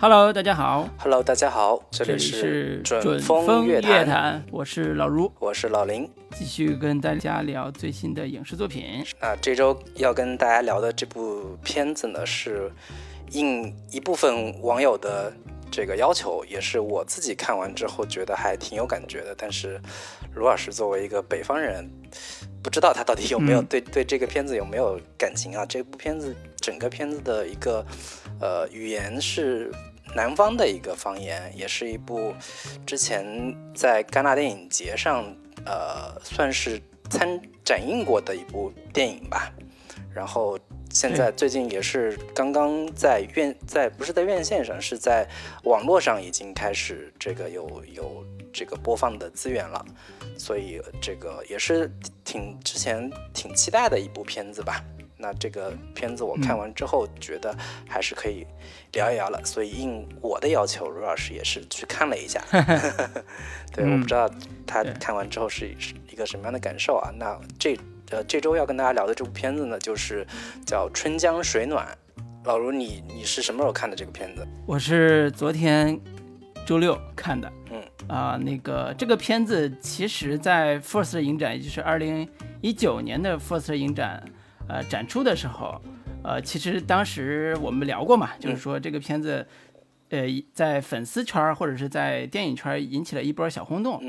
Hello，大家好。Hello，大家好，这这里里是准风乐乐坛，我是老卢，我是老林。继续跟大家聊最新的影视作品。那这周要跟大家聊的这部片子呢，是应一部分网友的这个要求，也是我自己看完之后觉得还挺有感觉的。但是卢老师作为一个北方人，不知道他到底有没有嗯对、对这个片子有没有感情啊？这部片子整个片子的一个呃语言是南方的一个方言，也是一部之前在戛纳电影节上呃算是参展映过的一部电影吧。然后现在最近也是刚刚在院在不是在院线上，是在网络上已经开始这个有有这个播放的资源了，所以这个也是挺之前挺期待的一部片子吧。那这个片子我看完之后，觉得还是可以聊一聊了，所以应我的要求，卢老师也是去看了一下。对，我嗯不知道他看完之后是是一个什么样的感受啊？那这呃这周要跟大家聊的这部片子呢，就是叫《春江水暖》。老卢，你你是什么时候看的这个片子？我是昨天周六看的，嗯啊、那个这个片子其实在 First 影展，也就是二零一九年的 First 影展，呃展出的时候，呃，其实当时我们聊过嘛，就是说这个片子。呃，在粉丝圈儿或者是在电影圈儿引起了一波小轰动，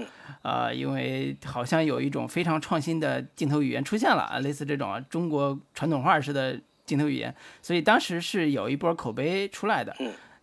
啊呃，因为好像有一种非常创新的镜头语言出现了啊，类似这种啊中国传统画式的镜头语言，所以当时是有一波口碑出来的。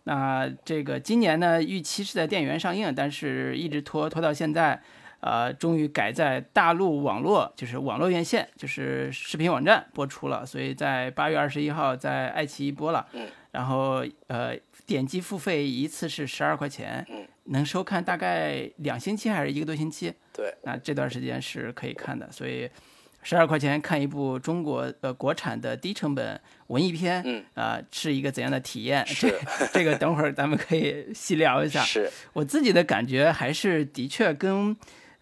嗯那这个今年呢，预期是在电影院上映，但是一直拖拖到现在，呃，终于改在大陆网络，就是网络院线，就是视频网站播出了，所以在八月二十一号在爱奇艺播了。嗯然后呃，点击付费一次是十二块钱，嗯能收看大概两星期还是一个多星期？对，那这段时间是可以看的，所以十二块钱看一部中国呃国产的低成本文艺片，嗯啊、是一个怎样的体验？这这个等会儿咱们可以细聊一下。是我自己的感觉还是的确跟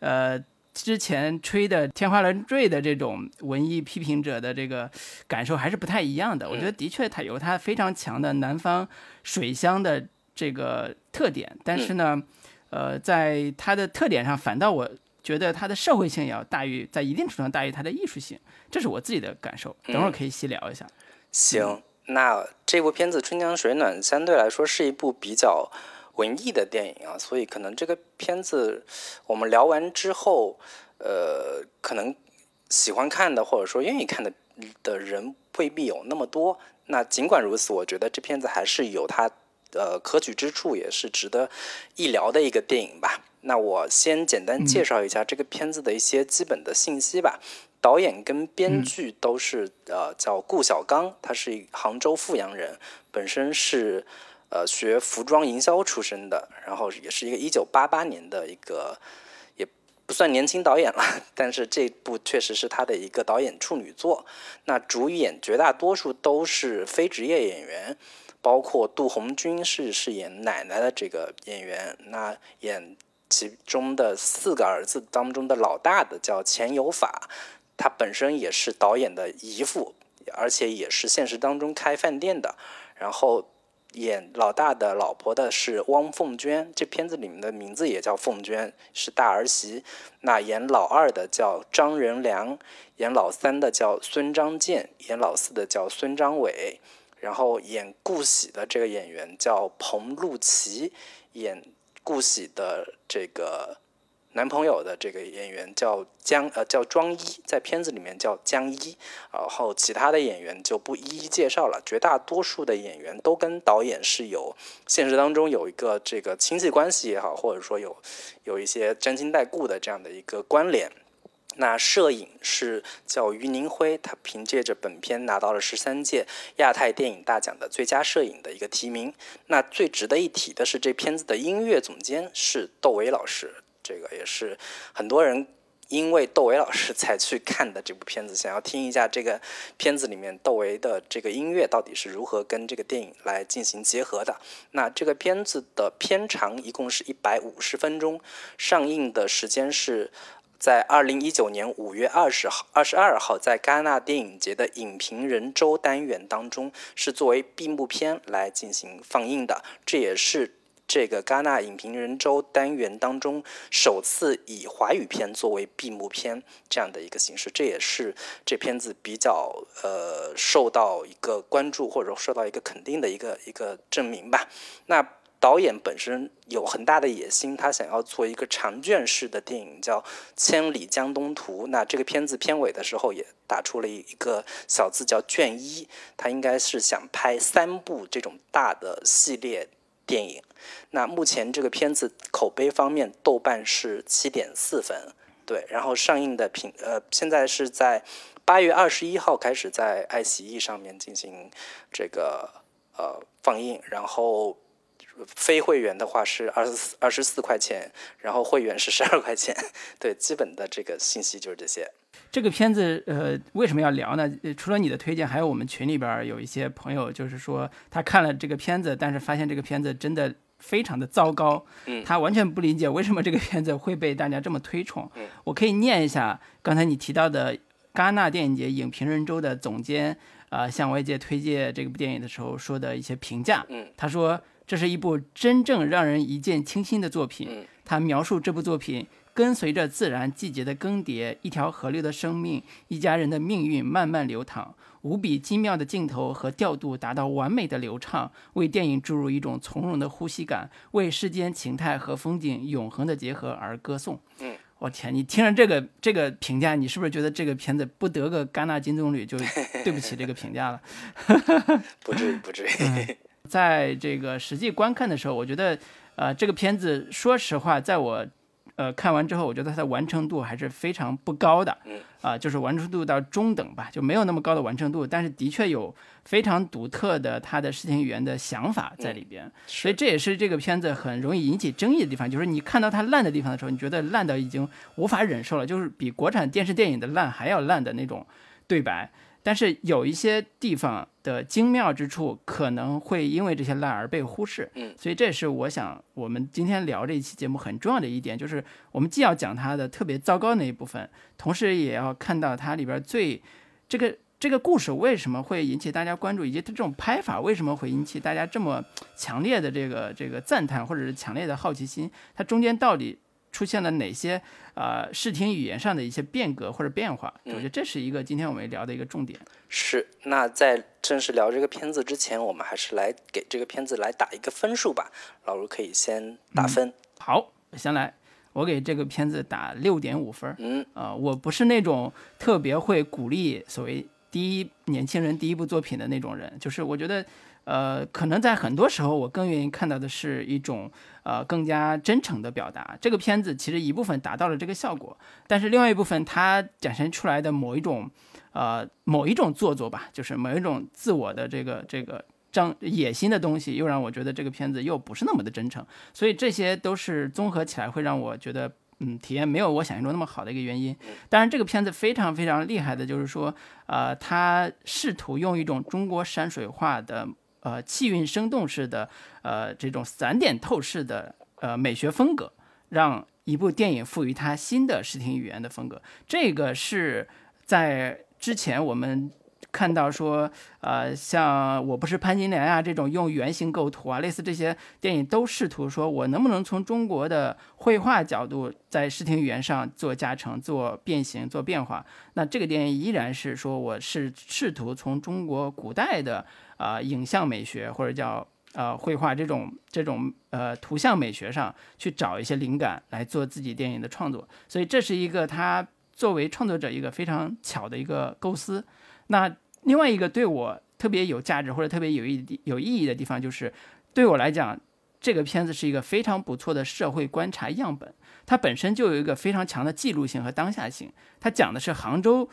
呃之前吹的天花乱坠的这种文艺批评者的这个感受还是不太一样的。我觉得的确它有它非常强的南方水乡的这个特点，但是呢，呃，在它的特点上，反倒我觉得它的社会性也要大于，在一定程度上大于它的艺术性，这是我自己的感受。等会儿可以细聊一下。行。那这部片子《春江水暖》相对来说是一部比较文艺的电影啊，所以可能这个片子我们聊完之后，呃，可能喜欢看的或者说愿意看的的人未必有那么多。那尽管如此，我觉得这片子还是有它呃可取之处，也是值得一聊的一个电影吧。那我先简单介绍一下这个片子的一些基本的信息吧。导演跟编剧都是、呃叫顾晓刚，他是杭州富阳人，本身是呃学服装营销出身的，然后也是一个一九八八年的一个也不算年轻导演了，但是这部确实是他的一个导演处女作。那主演绝大多数都是非职业演员，包括杜红军是饰演奶奶的这个演员，那演其中的四个儿子当中的老大的叫钱有法，他本身也是导演的姨父，而且也是现实当中开饭店的。然后演老大的老婆的是汪凤娟，这片子里面的名字也叫凤娟，是大儿媳。那演老二的叫张仁良，演老三的叫孙张健，演老四的叫孙张伟。然后演顾喜的这个演员叫彭露琪，演顾喜的这个男朋友的这个演员叫江呃叫庄一，在片子里面叫江一，然后其他的演员就不一一介绍了。绝大多数的演员都跟导演是有现实当中有一个这个亲戚关系也好，或者说有有一些沾亲带故的这样的一个关联。那摄影是叫于宁辉，他凭借着本片拿到了十三届亚太电影大奖的最佳摄影的一个提名。那最值得一提的是，这片子的音乐总监是窦唯老师，这个也是很多人因为窦唯老师 才去看的这部片子，想要听一下这个片子里面窦唯的这个音乐到底是如何跟这个电影来进行结合的。那这个片子的片长一共是一百五十分钟，上映的时间是在二零一九年五月二十号、二十二号，在戛纳电影节的影评人周单元当中，是作为闭幕片来进行放映的。这也是这个戛纳影评人周单元当中首次以华语片作为闭幕片这样的一个形式。这也是这片子比较呃受到一个关注或者受到一个肯定的一个一个证明吧。那。导演本身有很大的野心，他想要做一个长卷式的电影，叫《千里江东图》。那这个片子片尾的时候也打出了一个小字，叫“卷一”。他应该是想拍三部这种大的系列电影。那目前这个片子口碑方面，豆瓣是七点四分，对。然后上映的评呃，现在是在八月二十一号开始在爱奇艺上面进行这个呃放映，然后。非会员的话是二十四二十四块钱，然后会员是十二块钱。对，基本的这个信息就是这些。这个片子呃为什么要聊呢？除了你的推荐，还有我们群里边有一些朋友，就是说他看了这个片子，但是发现这个片子真的非常的糟糕。嗯。他完全不理解为什么这个片子会被大家这么推崇。嗯。我可以念一下刚才你提到的戛纳电影节影评人周的总监啊向外界推荐这部电影的时候说的一些评价。嗯。他说。这是一部真正让人一见倾心的作品。他描述这部作品跟随着自然季节的更迭，一条河流的生命，一家人的命运慢慢流淌。无比精妙的镜头和调度达到完美的流畅，为电影注入一种从容的呼吸感，为世间情态和风景永恒的结合而歌颂。嗯，我天，你听了这个这个评价，你是不是觉得这个片子不得个戛纳金棕榈就对不起这个评价了？不至于，不至于。在这个实际观看的时候，我觉得，呃，这个片子说实话，在我，呃，看完之后，我觉得它的完成度还是非常不高的，啊，就是完成度到中等吧，就没有那么高的完成度，但是的确有非常独特的它的视听语言的想法在里边，所以这也是这个片子很容易引起争议的地方，就是你看到它烂的地方的时候，你觉得烂到已经无法忍受了，就是比国产电视电影的烂还要烂的那种对白。但是有一些地方的精妙之处，可能会因为这些烂而被忽视。嗯，所以这是我想我们今天聊这一期节目很重要的一点，就是我们既要讲它的特别糟糕那一部分，同时也要看到它里边最这个这个故事为什么会引起大家关注，以及它这种拍法为什么会引起大家这么强烈的这个这个赞叹或者是强烈的好奇心，它中间到底。出现了哪些呃视听语言上的一些变革或者变化？我觉得这是一个今天我们聊的一个重点。是，那在正式聊这个片子之前，我们还是来给这个片子来打一个分数吧。老卢可以先打分。好，我先来，我给这个片子打六点五分。嗯，啊，我不是那种特别会鼓励所谓第一年轻人第一部作品的那种人，就是我觉得。呃，可能在很多时候，我更愿意看到的是一种呃更加真诚的表达。这个片子其实一部分达到了这个效果，但是另外一部分它展现出来的某一种呃某一种做作吧，就是某一种自我的这个这个张野心的东西，又让我觉得这个片子又不是那么的真诚。所以这些都是综合起来会让我觉得嗯体验没有我想象中那么好的一个原因。当然，这个片子非常非常厉害的就是说，呃，他试图用一种中国山水画的。呃，气韵生动式的，呃，这种散点透视的，呃，美学风格，让一部电影赋予它新的视听语言的风格。这个是在之前我们看到说，呃，像我不是潘金莲啊这种用圆形构图啊，类似这些电影都试图说我能不能从中国的绘画角度在视听语言上做加成、做变形、做变化。那这个电影依然是说我是试图从中国古代的。啊，影像美学或者叫呃绘画这种这种呃图像美学上去找一些灵感来做自己电影的创作，所以这是一个他作为创作者一个非常巧的一个构思。那另外一个对我特别有价值或者特别有意有意义的地方，就是对我来讲，这个片子是一个非常不错的社会观察样本，它本身就有一个非常强的记录性和当下性。它讲的是杭州。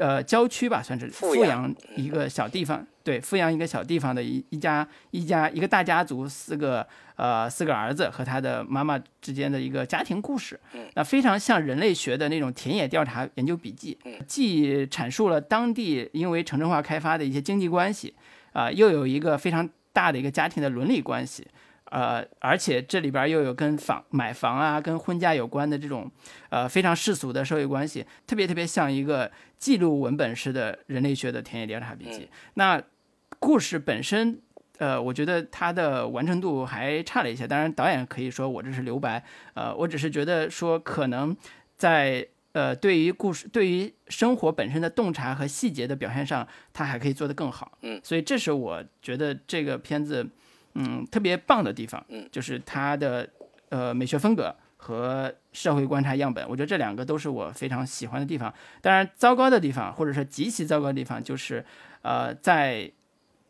呃，郊区吧，算是富阳一个小地方，对，富阳一个小地方的一一家一家一个大家族，四个呃四个儿子和他的妈妈之间的一个家庭故事，那非常像人类学的那种田野调查研究笔记，既阐述了当地因为城镇化开发的一些经济关系，啊，又有一个非常大的一个家庭的伦理关系。呃，而且这里边又有跟房买房啊、跟婚嫁有关的这种呃非常世俗的社会关系，特别特别像一个记录文本式的人类学的田野调查笔记。那故事本身。呃，我觉得它的完成度还差了一些。当然，导演可以说我这是留白。呃，我只是觉得说，可能在呃对于故事、对于生活本身的洞察和细节的表现上，他还可以做得更好。嗯，所以这是我觉得这个片子嗯特别棒的地方。嗯，就是它的呃美学风格和社会观察样本，我觉得这两个都是我非常喜欢的地方。当然，糟糕的地方或者说极其糟糕的地方，就是呃在。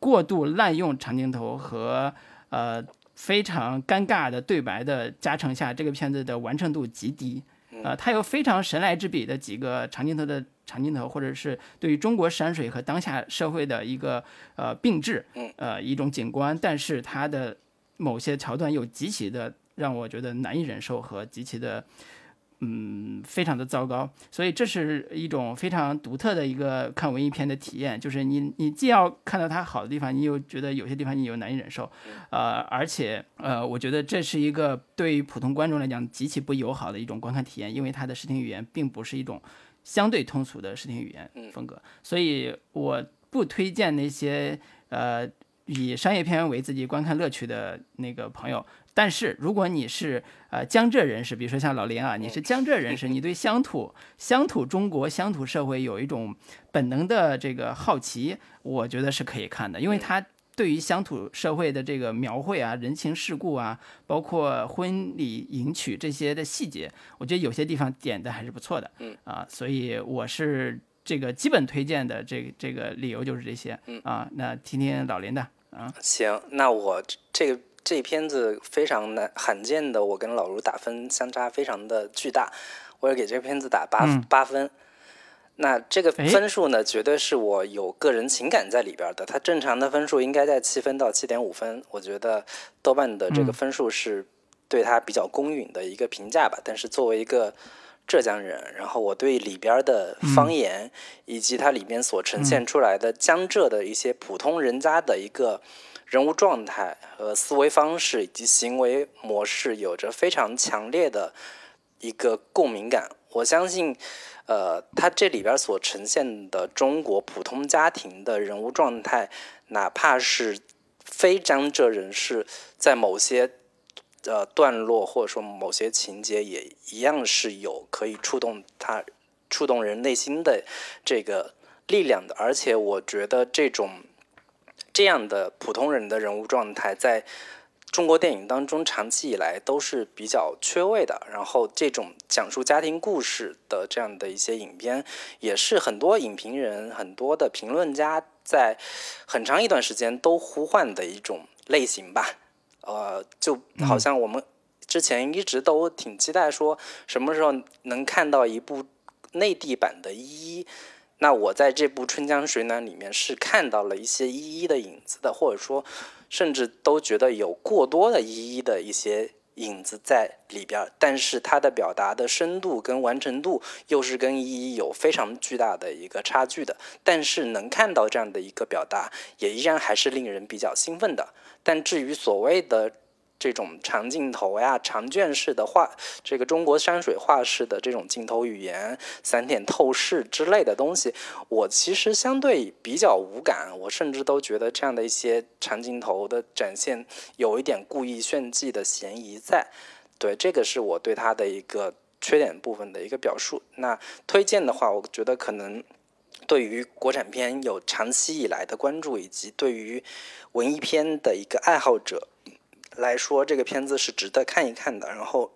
过度滥用长镜头和呃非常尴尬的对白的加成下，这个片子的完成度极低。呃，它有非常神来之笔的几个长镜头的长镜头，或者是对于中国山水和当下社会的一个呃并置，呃一种景观，但是它的某些桥段又极其的让我觉得难以忍受和极其的。嗯，非常的糟糕，所以这是一种非常独特的一个看文艺片的体验，就是你你既要看到它好的地方，你又觉得有些地方你又难以忍受，呃，而且呃，我觉得这是一个对于普通观众来讲极其不友好的一种观看体验，因为它的视听语言并不是一种相对通俗的视听语言风格，所以我不推荐那些呃以商业片为自己观看乐趣的那个朋友。但是，如果你是呃江浙人士，比如说像老林啊，你是江浙人 士，你对乡土、乡土中国、乡土社会有一种本能的这个好奇，我觉得是可以看的，因为他对于乡土社会的这个描绘啊、人情世故啊，包括婚礼迎娶这些的细节，我觉得有些地方点的还是不错的。嗯啊，所以我是这个基本推荐的这这个理由就是这些。嗯啊，那听听老林的啊。行，那我这个。这片子非常难罕见的，我跟老卢打分相差非常的巨大，我要给这个片子打八八分。那这个分数呢，绝对是我有个人情感在里边的。它正常的分数应该在七分到七点五分，我觉得豆瓣的这个分数是对它比较公允的一个评价吧。但是作为一个浙江人，然后我对里边的方言以及它里面所呈现出来的江浙的一些普通人家的一个。人物状态和思维方式以及行为模式有着非常强烈的一个共鸣感。我相信，呃，他这里边所呈现的中国普通家庭的人物状态，哪怕是非江浙人士，在某些呃段落或者说某些情节，也一样是有可以触动他、触动人内心的这个力量的。而且，我觉得这种。这样的普通人的人物状态，在中国电影当中长期以来都是比较缺位的。然后，这种讲述家庭故事的这样的一些影片，也是很多影评人、很多的评论家在很长一段时间都呼唤的一种类型吧。呃，就好像我们之前一直都挺期待说，什么时候能看到一部内地版的《一一》。那我在这部《春江水暖》里面是看到了一些一一的影子的，或者说，甚至都觉得有过多的一一的一些影子在里边。但是它的表达的深度跟完成度又是跟一一有非常巨大的一个差距的。但是能看到这样的一个表达，也依然还是令人比较兴奋的。但至于所谓的，这种长镜头呀、长卷式的画，这个中国山水画式的这种镜头语言、散点透视之类的东西，我其实相对比较无感。我甚至都觉得这样的一些长镜头的展现有一点故意炫技的嫌疑在。对，这个是我对它的一个缺点部分的一个表述。那推荐的话，我觉得可能对于国产片有长期以来的关注，以及对于文艺片的一个爱好者。来说，这个片子是值得看一看的。然后，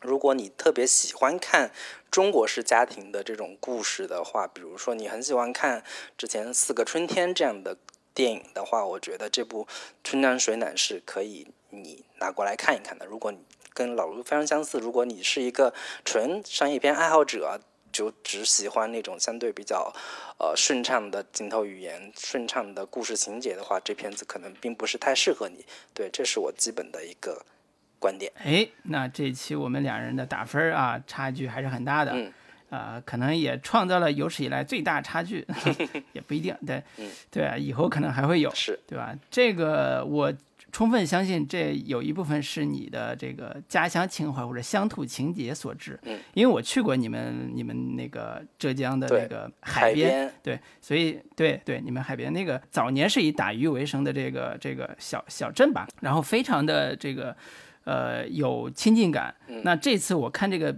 如果你特别喜欢看中国式家庭的这种故事的话，比如说你很喜欢看之前《四个春天》这样的电影的话，我觉得这部《春江水暖》是可以你拿过来看一看的。如果你跟老卢非常相似，如果你是一个纯商业片爱好者。就只喜欢那种相对比较，呃顺畅的镜头语言、顺畅的故事情节的话，这片子可能并不是太适合你。对，这是我基本的一个观点。哎，那这一期我们两人的打分啊，差距还是很大的。嗯。啊，可能也创造了有史以来最大差距，也不一定，对，对啊，以后可能还会有，是对吧？这个我充分相信，这有一部分是你的这个家乡情怀或者乡土情节所致，嗯，因为我去过你们你们那个浙江的那个海边，对，所以对对，你们海边那个早年是以打鱼为生的这个这个小小镇吧，然后非常的这个呃有亲近感，那这次我看这个。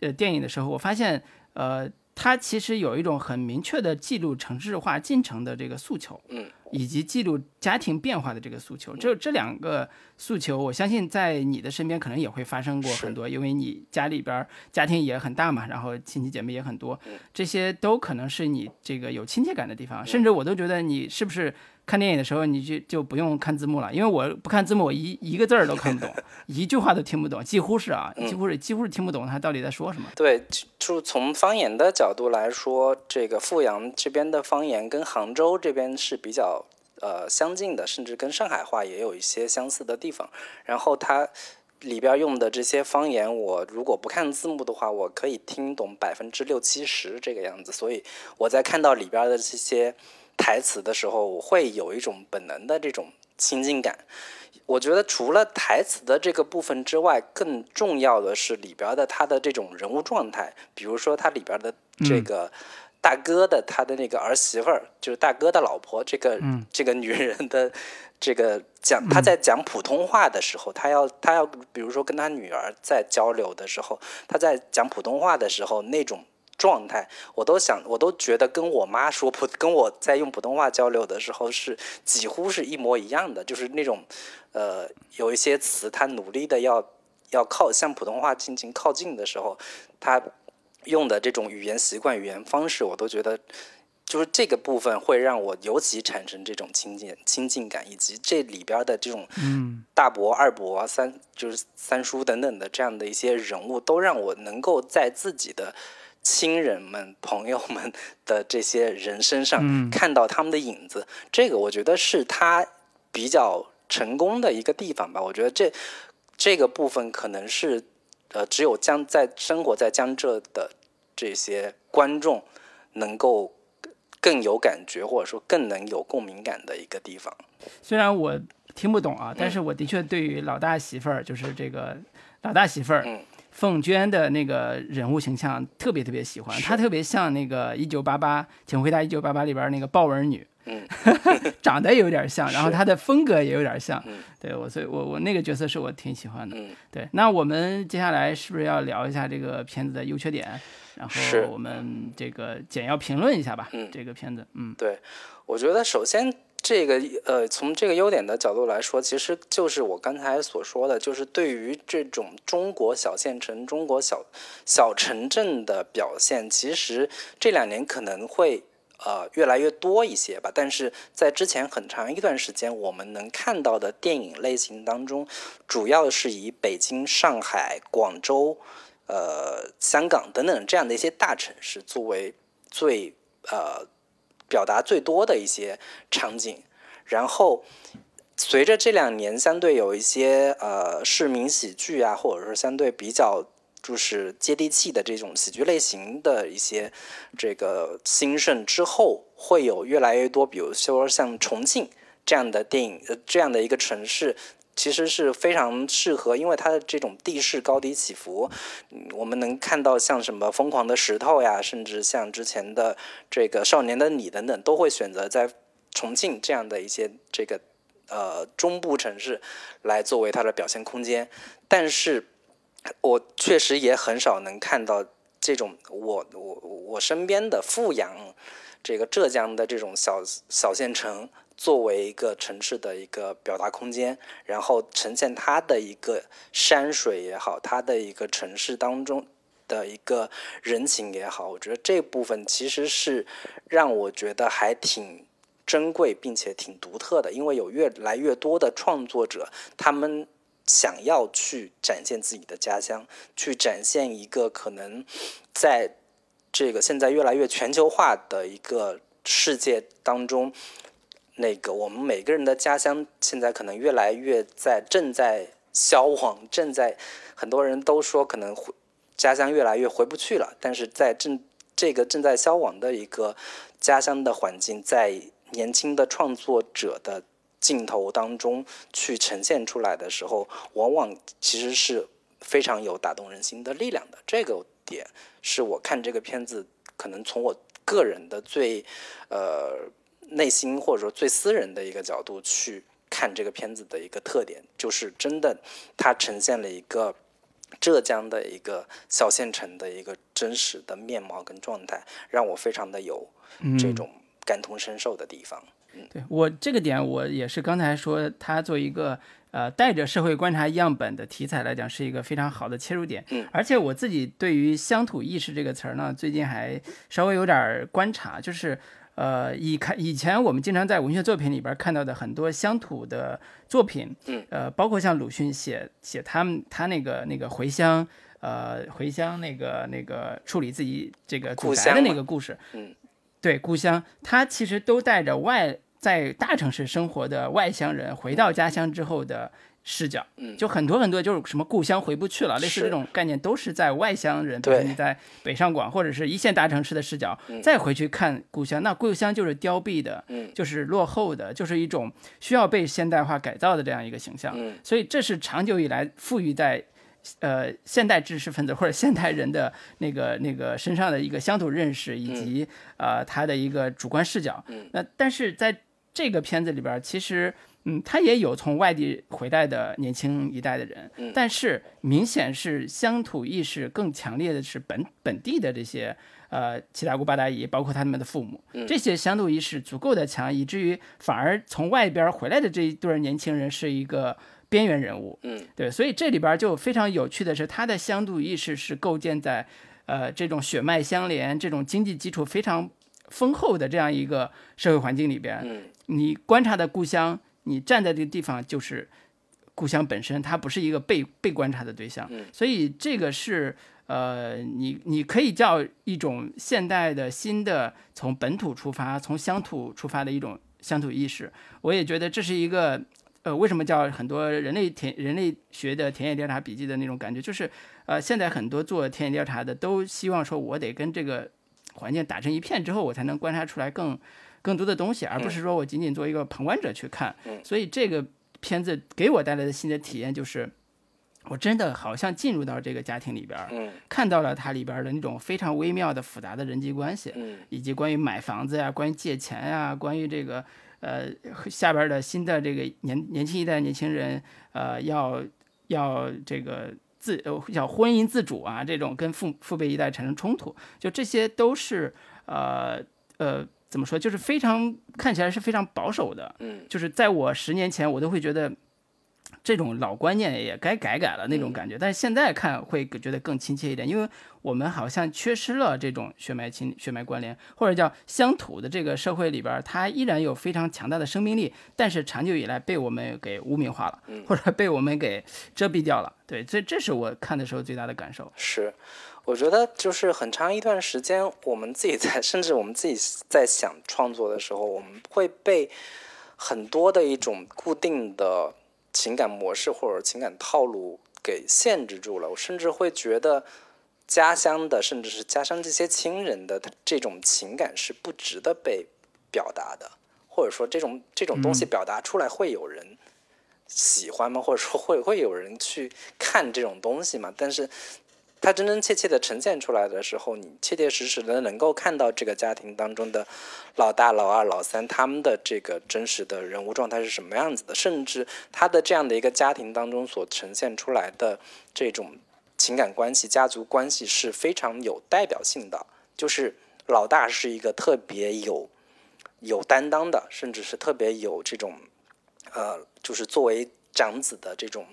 呃，电影的时候，我发现，呃，它其实有一种很明确的记录城市化进程的这个诉求，嗯，以及记录家庭变化的这个诉求。这这两个诉求，我相信在你的身边可能也会发生过很多，因为你家里边家庭也很大嘛，然后亲戚姐妹也很多，这些都可能是你这个有亲切感的地方。甚至我都觉得你是不是？看电影的时候，你就就不用看字幕了，因为我不看字幕，我一一个字儿都看不懂，一句话都听不懂，几乎是啊，几乎是几乎是听不懂他到底在说什么。对，就从方言的角度来说，这个阜阳这边的方言跟杭州这边是比较呃相近的，甚至跟上海话也有一些相似的地方。然后它里边用的这些方言，我如果不看字幕的话，我可以听懂百分之六七十这个样子。所以我在看到里边的这些。台词的时候，我会有一种本能的这种亲近感。我觉得除了台词的这个部分之外，更重要的是里边的他的这种人物状态。比如说，他里边的这个大哥的他的那个儿媳妇儿，就是大哥的老婆，这个这个女人的这个讲，他在讲普通话的时候，他要他要，比如说跟他女儿在交流的时候，他在讲普通话的时候那种。状态，我都想，我都觉得跟我妈说普，跟我在用普通话交流的时候是几乎是一模一样的，就是那种，呃，有一些词，他努力的要要靠向普通话进行靠近的时候，他用的这种语言习惯、语言方式，我都觉得，就是这个部分会让我尤其产生这种亲近亲近感，以及这里边的这种，嗯，大伯、二伯、三就是三叔等等的这样的一些人物，都让我能够在自己的。亲人们、朋友们的这些人身上看到他们的影子，这个我觉得是他比较成功的一个地方吧。我觉得这这个部分可能是呃，只有江在生活在江浙的这些观众能够更有感觉，或者说更能有共鸣感的一个地方。虽然我听不懂啊，但是我的确对于老大媳妇儿，就是这个老大媳妇儿。凤娟的那个人物形象特别特别喜欢，她特别像那个《一九八八》，请回答《一九八八》里边那个豹纹女，嗯，长得有点像，然后她的风格也有点像，对我，所以我我那个角色是我挺喜欢的，对。那我们接下来是不是要聊一下这个片子的优缺点？然后我们这个简要评论一下吧，这个片子，嗯，对，我觉得首先。这个呃，从这个优点的角度来说，其实就是我刚才所说的，就是对于这种中国小县城、中国小小城镇的表现，其实这两年可能会呃越来越多一些吧。但是在之前很长一段时间，我们能看到的电影类型当中，主要是以北京、上海、广州、呃香港等等这样的一些大城市作为最呃。表达最多的一些场景，然后随着这两年相对有一些呃市民喜剧啊，或者说相对比较就是接地气的这种喜剧类型的一些这个兴盛之后，会有越来越多，比如说像重庆这样的电影，这样的一个城市。其实是非常适合，因为它的这种地势高低起伏，我们能看到像什么疯狂的石头呀，甚至像之前的这个少年的你等等，都会选择在重庆这样的一些这个呃中部城市来作为它的表现空间。但是，我确实也很少能看到这种我我我身边的富阳这个浙江的这种小小县城。作为一个城市的一个表达空间，然后呈现它的一个山水也好，它的一个城市当中的一个人情也好，我觉得这部分其实是让我觉得还挺珍贵，并且挺独特的。因为有越来越多的创作者，他们想要去展现自己的家乡，去展现一个可能在这个现在越来越全球化的一个世界当中。那个，我们每个人的家乡现在可能越来越在正在消亡，正在很多人都说可能会家乡越来越回不去了，但是在正这个正在消亡的一个家乡的环境，在年轻的创作者的镜头当中去呈现出来的时候，往往其实是非常有打动人心的力量的。这个点是我看这个片子，可能从我个人的最呃内心或者说最私人的一个角度去看这个片子的一个特点，就是真的它呈现了一个。浙江的一个小县城的一个真实的面貌跟状态，让我非常的有这种感同身受的地方。嗯，对我这个点，我也是刚才说，它做一个呃带着社会观察样本的题材来讲，是一个非常好的切入点。嗯，而且我自己对于乡土意识这个词儿呢，最近还稍微有点观察，就是。呃，以看以前我们经常在文学作品里边看到的很多乡土的作品，嗯，呃，包括像鲁迅写写他们他那个那个回乡，呃，回乡那个那个处理自己这个祖宅的那个故事，嗯，对，故乡，他其实都带着外在大城市生活的外乡人回到家乡之后的。视角，嗯，就很多很多，就是什么故乡回不去了，类似这种概念，都是在外乡人，比如你在北上广或者是一线大城市的视角，再回去看故乡，那故乡就是凋敝的，嗯，就是落后的，就是一种需要被现代化改造的这样一个形象，嗯，所以这是长久以来赋予在，呃，现代知识分子或者现代人的那个那个身上的一个乡土认识以及呃他的一个主观视角，嗯，那但是在这个片子里边，其实。嗯，他也有从外地回来的年轻一代的人，但是明显是乡土意识更强烈的是本本地的这些呃七大姑八大姨，包括他们的父母，这些乡土意识足够的强，以至于反而从外边回来的这一对年轻人是一个边缘人物。嗯，对，所以这里边就非常有趣的是，他的乡土意识是构建在呃这种血脉相连、这种经济基础非常丰厚的这样一个社会环境里边。嗯，你观察的故乡。你站在这个地方就是故乡本身，它不是一个被被观察的对象，所以这个是呃，你你可以叫一种现代的新的从本土出发、从乡土出发的一种乡土意识。我也觉得这是一个呃，为什么叫很多人类田人类学的田野调查笔记的那种感觉，就是呃，现在很多做田野调查的都希望说，我得跟这个环境打成一片之后，我才能观察出来更。更多的东西，而不是说我仅仅做一个旁观者去看。所以这个片子给我带来的新的体验就是，我真的好像进入到这个家庭里边，看到了它里边的那种非常微妙的复杂的人际关系，以及关于买房子呀、关于借钱呀、关于这个呃下边的新的这个年年轻一代年轻人呃要要这个自要婚姻自主啊这种跟父父辈一代产生冲突，就这些都是呃呃。怎么说？就是非常看起来是非常保守的，嗯，就是在我十年前，我都会觉得这种老观念也该改改了那种感觉。但是现在看会觉得更亲切一点，因为我们好像缺失了这种血脉亲、血脉关联，或者叫乡土的这个社会里边，它依然有非常强大的生命力，但是长久以来被我们给污名化了，或者被我们给遮蔽掉了。对，所以这是我看的时候最大的感受。是。我觉得就是很长一段时间，我们自己在，甚至我们自己在想创作的时候，我们会被很多的一种固定的情感模式或者情感套路给限制住了。我甚至会觉得家乡的，甚至是家乡这些亲人的这种情感是不值得被表达的，或者说这种这种东西表达出来会有人喜欢吗？或者说会会有人去看这种东西吗？但是。它真真切切的呈现出来的时候，你切切实实的能够看到这个家庭当中的老大、老二、老三他们的这个真实的人物状态是什么样子的，甚至他的这样的一个家庭当中所呈现出来的这种情感关系、家族关系是非常有代表性的。就是老大是一个特别有有担当的，甚至是特别有这种呃，就是作为。长子的这种，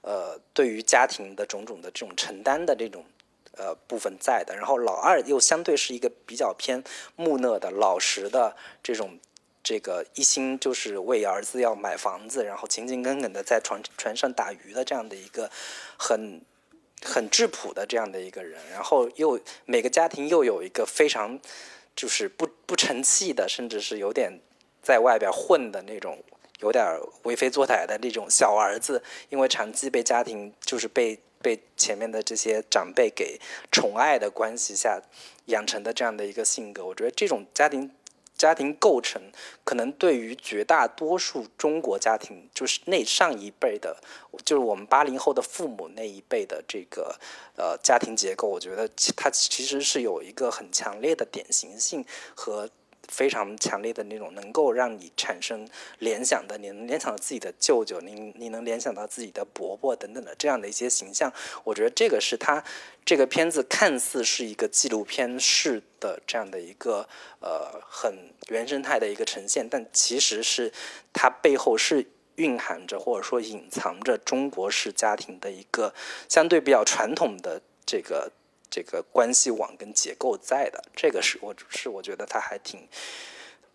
呃，对于家庭的种种的这种承担的这种，呃，部分在的。然后老二又相对是一个比较偏木讷的、老实的这种，这个一心就是为儿子要买房子，然后勤勤恳恳的在船船上打鱼的这样的一个很很质朴的这样的一个人。然后又每个家庭又有一个非常就是不不成器的，甚至是有点在外边混的那种。有点为非作歹的那种小儿子，因为长期被家庭就是被被前面的这些长辈给宠爱的关系下养成的这样的一个性格。我觉得这种家庭。家庭构成可能对于绝大多数中国家庭，就是那上一辈的，就是我们八零后的父母那一辈的这个呃家庭结构，我觉得它其实是有一个很强烈的典型性和。非常强烈的那种能够让你产生联想的，你能联想到自己的舅舅，你你能联想到自己的伯伯等等的这样的一些形象，我觉得这个是他这个片子看似是一个纪录片式的这样的一个呃很原生态的一个呈现，但其实是它背后是蕴含着或者说隐藏着中国式家庭的一个相对比较传统的这个。这个关系网跟结构在的，这个是我是我觉得他还挺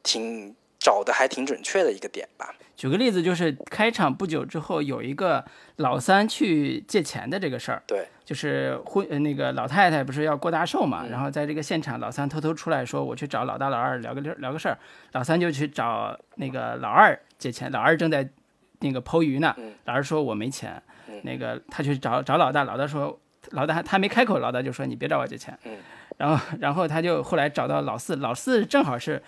挺找的还挺准确的一个点吧。举个例子，就是开场不久之后有一个老三去借钱的这个事儿，对，就是婚呃那个老太太不是要过大寿嘛，然后在这个现场，老三偷偷出来说我去找老大老二聊个聊个事儿，老三就去找那个老二借钱，老二正在那个剖鱼呢，老二说我没钱，那个他去找找老大，老大说。老大他没开口，老大就说你别找我借钱。嗯，然后然后他就后来找到老四，老四正好是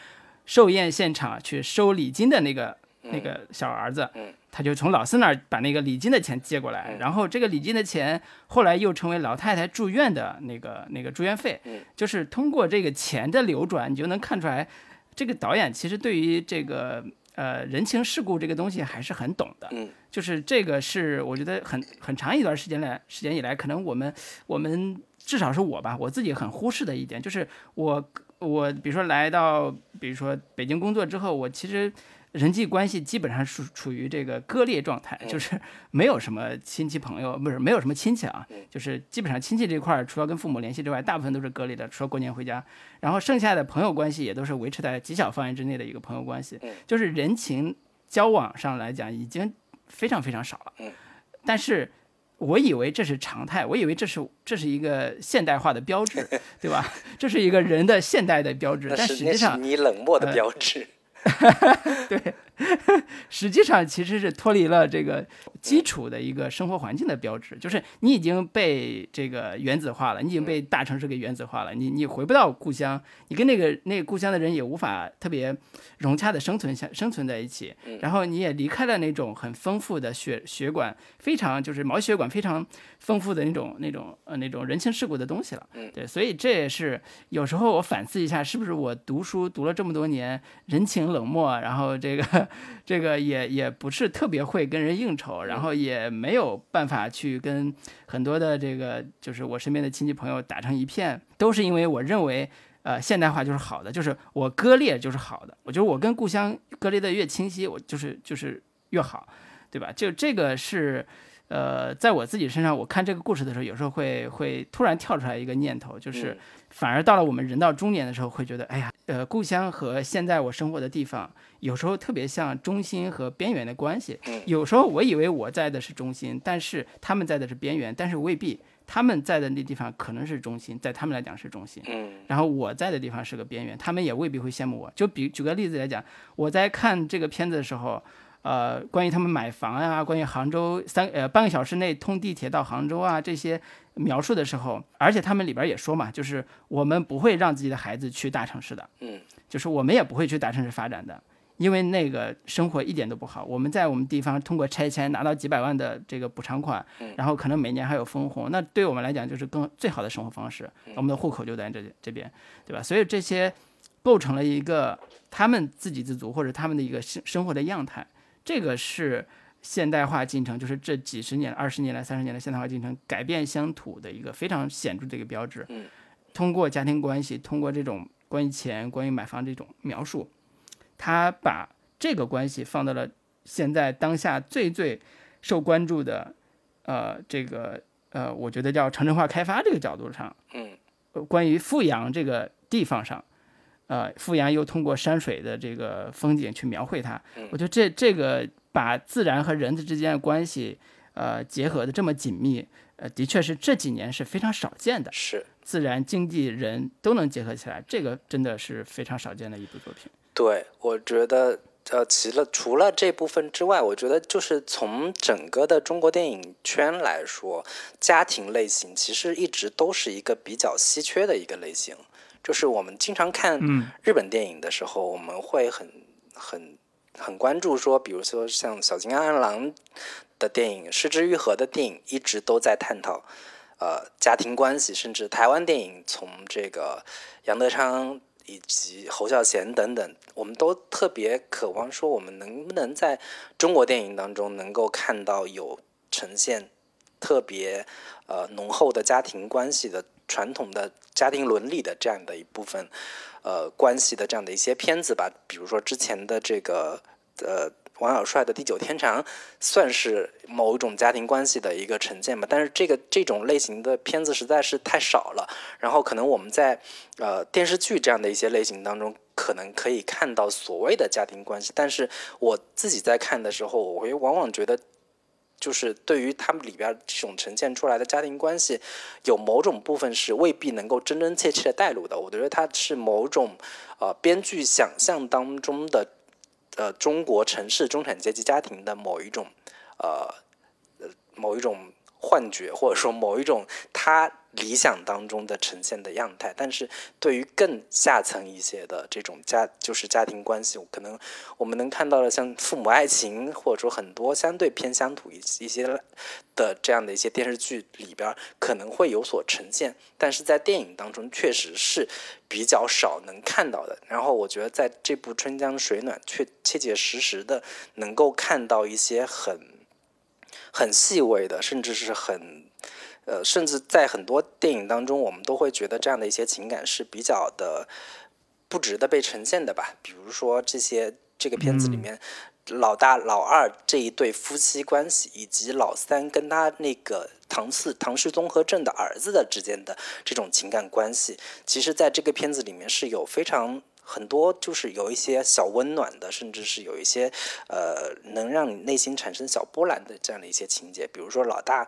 寿宴现场去收礼金的那个那个小儿子。嗯，他就从老四那儿把那个礼金的钱借过来，然后这个礼金的钱后来又成为老太太住院的那个那个住院费。嗯，就是通过这个钱的流转，你就能看出来，这个导演其实对于这个。呃，人情世故这个东西还是很懂的，嗯，就是这个是我觉得很很长一段时间来时间以来，可能我们我们至少是我吧，我自己很忽视的一点，就是我我比如说来到比如说北京工作之后，我其实。人际关系基本上是处于这个割裂状态，就是没有什么亲戚朋友，不是没有什么亲戚啊，就是基本上亲戚这块儿，除了跟父母联系之外，大部分都是割裂的，除了过年回家，然后剩下的朋友关系也都是维持在极小范围之内的一个朋友关系，就是人情交往上来讲已经非常非常少了。但是我以为这是常态，我以为这是这是一个现代化的标志，对吧？这是一个人的现代的标志，但实际上你冷漠的标志。对，实际上其实是脱离了这个基础的一个生活环境的标志，就是你已经被这个原子化了，你已经被大城市给原子化了，你你回不到故乡，你跟那个那个故乡的人也无法特别融洽的生存下生存在一起，然后你也离开了那种很丰富的血血管，非常就是毛血管非常丰富的那种那种呃那种人情世故的东西了，对，所以这也是有时候我反思一下，是不是我读书读了这么多年，人情。冷漠，然后这个这个也也不是特别会跟人应酬，然后也没有办法去跟很多的这个就是我身边的亲戚朋友打成一片，都是因为我认为，呃，现代化就是好的，就是我割裂就是好的，我觉得我跟故乡割裂的越清晰，我就是就是越好，对吧？就这个是，呃，在我自己身上，我看这个故事的时候，有时候会会突然跳出来一个念头，就是。反而到了我们人到中年的时候，会觉得，哎呀，呃，故乡和现在我生活的地方，有时候特别像中心和边缘的关系。有时候我以为我在的是中心，但是他们在的是边缘，但是未必，他们在的那地方可能是中心，在他们来讲是中心。然后我在的地方是个边缘，他们也未必会羡慕我。就比举个例子来讲，我在看这个片子的时候。呃，关于他们买房呀，关于杭州三呃半个小时内通地铁到杭州啊这些描述的时候，而且他们里边也说嘛，就是我们不会让自己的孩子去大城市的，嗯，就是我们也不会去大城市发展的，因为那个生活一点都不好。我们在我们地方通过拆迁拿到几百万的这个补偿款，然后可能每年还有分红，那对我们来讲就是更最好的生活方式。我们的户口就在这这边，对吧？所以这些构成了一个他们自给自足或者他们的一个生生活的样态。这个是现代化进程，就是这几十年、二十年来、三十年的现代化进程改变乡土的一个非常显著的一个标志。嗯，通过家庭关系，通过这种关于钱、关于买房这种描述，他把这个关系放到了现在当下最最受关注的，呃，这个呃，我觉得叫城镇化开发这个角度上。嗯，关于富阳这个地方上。呃，富阳又通过山水的这个风景去描绘它，我觉得这这个把自然和人的之间的关系，呃，结合的这么紧密，呃，的确是这几年是非常少见的。是自然、经济、人都能结合起来，这个真的是非常少见的一部作品。对，我觉得呃，其了除了这部分之外，我觉得就是从整个的中国电影圈来说，家庭类型其实一直都是一个比较稀缺的一个类型。就是我们经常看日本电影的时候，我们会很很很关注说，比如说像小津安二郎的电影、失之愈合的电影，一直都在探讨呃家庭关系，甚至台湾电影从这个杨德昌。以及侯孝贤等等，我们都特别渴望说，我们能不能在中国电影当中能够看到有呈现特别呃浓厚的家庭关系的传统的家庭伦理的这样的一部分呃关系的这样的一些片子吧？比如说之前的这个呃。王小帅的《地久天长》算是某一种家庭关系的一个呈现吧，但是这个这种类型的片子实在是太少了。然后可能我们在呃电视剧这样的一些类型当中，可能可以看到所谓的家庭关系，但是我自己在看的时候，我会往往觉得，就是对于他们里边这种呈现出来的家庭关系，有某种部分是未必能够真真切切的带入的。我觉得它是某种呃编剧想象当中的。呃，中国城市中产阶级家庭的某一种，呃，某一种幻觉，或者说某一种他理想当中的呈现的样态。但是对于更下层一些的这种家，就是家庭关系，可能我们能看到的，像父母爱情，或者说很多相对偏乡土一一些的这样的一些电视剧里边，可能会有所呈现。但是在电影当中，确实是。比较少能看到的，然后我觉得在这部《春江水暖》确切切实实的能够看到一些很很细微的，甚至是很呃，甚至在很多电影当中，我们都会觉得这样的一些情感是比较的不值得被呈现的吧。比如说这些这个片子里面。老大、老二这一对夫妻关系，以及老三跟他那个唐四唐氏综合症的儿子的之间的这种情感关系，其实在这个片子里面是有非常很多，就是有一些小温暖的，甚至是有一些呃能让你内心产生小波澜的这样的一些情节。比如说老大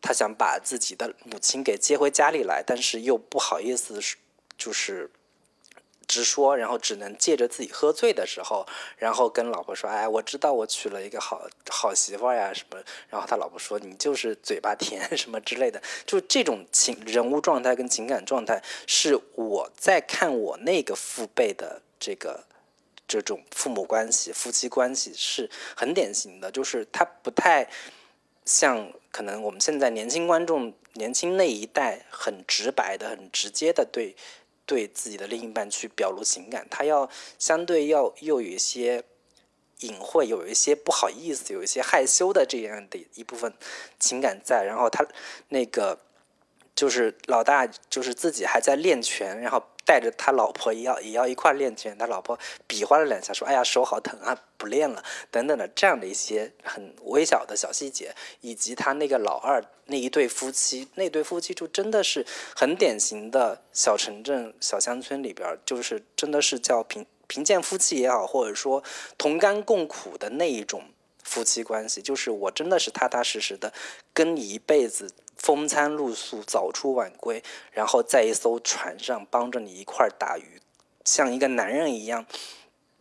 他想把自己的母亲给接回家里来，但是又不好意思，就是。直说，然后只能借着自己喝醉的时候，然后跟老婆说：“哎，我知道我娶了一个好好媳妇呀，什么。”然后他老婆说：“你就是嘴巴甜，什么之类的。”就这种情人物状态跟情感状态，是我在看我那个父辈的这个这种父母关系、夫妻关系是很典型的，就是他不太像可能我们现在年轻观众、年轻那一代很直白的、很直接的对。对自己的另一半去表露情感，他要相对要又有一些隐晦，有一些不好意思，有一些害羞的这样的一部分情感在。然后他那个就是老大，就是自己还在练拳，然后。带着他老婆也要也要一块练拳，他老婆比划了两下，说：“哎呀，手好疼啊，不练了。”等等的这样的一些很微小的小细节，以及他那个老二那一对夫妻，那对夫妻就真的是很典型的小城镇、小乡村里边，就是真的是叫贫贫贱夫妻也好，或者说同甘共苦的那一种夫妻关系，就是我真的是踏踏实实的跟你一辈子。风餐露宿，早出晚归，然后在一艘船上帮着你一块打鱼，像一个男人一样，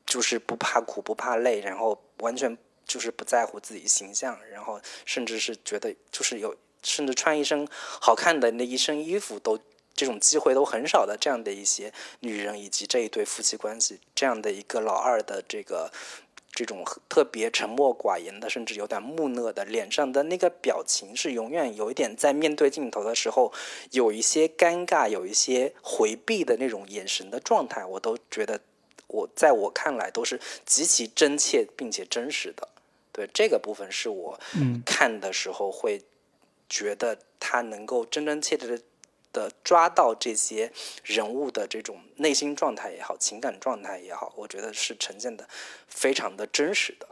就是不怕苦不怕累，然后完全就是不在乎自己形象，然后甚至是觉得就是有，甚至穿一身好看的那一身衣服都这种机会都很少的这样的一些女人，以及这一对夫妻关系，这样的一个老二的这个。这种特别沉默寡言的，甚至有点木讷的脸上的那个表情，是永远有一点在面对镜头的时候，有一些尴尬，有一些回避的那种眼神的状态，我都觉得，我在我看来都是极其真切并且真实的。对这个部分，是我看的时候会觉得他能够真真切切的。的抓到这些人物的这种内心状态也好，情感状态也好，我觉得是呈现的非常的真实的，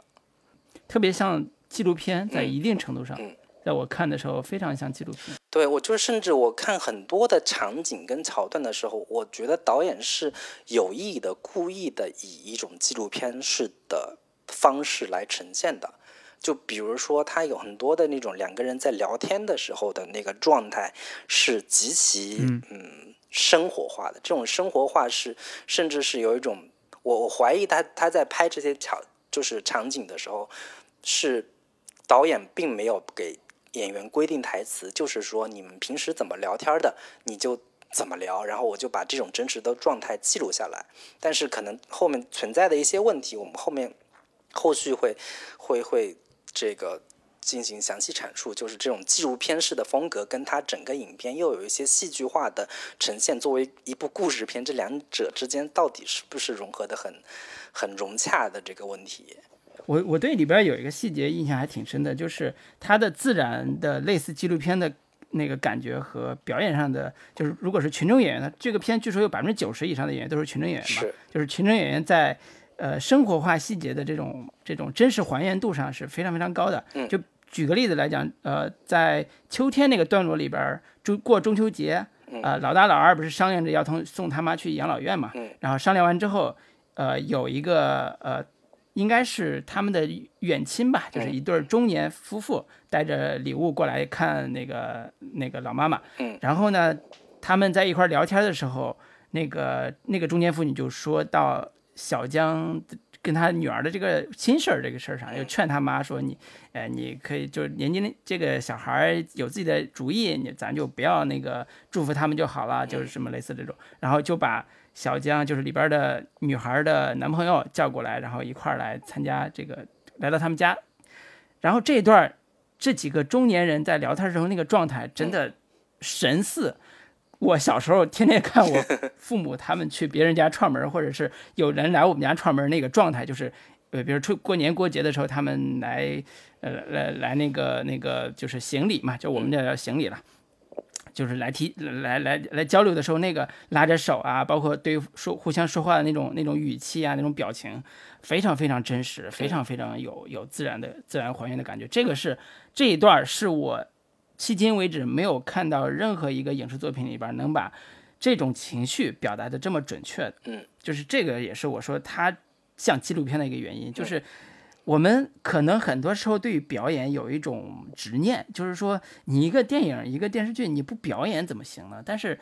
特别像纪录片，在一定程度上，嗯在我看的时候非常像纪录片。对，我就甚至我看很多的场景跟桥段的时候，我觉得导演是有意的、故意的以一种纪录片式的方式来呈现的。就比如说，他有很多的那种两个人在聊天的时候的那个状态，是极其嗯生活化的。这种生活化是，甚至是有一种我我怀疑他他在拍这些场就是场景的时候，是导演并没有给演员规定台词，就是说你们平时怎么聊天的，你就怎么聊，然后我就把这种真实的状态记录下来。但是可能后面存在的一些问题，我们后面后续会会会这个。进行详细阐述，就是这种纪录片式的风格，跟它整个影片又有一些戏剧化的呈现，作为一部故事片，这两者之间到底是不是融合的很很融洽的这个问题？我我对里边有一个细节印象还挺深的，就是它的自然的类似纪录片的那个感觉和表演上的，就是如果是群众演员的这个片，据说有百分之九十以上的演员都是群众演员嘛，就是群众演员在呃生活化细节的这种这种真实还原度上是非常非常高的，就。举个例子来讲，呃，在秋天那个段落里边，中过中秋节，呃，老大老二不是商量着要同送他妈去养老院嘛？然后商量完之后，呃，有一个呃，应该是他们的远亲吧，就是一对中年夫妇带着礼物过来看那个那个老妈妈。然后呢，他们在一块聊天的时候，那个那个中年妇女就说到小江。跟他女儿的这个亲事儿这个事儿上，又劝他妈说：“你，呃，你可以就是年轻这个小孩有自己的主意，你咱就不要那个祝福他们就好了，就是什么类似这种。”然后就把小江就是里边的女孩的男朋友叫过来，然后一块儿来参加这个，来到他们家。然后这段这几个中年人在聊天时候那个状态真的神似。我小时候天天看我父母他们去别人家串门，或者是有人来我们家串门，那个状态就是，呃，比如出过年过节的时候，他们来，呃，来来那个那个就是行礼嘛，就我们这叫行礼了，就是来提来来来交流的时候，那个拉着手啊，包括对说互相说话的那种那种语气啊，那种表情，非常非常真实，非常非常有有自然的自然还原的感觉。这个是这一段是我。迄今为止，没有看到任何一个影视作品里边能把这种情绪表达的这么准确。嗯，就是这个也是我说它像纪录片的一个原因。就是我们可能很多时候对于表演有一种执念，就是说你一个电影、一个电视剧你不表演怎么行呢？但是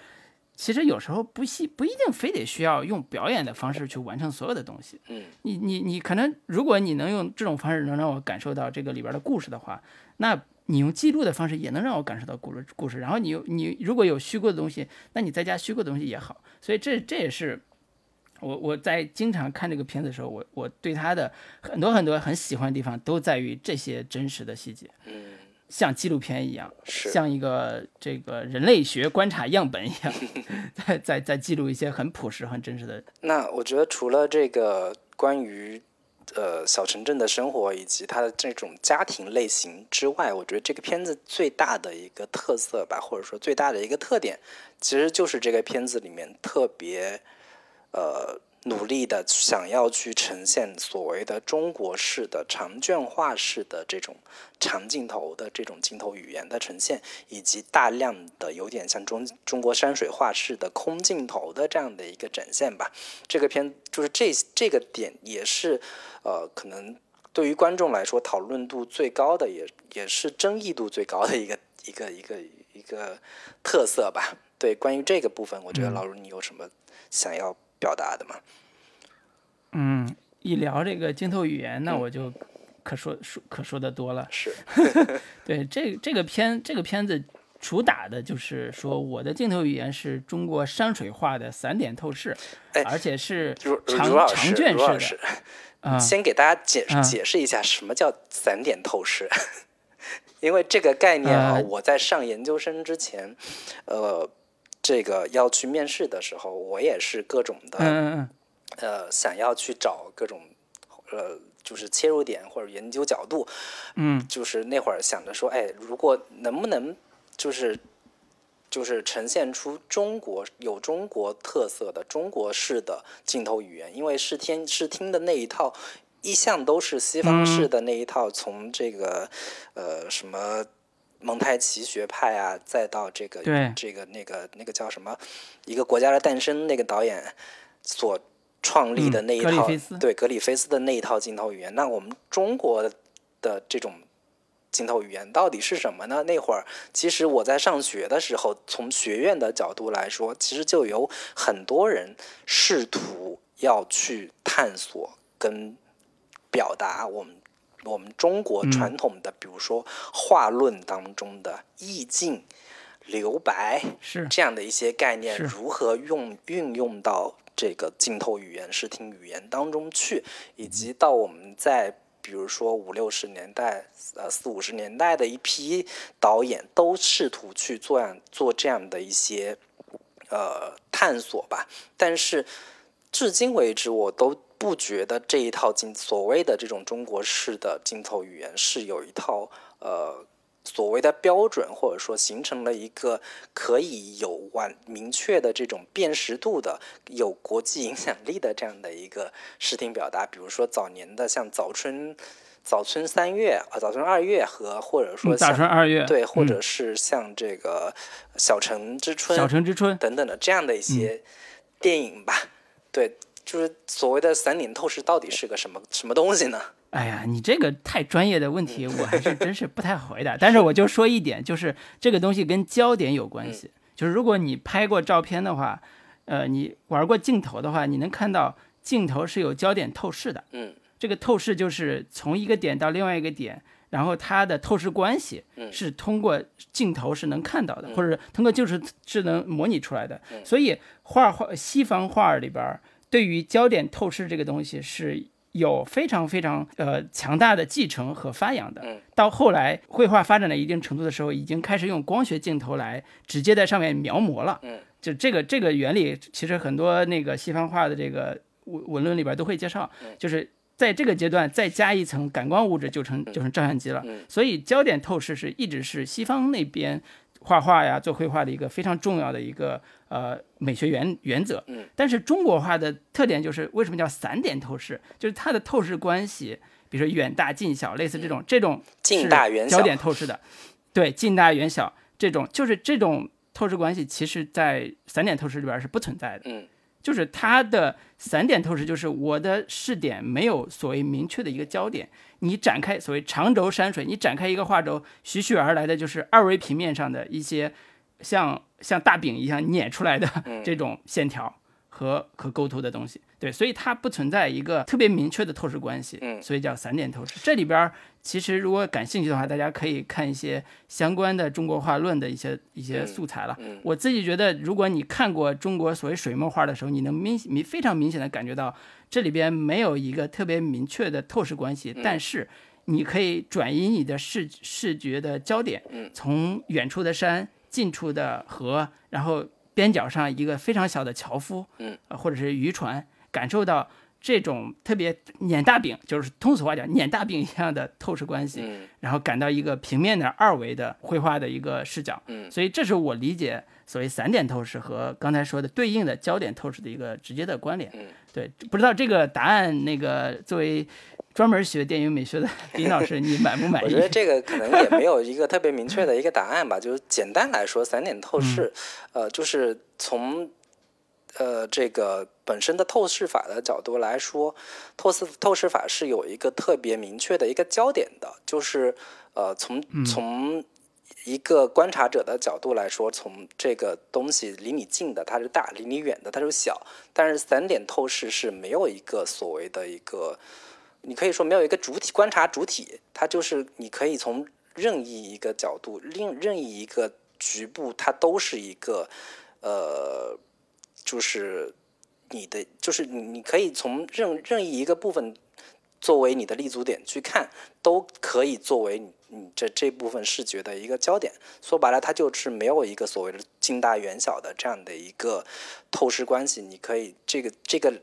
其实有时候不需不一定非得需要用表演的方式去完成所有的东西。嗯，你你你可能如果你能用这种方式能让我感受到这个里边的故事的话，那。你用记录的方式也能让我感受到故事故事，然后你有你如果有虚构的东西，那你再加虚构的东西也好，所以这这也是我我在经常看这个片子的时候，我我对他的很多很多很喜欢的地方都在于这些真实的细节，嗯，像纪录片一样，像一个这个人类学观察样本一样，在在在记录一些很朴实很真实的。那我觉得除了这个关于。呃，小城镇的生活以及它的这种家庭类型之外，我觉得这个片子最大的一个特色吧，或者说最大的一个特点，其实就是这个片子里面特别呃。努力的想要去呈现所谓的中国式的长卷画式的这种长镜头的这种镜头语言的呈现，以及大量的有点像中中国山水画式的空镜头的这样的一个展现吧。这个片就是这这个点也是呃，可能对于观众来说讨论度最高的，也也是争议度最高的一个一个一个一个特色吧。对，关于这个部分，我觉得老卢你有什么想要？表达的嘛，嗯，一聊这个镜头语言，那我就可说说可说的多了。是，对这这个片这个片子主打的就是说，我的镜头语言是中国山水画的散点透视，而且是长长卷式的。嗯，先给大家解解释一下什么叫散点透视，因为这个概念啊，我在上研究生之前，呃。这个要去面试的时候，我也是各种的，呃，想要去找各种，呃，就是切入点或者研究角度，嗯，就是那会儿想着说，哎，如果能不能，就是就是呈现出中国有中国特色的中国式的镜头语言，因为视听视听的那一套一向都是西方式的那一套，从这个呃什么。蒙太奇学派啊，再到这个这个那个那个叫什么，一个国家的诞生，那个导演所创立的那一套，对格里菲斯的那一套镜头语言。那我们中国的这种镜头语言到底是什么呢？那会儿其实我在上学的时候，从学院的角度来说，其实就有很多人试图要去探索跟表达我们我们中国传统的，比如说画论当中的意境、留白是。这样的一些概念，如何用运用到这个镜头语言、视听语言当中去，以及到我们在比如说五六十年代、呃四五十年代的一批导演，都试图去做样做这样的一些呃探索吧，但是至今为止，我都不觉得这一套镜所谓的这种中国式的镜头语言是有一套呃所谓的标准，或者说形成了一个可以有完明确的这种辨识度的、有国际影响力的这样的一个视听表达。比如说早年的像早春。早春三月啊，早春二月和或者说嗯早春二月对，或嗯者是像这个小城之春、小城之春，等等的这样的一些电影吧。对，就是所谓的散点透视到底是个什么 什么东西呢？哎呀，你这个太专业的问题，我还是真是不太好回答。但是我就说一点，就是这个东西跟焦点有关系。就是如果你拍过照片的话，呃，你玩过镜头的话，你能看到镜头是有焦点透视的。嗯这个透视就是从一个点到另外一个点，然后它的透视关系嗯是通过镜头是能看到的，或者通过就是智能模拟出来的。嗯所以画画西方画里边儿对于焦点透视这个东西是有非常非常呃强大的继承和发扬的。嗯到后来绘画发展到一定程度的时候，已经开始用光学镜头来直接在上面描摹了。嗯，就这个这个原理，其实很多那个西方画的这个文文论里边都会介绍，嗯就是。在这个阶段再加一层感光物质，就成就成照相机了。嗯所以焦点透视是一直是西方那边画画呀、做绘画的一个非常重要的一个呃美学原原则。嗯，但是中国画的特点就是为什么叫散点透视？就是它的透视关系，比如说远大近小，类似这种这种近大远小焦点透视的，对，近大远小这种就是这种透视关系，其实在散点透视里边是不存在的。嗯就是它的散点透视，就是我的视点没有所谓明确的一个焦点。你展开所谓长轴山水，你展开一个画轴，徐徐而来的就是二维平面上的一些像像大饼一样碾出来的这种线条和和构图的东西。对，所以它不存在一个特别明确的透视关系，嗯所以叫散点透视。这里边儿其实如果感兴趣的话，大家可以看一些相关的中国画论的一些一些素材了。嗯我自己觉得，如果你看过中国所谓水墨画的时候，你能明明非常明显的感觉到这里边没有一个特别明确的透视关系，嗯但是你可以转移你的视视觉的焦点，嗯从远处的山、近处的河，然后边角上一个非常小的樵夫，嗯呃，或者是渔船，感受到这种特别碾大饼，就是通俗话讲碾大饼一样的透视关系，嗯然后感到一个平面的二维的绘画的一个视角。嗯所以这是我理解所谓散点透视和刚才说的对应的焦点透视的一个直接的关联。嗯对，不知道这个答案，那个作为专门学电影美学的 林老师，你满不满意我觉？得这个可能也没有一个特别明确的一个答案吧，就是简单来说，散点透视，呃，就是从呃这个本身的透视法的角度来说，透视透视法是有一个特别明确的一个焦点的，就是呃从从一个观察者的角度来说，从这个东西离你近的它是大，离你远的它是小，但是散点透视是没有一个所谓的一个。你可以说没有一个主体观察主体，它就是你可以从任意一个角度、另任意一个局部，它都是一个呃，就是你的，就是你你可以从任任意一个部分作为你的立足点去看，都可以作为你你这这部分视觉的一个焦点。说白了，它就是没有一个所谓的近大远小的这样的一个透视关系。你可以这个这个。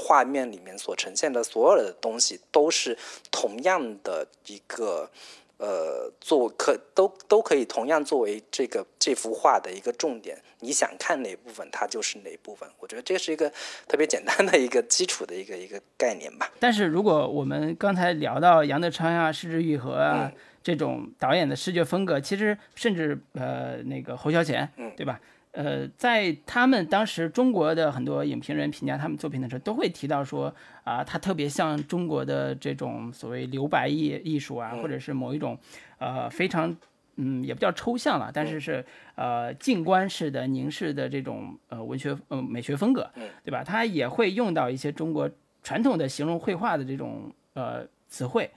画面里面所呈现的所有的东西都是同样的一个呃，作可都都可以同样作为这个这幅画的一个重点。你想看哪部分，它就是哪部分。我觉得这是一个特别简单的一个基础的一个一个概念吧。但是如果我们刚才聊到杨德昌呀、失之愈合啊、嗯这种导演的视觉风格，其实甚至呃那个侯孝贤，嗯对吧？呃，在他们当时中国的很多影评人评价他们作品的时候，都会提到说啊，他特别像中国的这种所谓留白艺艺术啊，或者是某一种呃非常嗯，也不叫抽象了，但是是呃静观式的凝视的这种呃文学呃美学风格，对吧？它也会用到一些中国传统的形容绘画的这种呃词汇，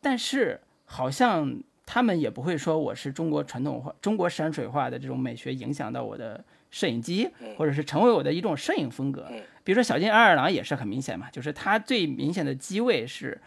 但是好像他们也不会说我是中国传统化、中国山水画的这种美学影响到我的摄影机，或者是成为我的一种摄影风格。比如说小津安二郎也是很明显嘛，就是他最明显的机位是。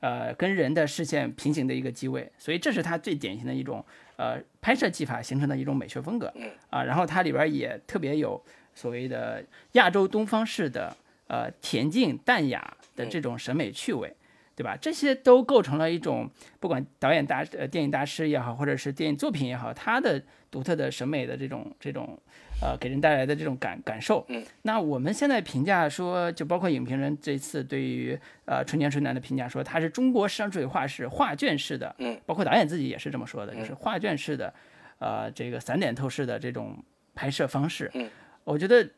呃，跟人的视线平行的一个机位，所以这是他最典型的一种呃拍摄技法形成的一种美学风格。嗯啊，然后它里边也特别有所谓的亚洲东方式的呃恬静淡雅的这种审美趣味，对吧？这些都构成了一种不管导演大呃电影大师也好，或者是电影作品也好，他的独特的审美的这种这种。呃，给人带来的这种感感受，嗯，那我们现在评价说，就包括影评人这次对于呃春江春暖的评价说，它是中国山水画是画卷式的，嗯，包括导演自己也是这么说的，就是画卷式的，呃，这个散点透视的这种拍摄方式，嗯，我觉得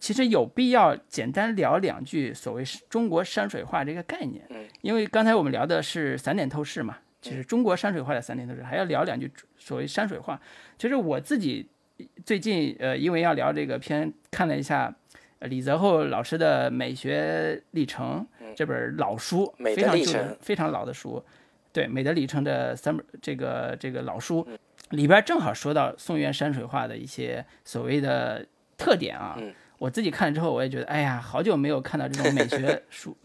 其实有必要简单聊两句所谓中国山水画这个概念，嗯，因为刚才我们聊的是散点透视嘛，其实中国山水画的散点透视，还要聊两句所谓山水画，其实我自己。最近呃，因为要聊这个片，看了一下李泽厚老师的《美学历程》这本老书，非常旧、非常老的书。对，《美的历程》的三本这个这个老书里边正好说到宋元山水画的一些所谓的特点啊。我自己看了之后，我也觉得，哎呀，好久没有看到这种美学 书、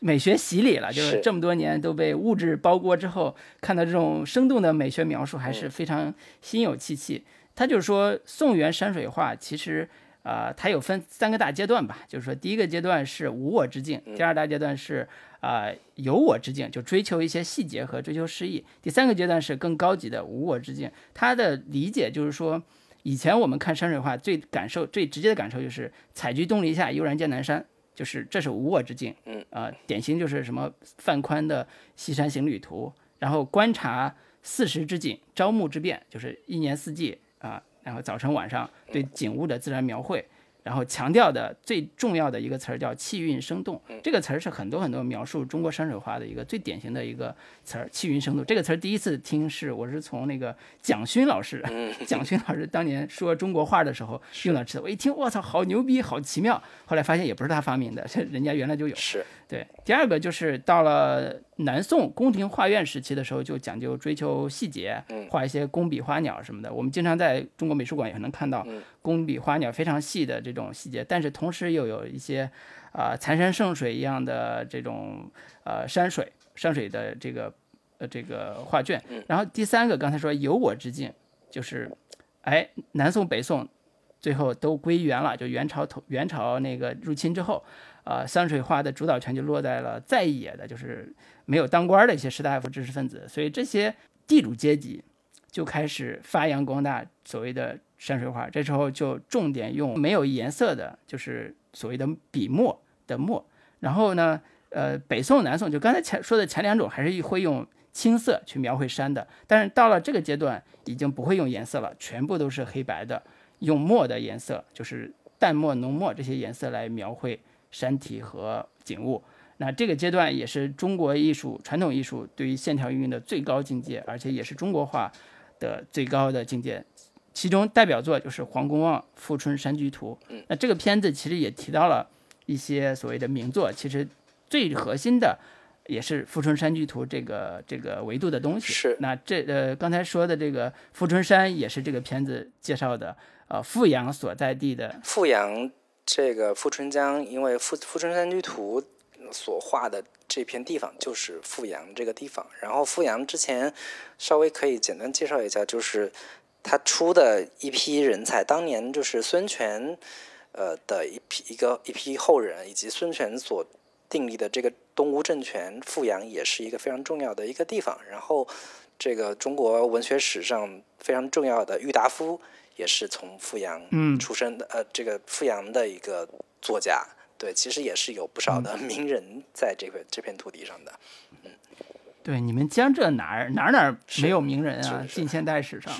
美学洗礼了。就是这么多年都被物质包裹之后，看到这种生动的美学描述，还是非常心有戚戚。他就是说，宋元山水画其实，呃，它有分三个大阶段吧。就是说，第一个阶段是无我之境，第二大阶段是啊有我之境，就追求一些细节和追求诗意。第三个阶段是更高级的无我之境。他的理解就是说，以前我们看山水画最感受最直接的感受就是“采菊东篱下，悠然见南山”，就是这是无我之境。嗯，啊，典型就是什么范宽的《西山行旅图》，然后观察四时之景，朝暮之变，就是一年四季。啊，然后早晨晚上对景物的自然描绘，然后强调的最重要的一个词儿叫气韵生动，这个词儿是很多很多描述中国山水画的一个最典型的一个词儿，气韵生动。这个词儿第一次听是我是从那个蒋勋老师，蒋勋老师当年说中国画的时候用到的，我一听我操，好牛逼，好奇妙。后来发现也不是他发明的，人家原来就有。是。对，第二个就是到了南宋宫廷画院时期的时候，就讲究追求细节，画一些工笔花鸟什么的。我们经常在中国美术馆也能看到工笔花鸟非常细的这种细节，但是同时又有一些啊残山剩水一样的这种呃山水山水的这个呃这个画卷。然后第三个刚才说有我之境，就是哎南宋北宋最后都归元了，就元朝头元朝那个入侵之后。呃，山水画的主导权就落在了在野的，就是没有当官的一些士大夫、知识分子，所以这些地主阶级就开始发扬光大所谓的山水画。这时候就重点用没有颜色的，就是所谓的笔墨的墨。然后呢，呃，北宋、南宋就刚才前说的前两种还是会用青色去描绘山的，但是到了这个阶段已经不会用颜色了，全部都是黑白的，用墨的颜色，就是淡墨、浓墨这些颜色来描绘。山体和景物，那这个阶段也是中国艺术传统艺术对于线条运用的最高境界，而且也是中国画的最高的境界。其中代表作就是黄公望《富春山居图》。那这个片子其实也提到了一些所谓的名作，其实最核心的也是《富春山居图》这个这个维度的东西。是。那这呃刚才说的这个富春山也是这个片子介绍的，呃富阳所在地的富阳。这个富春江，因为《富富春山居图》所画的这片地方就是富阳这个地方。然后富阳之前稍微可以简单介绍一下，就是他出的一批人才，当年就是孙权呃的一批一个一批后人，以及孙权所订立的这个东吴政权，富阳也是一个非常重要的一个地方。然后这个中国文学史上非常重要的郁达夫。也是从富阳出生的，呃，这个富阳的一个作家，对，其实也是有不少的名人在这块这片土地上的，嗯，对，你们江浙哪儿哪儿哪儿没有名人啊？近现代史上，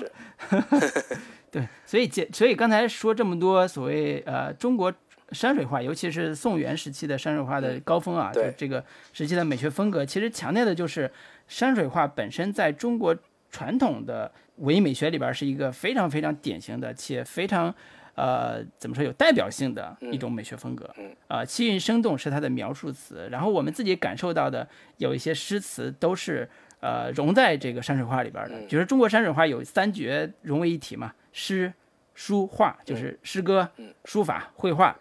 对，所以这所以刚才说这么多所谓呃中国山水画，尤其是宋元时期的山水画的高峰啊，就这个时期的美学风格，其实强调的就是山水画本身在中国。传统的文艺美学里边是一个非常非常典型的且非常。呃，怎么说有代表性的一种美学风格？嗯，啊，气韵生动是它的描述词，然后我们自己感受到的有一些诗词都是呃融在这个山水画里边的。比如中国山水画有三绝融为一体嘛，诗、书、画，就是诗歌、书法、绘画。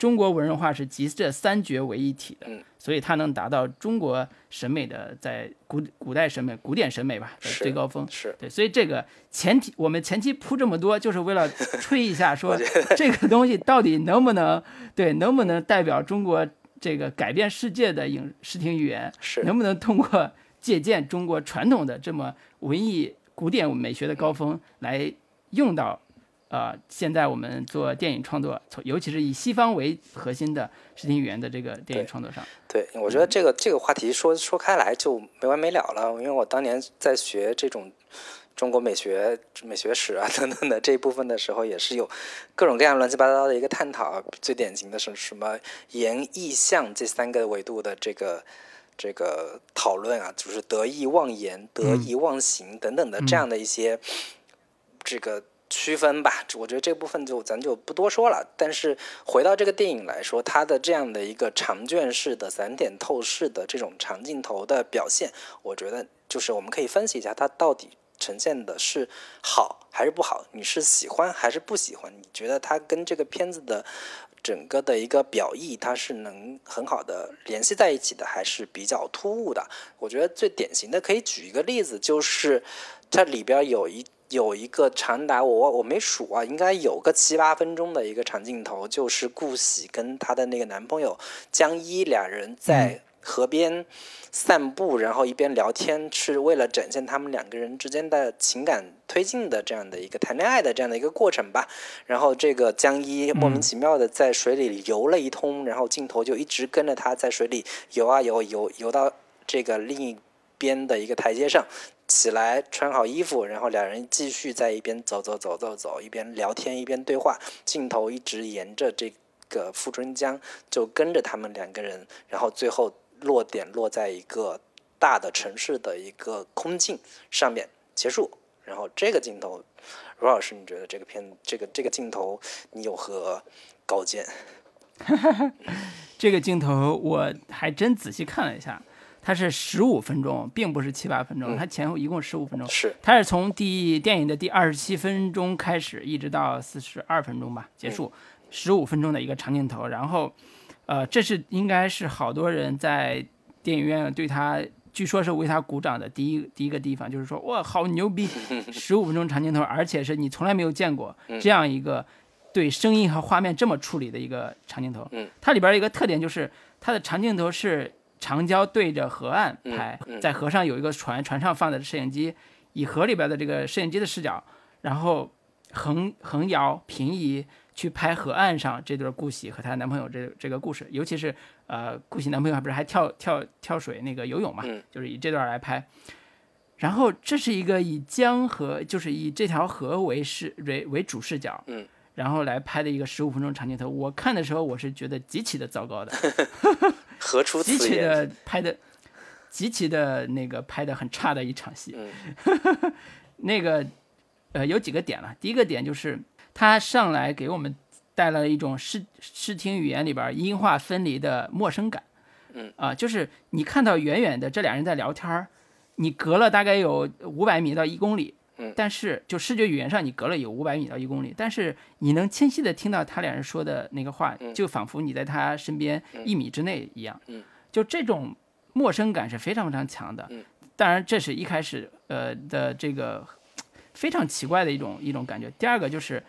中国文人画是集这三绝为一体的，所以它能达到中国审美的在古古代审美、古典审美吧的最高峰。是对，所以这个前提我们前期铺这么多，就是为了吹一下，说 这个东西到底能不能对，能不能代表中国这个改变世界的影视听语言？是能不能通过借鉴中国传统的这么文艺古典美学的高峰来用到？呃，现在我们做电影创作，从尤其是以西方为核心的视听语言的这个电影创作上，对，我觉得这个这个话题说说开来就没完没了了。因为我当年在学这种中国美学、美学史啊等等的这一部分的时候，也是有各种各样乱七八糟的一个探讨。最典型的是什么言、意、象这三个维度的这个这个讨论啊，就是得意忘言、得意忘形等等的这样的一些这个。区分吧，我觉得这部分就咱就不多说了。但是回到这个电影来说，它的这样的一个长卷式的散点透视的这种长镜头的表现，我觉得就是我们可以分析一下，它到底呈现的是好还是不好？你是喜欢还是不喜欢？你觉得它跟这个片子的整个的一个表意，它是能很好的联系在一起的，还是比较突兀的？我觉得最典型的可以举一个例子，就是它里边有一。有一个长达我我没数啊，应该有个七八分钟的一个长镜头，就是顾喜跟她的那个男朋友江一俩人在河边散步，然后一边聊天，是为了展现他们两个人之间的情感推进的这样的一个谈恋爱的这样的一个过程吧。然后这个江一莫名其妙的在水里游了一通，然后镜头就一直跟着他在水里游啊游，游游到这个另一边的一个台阶上。起来，穿好衣服，然后两人继续在一边走走走走走，一边聊天一边对话。镜头一直沿着这个富春江，就跟着他们两个人，然后最后落点落在一个大的城市的一个空镜上面结束。然后这个镜头，罗老师，你觉得这个片这个这个镜头你有何高见？这个镜头我还真仔细看了一下。它是十五分钟，并不是七八分钟，它前后一共十五分钟。是，它是从第电影的第二十七分钟开始，一直到四十二分钟吧结束，十五分钟的一个长镜头。然后，呃，这是应该是好多人在电影院对他，据说是为他鼓掌的第一第一个地方，就是说哇，好牛逼，十五分钟长镜头，而且是你从来没有见过这样一个对声音和画面这么处理的一个长镜头。嗯，它里边一个特点就是它的长镜头是。长焦对着河岸拍，在河上有一个船，船上放的摄影机，以河里边的这个摄影机的视角，然后横横摇平移去拍河岸上这对顾喜和她男朋友这这个故事，尤其是呃顾喜男朋友还不是还跳跳跳水那个游泳嘛，就是以这段来拍。然后这是一个以江河，就是以这条河为视为为主视角，然后来拍的一个十五分钟长镜头。我看的时候我是觉得极其的糟糕的。何出此言？极其的拍的，极其的那个拍的很差的一场戏。那个呃有几个点了，第一个点就是他上来给我们带来了一种视视听语言里边音画分离的陌生感。嗯啊，就是你看到远远的这俩人在聊天儿，你隔了大概有五百米到一公里。但是，就视觉语言上，你隔了有五百米到一公里，但是你能清晰的听到他俩人说的那个话，就仿佛你在他身边一米之内一样。就这种陌生感是非常非常强的。当然，这是一开始呃的这个非常奇怪的一种一种感觉。第二个就是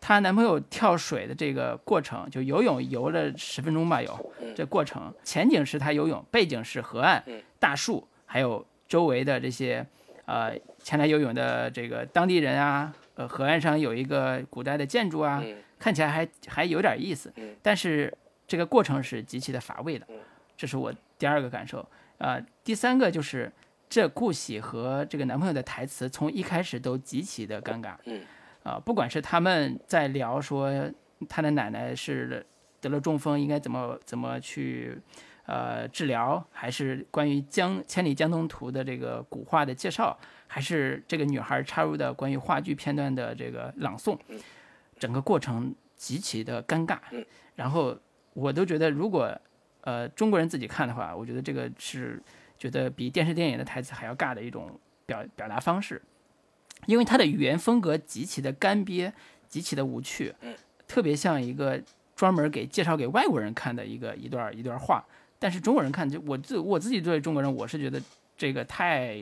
她男朋友跳水的这个过程，就游泳游了十分钟吧，有这过程，前景是他游泳，背景是河岸、大树，还有周围的这些。呃，前来游泳的这个当地人啊，呃，河岸上有一个古代的建筑啊，看起来还还有点意思，但是这个过程是极其的乏味的，这是我第二个感受。呃，第三个就是这顾喜和这个男朋友的台词从一开始都极其的尴尬，啊，不管是他们在聊说他的奶奶是得了中风，应该怎么怎么去。呃治疗，还是关于江《千里江东图》的这个古画的介绍，还是这个女孩插入的关于话剧片段的这个朗诵，整个过程极其的尴尬。然后我都觉得，如果呃中国人自己看的话，我觉得这个是觉得比电视电影的台词还要尬的一种表表达方式，因为他的语言风格极其的干瘪，极其的无趣，特别像一个专门给介绍给外国人看的一个一段一段话。但是中国人看，就我自我自己作为中国人，我是觉得这个太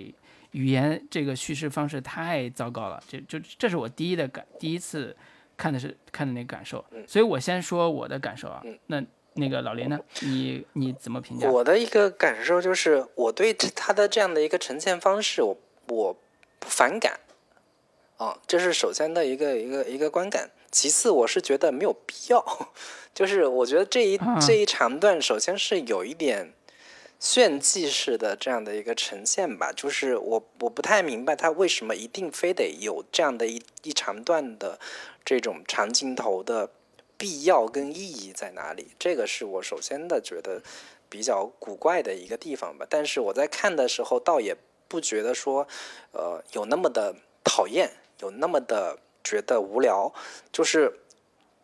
语言这个叙事方式太糟糕了。这就这是我第一的感，第一次看的是看的那个感受。所以我先说我的感受啊。那那个老林呢？你你怎么评价？我的一个感受就是，我对他的这样的一个呈现方式，我我不反感。哦，这是首先的一个一个一个观感。其次，我是觉得没有必要。就是我觉得这一这一长段，首先是有一点炫技式的这样的一个呈现吧。就是我我不太明白他为什么一定非得有这样的一一长段的这种长镜头的必要跟意义在哪里？这个是我首先的觉得比较古怪的一个地方吧。但是我在看的时候，倒也不觉得说呃有那么的讨厌，有那么的觉得无聊，就是。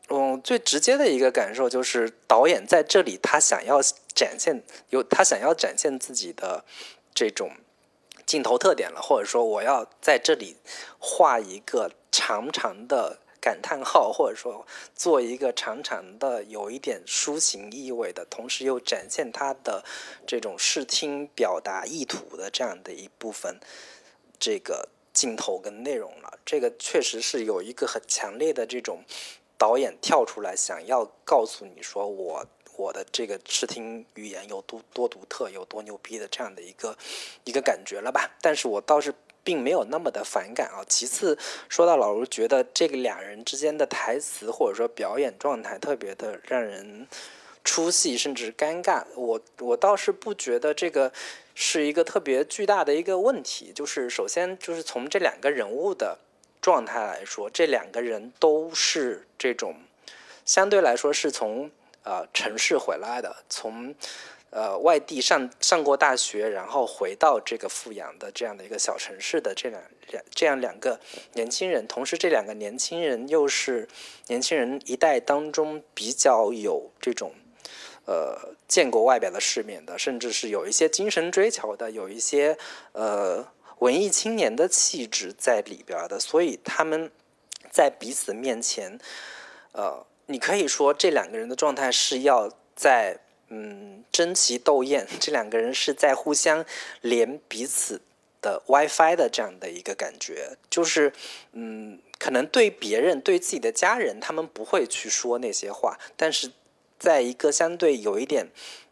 嗯，最直接的一个感受就是导演在这里，他想要展现有他想要展现自己的这种镜头特点了，或者说我要在这里画一个长长的感叹号，或者说做一个长长的有一点抒情意味的，同时又展现他的这种视听表达意图的这样的一部分这个镜头跟内容了。这个确实是有一个很强烈的这种。导演跳出来，想要告诉你说，我我的这个视听语言有多多独特，有多牛逼的这样的一个一个感觉了吧？但是我倒是并没有那么的反感啊。其次，说到老卢觉得这个俩人之间的台词或者说表演状态特别的让人出戏，甚至尴尬。我我倒是不觉得这个是一个特别巨大的一个问题。就是首先就是从这两个人物的。状态来说，这两个人都是这种相对来说是从呃城市回来的，从呃外地上上过大学，然后回到这个富阳的这样的一个小城市的这两两这样两个年轻人，同时这两个年轻人又是年轻人一代当中比较有这种呃见过外表的世面的，甚至是有一些精神追求的，有一些呃。文艺青年的气质在里边的，所以他们在彼此面前，呃，你可以说这两个人的状态是要在嗯争奇斗艳，这两个人是在互相连彼此的 WiFi 的这样的一个感觉，就是嗯，可能对别人对自己的家人，他们不会去说那些话，但是在一个相对有一点，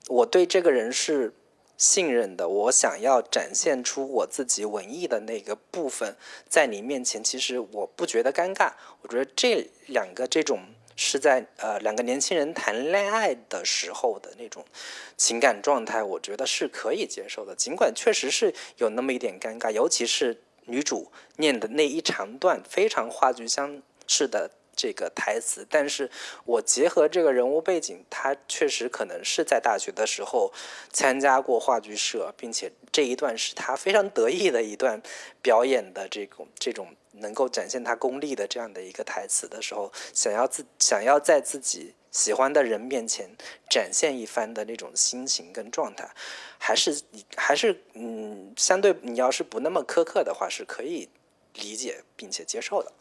我对这个人是。信任的，我想要展现出我自己文艺的那个部分，在你面前，其实我不觉得尴尬。我觉得这两个这种是在呃两个年轻人谈恋爱的时候的那种情感状态，我觉得是可以接受的。尽管确实是有那么一点尴尬，尤其是女主念的那一长段非常话剧相似的。这个台词，但是我结合这个人物背景，他确实可能是在大学的时候参加过话剧社，并且这一段是他非常得意的一段表演的这种这种能够展现他功力的这样的一个台词的时候，想要自想要在自己喜欢的人面前展现一番的那种心情跟状态，还是还是嗯，相对你要是不那么苛刻的话，是可以理解并且接受的。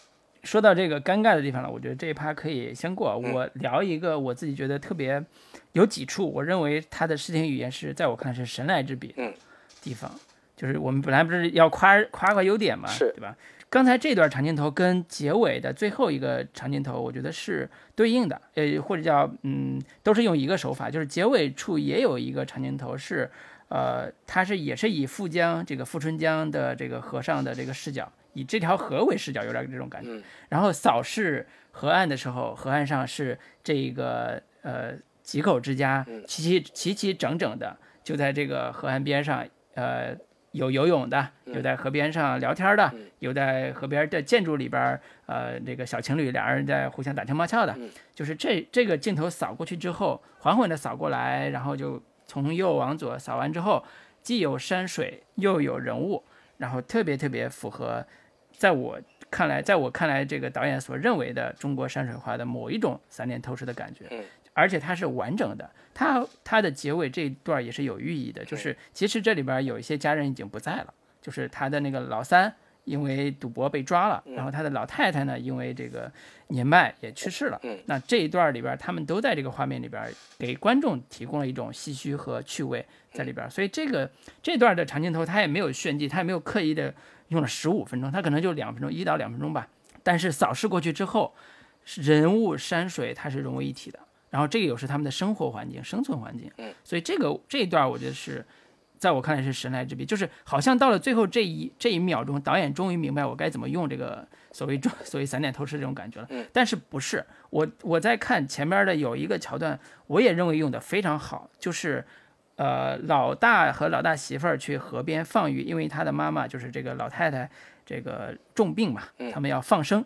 说到这个尴尬的地方了，我觉得这一趴可以先过。我聊一个我自己觉得特别有几处，我认为他的视听语言是在我看是神来之笔的地方。就是我们本来不是要夸夸夸优点嘛，对吧？刚才这段长镜头跟结尾的最后一个长镜头，我觉得是对应的，呃，或者叫嗯，都是用一个手法，就是结尾处也有一个长镜头是，呃，它是也是以富江这个富春江的这个和尚的这个视角。以这条河为视角，有点这种感觉。然后扫视河岸的时候，河岸上是这个呃几口之家，齐齐齐齐整整的，就在这个河岸边上。呃，有游泳的，有在河边上聊天的，有在河边的建筑里边，呃，这个小情侣俩人在互相打情骂俏的。就是这这个镜头扫过去之后，缓缓的扫过来，然后就从右往左扫完之后，既有山水又有人物，然后特别特别符合，在我看来，在我看来，这个导演所认为的中国山水画的某一种三点透视的感觉，而且它是完整的，它它的结尾这一段也是有寓意的，就是其实这里边有一些家人已经不在了，就是他的那个老三。因为赌博被抓了，然后他的老太太呢，因为这个年迈也去世了。那这一段里边，他们都在这个画面里边给观众提供了一种唏嘘和趣味在里边。所以这个这段的长镜头，他也没有炫技，他也没有刻意的用了十五分钟，它可能就两分钟，一到两分钟吧。但是扫视过去之后，人物山水它是融为一体的。然后这个又是他们的生活环境、生存环境。所以这个这一段我觉得是。在我看来是神来之笔，就是好像到了最后这一这一秒钟，导演终于明白我该怎么用这个所谓 所谓散点透视这种感觉了。但是不是我我在看前面的有一个桥段，我也认为用的非常好，就是呃老大和老大媳妇儿去河边放鱼，因为他的妈妈就是这个老太太这个重病嘛，他们要放生，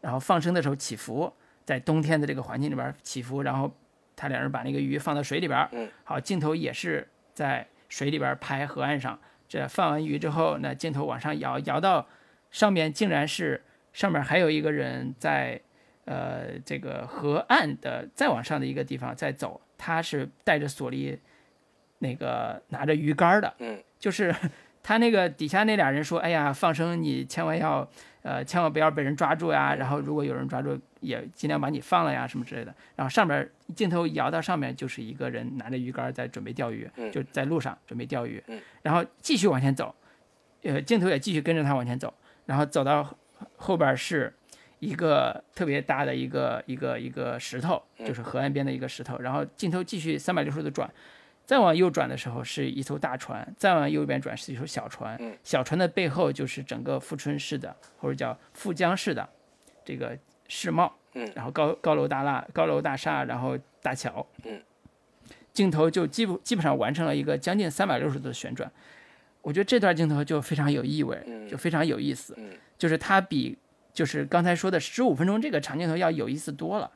然后放生的时候起伏，在冬天的这个环境里边起伏，然后他两人把那个鱼放到水里边，好镜头也是在。水里边拍河岸上，这放完鱼之后，那镜头往上摇，摇到上面竟然是上面还有一个人在，呃，这个河岸的再往上的一个地方在走，他是带着索利，那个拿着鱼竿的，嗯，就是他那个底下那俩人说，哎呀，放生你千万要。呃，千万不要被人抓住呀！然后如果有人抓住，也尽量把你放了呀，什么之类的。然后上边镜头摇到上面，就是一个人拿着鱼竿在准备钓鱼，就在路上准备钓鱼。然后继续往前走，呃，镜头也继续跟着他往前走。然后走到后边是一个特别大的一个一个一个石头，就是河岸边的一个石头。然后镜头继续三百六十度转。再往右转的时候是一艘大船，再往右边转是一艘小船。小船的背后就是整个富春市的或者叫富江市的这个世贸。然后高高楼大厦、高楼大厦，然后大桥。镜头就基本基本上完成了一个将近三百六十度的旋转。我觉得这段镜头就非常有意味，就非常有意思。就是它比就是刚才说的十五分钟这个长镜头要有意思多了。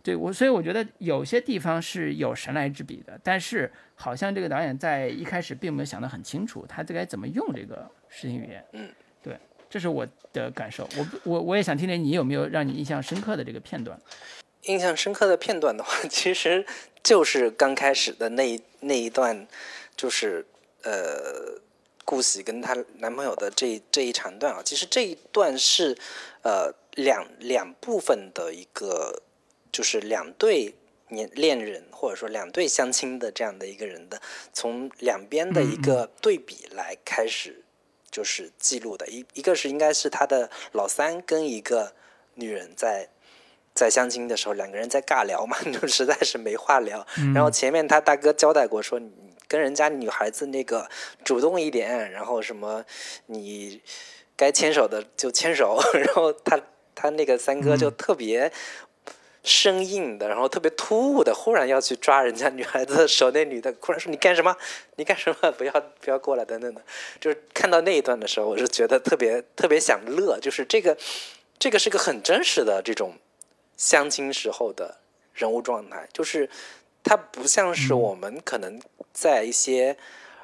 对我，所以我觉得有些地方是有神来之笔的，但是好像这个导演在一开始并没有想得很清楚，他该怎么用这个视听语言。嗯，对，这是我的感受。我我我也想听听你有没有让你印象深刻的这个片段。印象深刻的片段的话，其实就是刚开始的那一那一段，就是呃，顾喜跟她男朋友的这这一长段啊。其实这一段是呃两两部分的一个。就是两对年恋人，或者说两对相亲的这样的一个人的，从两边的一个对比来开始，就是记录的。一一个是应该是他的老三跟一个女人在在相亲的时候，两个人在尬聊嘛，就实在是没话聊。然后前面他大哥交代过说，你跟人家女孩子那个主动一点，然后什么你该牵手的就牵手。然后他他那个三哥就特别。生硬的，然后特别突兀的，忽然要去抓人家女孩子的手，那女的忽然说：“你干什么？你干什么？不要不要过来！”等等的，就是看到那一段的时候，我是觉得特别特别想乐。就是这个，这个是个很真实的这种相亲时候的人物状态，就是它不像是我们可能在一些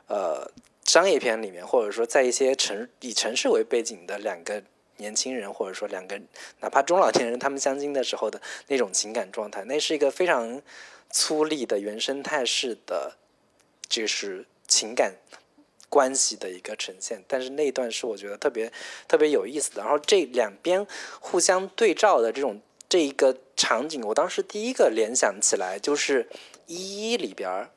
呃商业片里面，或者说在一些城以城市为背景的两个。年轻人或者说两个哪怕中老年人，他们相亲的时候的那种情感状态，那是一个非常粗粝的原生态式的，就是情感关系的一个呈现。但是那一段是我觉得特别特别有意思的。然后这两边互相对照的这种这一个场景，我当时第一个联想起来就是《一一》里边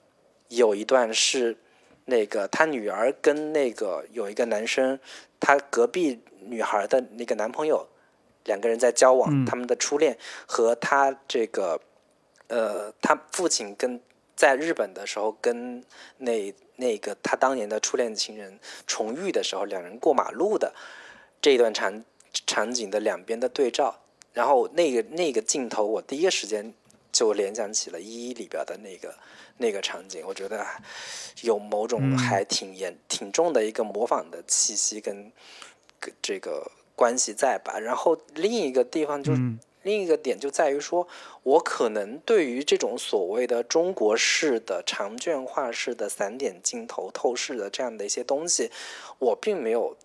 有一段是那个他女儿跟那个有一个男生，他隔壁。女孩的那个男朋友，两个人在交往，他们的初恋和他这个，呃，他父亲跟在日本的时候跟那那个他当年的初恋情人重遇的时候，两人过马路的这一段场场景的两边的对照，然后那个那个镜头，我第一个时间就联想起了《一一》里边的那个那个场景，我觉得有某种还挺严挺重的一个模仿的气息跟。这个关系在吧，然后另一个地方就是另一个点就在于说，我可能对于这种所谓的中国式的长卷画式的散点镜头、透视的这样的一些东西，我并没有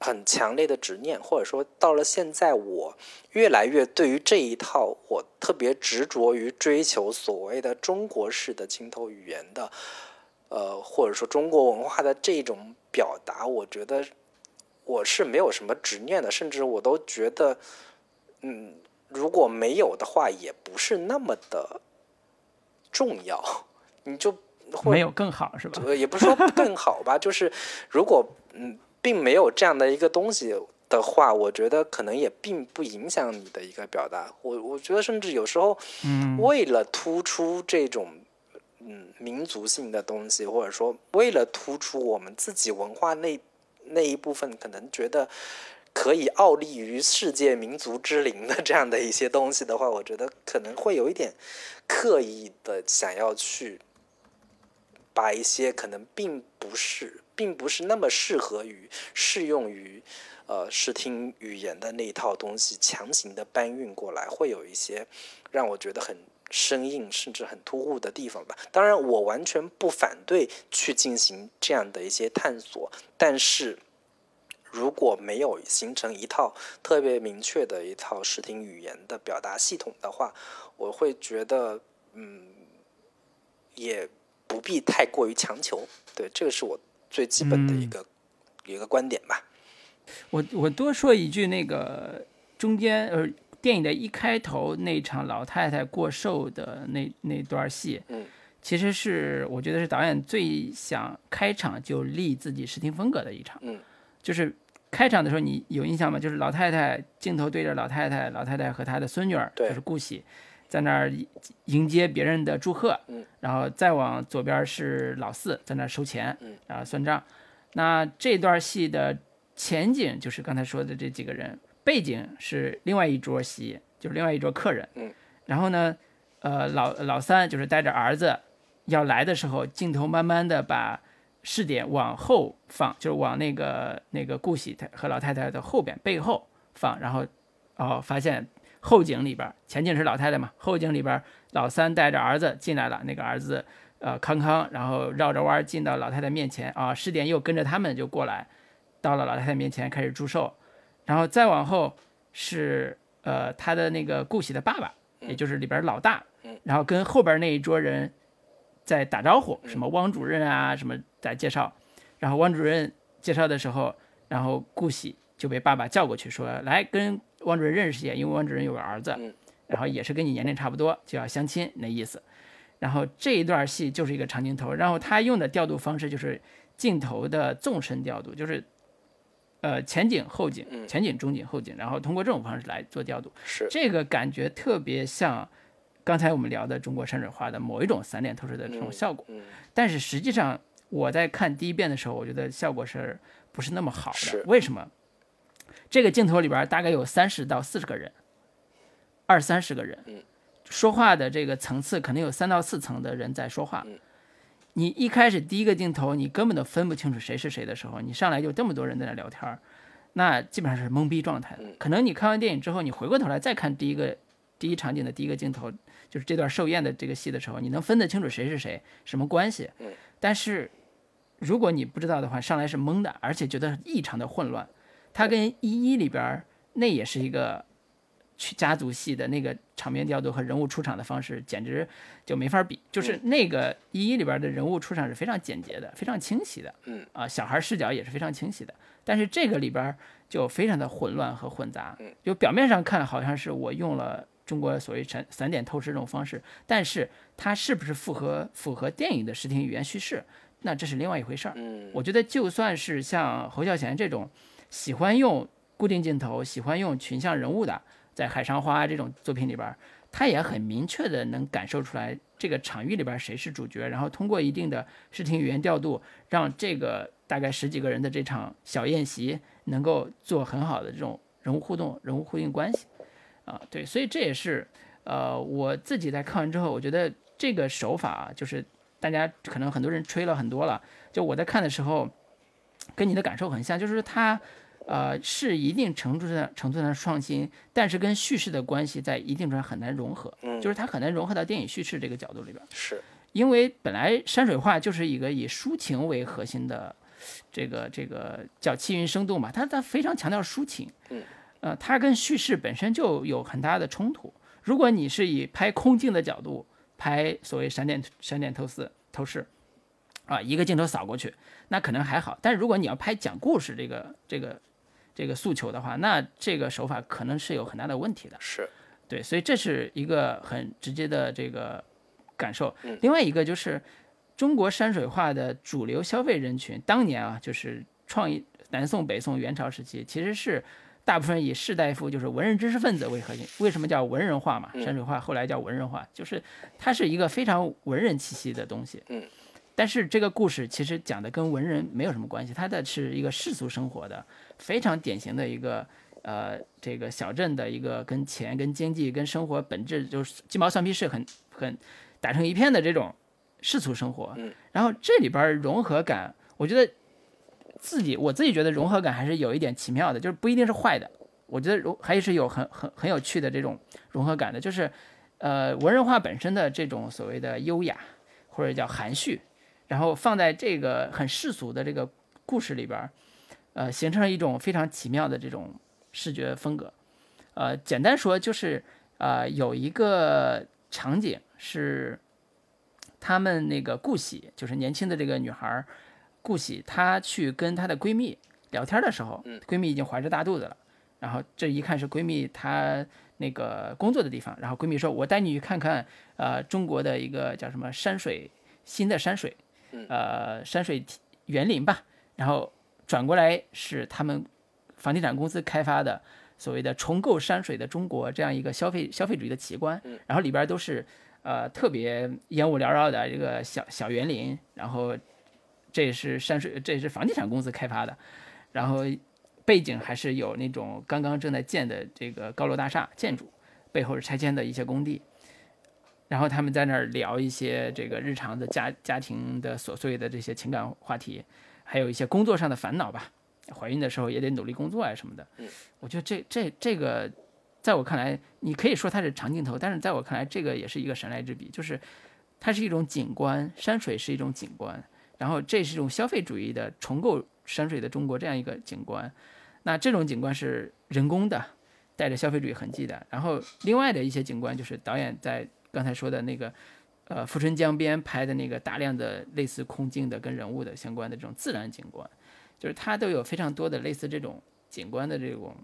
很强烈的执念，或者说到了现在，我越来越对于这一套，我特别执着于追求所谓的中国式的镜头语言的，呃，或者说中国文化的这种表达，我觉得。我是没有什么执念的，甚至我都觉得，嗯，如果没有的话，也不是那么的重要。你就没有更好是吧？也不是说更好吧，就是如果嗯，并没有这样的一个东西的话，我觉得可能也并不影响你的一个表达。我我觉得，甚至有时候，嗯，为了突出这种嗯民族性的东西，或者说为了突出我们自己文化那。那一部分可能觉得可以傲立于世界民族之林的这样的一些东西的话，我觉得可能会有一点刻意的想要去把一些可能并不是并不是那么适合于适用于呃视听语言的那一套东西强行的搬运过来，会有一些让我觉得很生硬甚至很突兀的地方吧。当然，我完全不反对去进行这样的一些探索，但是。如果没有形成一套特别明确的一套视听语言的表达系统的话，我会觉得，嗯，也不必太过于强求。对，这个是我最基本的一个一个观点吧。我我多说一句，那个中间呃，电影的一开头那场老太太过寿的那那段戏，嗯，其实是我觉得是导演最想开场就立自己视听风格的一场，嗯。就是开场的时候，你有印象吗？就是老太太镜头对着老太太，老太太和她的孙女儿，就是顾喜，在那儿迎接别人的祝贺。嗯，然后再往左边是老四在那儿收钱，嗯，然后算账。那这段戏的前景就是刚才说的这几个人，背景是另外一桌席，就是另外一桌客人。嗯，然后呢，呃，老老三就是带着儿子要来的时候，镜头慢慢的把。视点往后放，就是往那个那个顾喜太和老太太的后边背后放，然后哦，发现后景里边前景是老太太嘛，后景里边老三带着儿子进来了，那个儿子呃康康，然后绕着弯进到老太太面前啊，十点又跟着他们就过来，到了老太太面前开始祝寿，然后再往后是呃他的那个顾喜的爸爸，也就是里边老大，然后跟后边那一桌人。在打招呼，什么汪主任啊，什么在介绍，然后汪主任介绍的时候，然后顾喜就被爸爸叫过去，说来跟汪主任认识一下，因为汪主任有个儿子，然后也是跟你年龄差不多，就要相亲那意思。然后这一段戏就是一个长镜头，然后他用的调度方式就是镜头的纵深调度，就是呃前景后景，前景中景后景，然后通过这种方式来做调度，是这个感觉特别像。刚才我们聊的中国山水画的某一种散点透视的这种效果，但是实际上我在看第一遍的时候，我觉得效果是不是那么好的？为什么？这个镜头里边大概有三十到四十个人，二三十个人，说话的这个层次可能有三到四层的人在说话。你一开始第一个镜头，你根本都分不清楚谁是谁的时候，你上来就这么多人在那聊天那基本上是懵逼状态。可能你看完电影之后，你回过头来再看第一个第一场景的第一个镜头。就是这段寿宴的这个戏的时候，你能分得清楚谁是谁，什么关系？嗯。但是，如果你不知道的话，上来是懵的，而且觉得异常的混乱。它跟一一里边那也是一个去家族戏的那个场面调度和人物出场的方式，简直就没法比。就是那个一一里边的人物出场是非常简洁的，非常清晰的。嗯。啊，小孩视角也是非常清晰的。但是这个里边就非常的混乱和混杂。嗯。就表面上看，好像是我用了。中国所谓散散点透视这种方式，但是它是不是符合符合电影的视听语言叙事，那这是另外一回事儿。嗯，我觉得就算是像侯孝贤这种喜欢用固定镜头、喜欢用群像人物的，在《海上花》这种作品里边，他也很明确的能感受出来这个场域里边谁是主角，然后通过一定的视听语言调度，让这个大概十几个人的这场小宴席能够做很好的这种人物互动、人物呼应关系。啊，对，所以这也是，呃，我自己在看完之后，我觉得这个手法啊，就是大家可能很多人吹了很多了，就我在看的时候，跟你的感受很像，就是它呃，是一定程度上程度上的创新，但是跟叙事的关系在一定程度上很难融合，嗯就是它很难融合到电影叙事这个角度里边。是，因为本来山水画就是一个以抒情为核心的，这个这个叫气韵生动嘛，它它非常强调抒情，嗯，呃，它跟叙事本身就有很大的冲突。如果你是以拍空镜的角度拍所谓闪点闪点透视透视，啊，一个镜头扫过去，那可能还好。但是如果你要拍讲故事这个这个这个诉求的话，那这个手法可能是有很大的问题的。是，对，所以这是一个很直接的这个感受。嗯另外一个就是中国山水画的主流消费人群，当年啊，就是创意南宋、北宋、元朝时期，其实是大部分以士大夫，就是文人知识分子为核心。为什么叫文人画嘛？嗯山水画后来叫文人画，就是它是一个非常文人气息的东西。嗯。但是这个故事其实讲的跟文人没有什么关系，它的是一个世俗生活的非常典型的一个呃这个小镇的一个跟钱、跟经济、跟生活本质就是鸡毛蒜皮事很很打成一片的这种世俗生活。嗯。然后这里边儿融合感，我觉得自己我自己觉得融合感还是有一点奇妙的，就是不一定是坏的。我觉得融还是有很很很有趣的这种融合感的，就是呃文人画本身的这种所谓的优雅或者叫含蓄，然后放在这个很世俗的这个故事里边儿，呃，形成了一种非常奇妙的这种视觉风格。呃，简单说就是呃有一个场景是他们那个顾喜，就是年轻的这个女孩儿顾喜，她去跟她的闺蜜聊天的时候，闺蜜已经怀着大肚子了，然后这一看是闺蜜她那个工作的地方，然后闺蜜说：“我带你去看看，呃，中国的一个叫什么山水新的山水，呃，山水园林吧。”然后转过来是他们房地产公司开发的所谓的重构山水的中国这样一个消费消费主义的奇观，然后里边都是呃特别烟雾缭绕的这个小小园林，然后这也是山水，这也是房地产公司开发的，然后背景还是有那种刚刚正在建的这个高楼大厦建筑，背后是拆迁的一些工地。然后他们在那儿聊一些这个日常的家家庭的琐碎的这些情感话题，还有一些工作上的烦恼吧。怀孕的时候也得努力工作啊什么的。嗯，我觉得这这这个，在我看来，你可以说它是长镜头，但是在我看来，这个也是一个神来之笔，就是它是一种景观，山水是一种景观，然后这是一种消费主义的重构山水的中国这样一个景观。那这种景观是人工的，带着消费主义痕迹的。然后另外的一些景观，就是导演在刚才说的那个，呃，富春江边拍的那个大量的类似空镜的跟人物的相关的这种自然景观，就是它都有非常多的类似这种景观的这种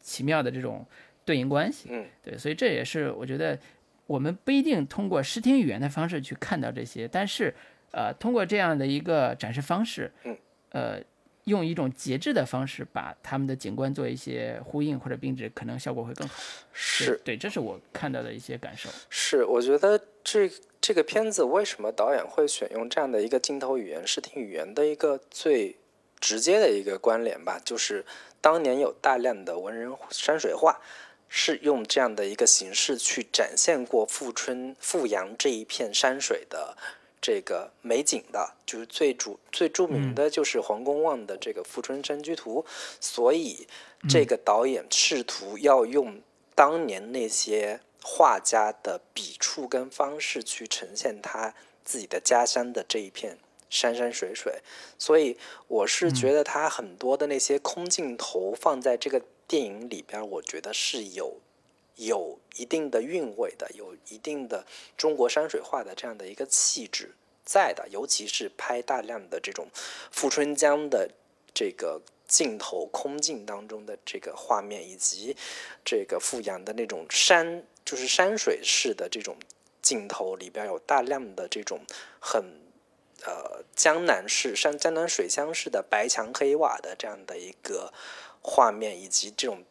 奇妙的这种对应关系。嗯，对，所以这也是我觉得我们不一定通过视听语言的方式去看到这些，但是呃，通过这样的一个展示方式，嗯，呃。用一种节制的方式把他们的景观做一些呼应或者并置，可能效果会更好。是对，这是我看到的一些感受。是，我觉得这这个片子为什么导演会选用这样的一个镜头语言、视听语言的一个最直接的一个关联吧，就是当年有大量的文人山水画是用这样的一个形式去展现过富春、富阳这一片山水的。这个美景的，就是最主最著名的就是黄公望的这个《富春山居图》，所以这个导演试图要用当年那些画家的笔触跟方式去呈现他自己的家乡的这一片山山水水，所以我是觉得他很多的那些空镜头放在这个电影里边，我觉得是有。有一定的韵味的，有一定的中国山水画的这样的一个气质在的，尤其是拍大量的这种富春江的这个镜头空镜当中的这个画面，以及这个富阳的那种山，就是山水式的这种镜头里边有大量的这种很呃江南式山江南水乡式的白墙黑瓦的这样的一个画面，以及这种。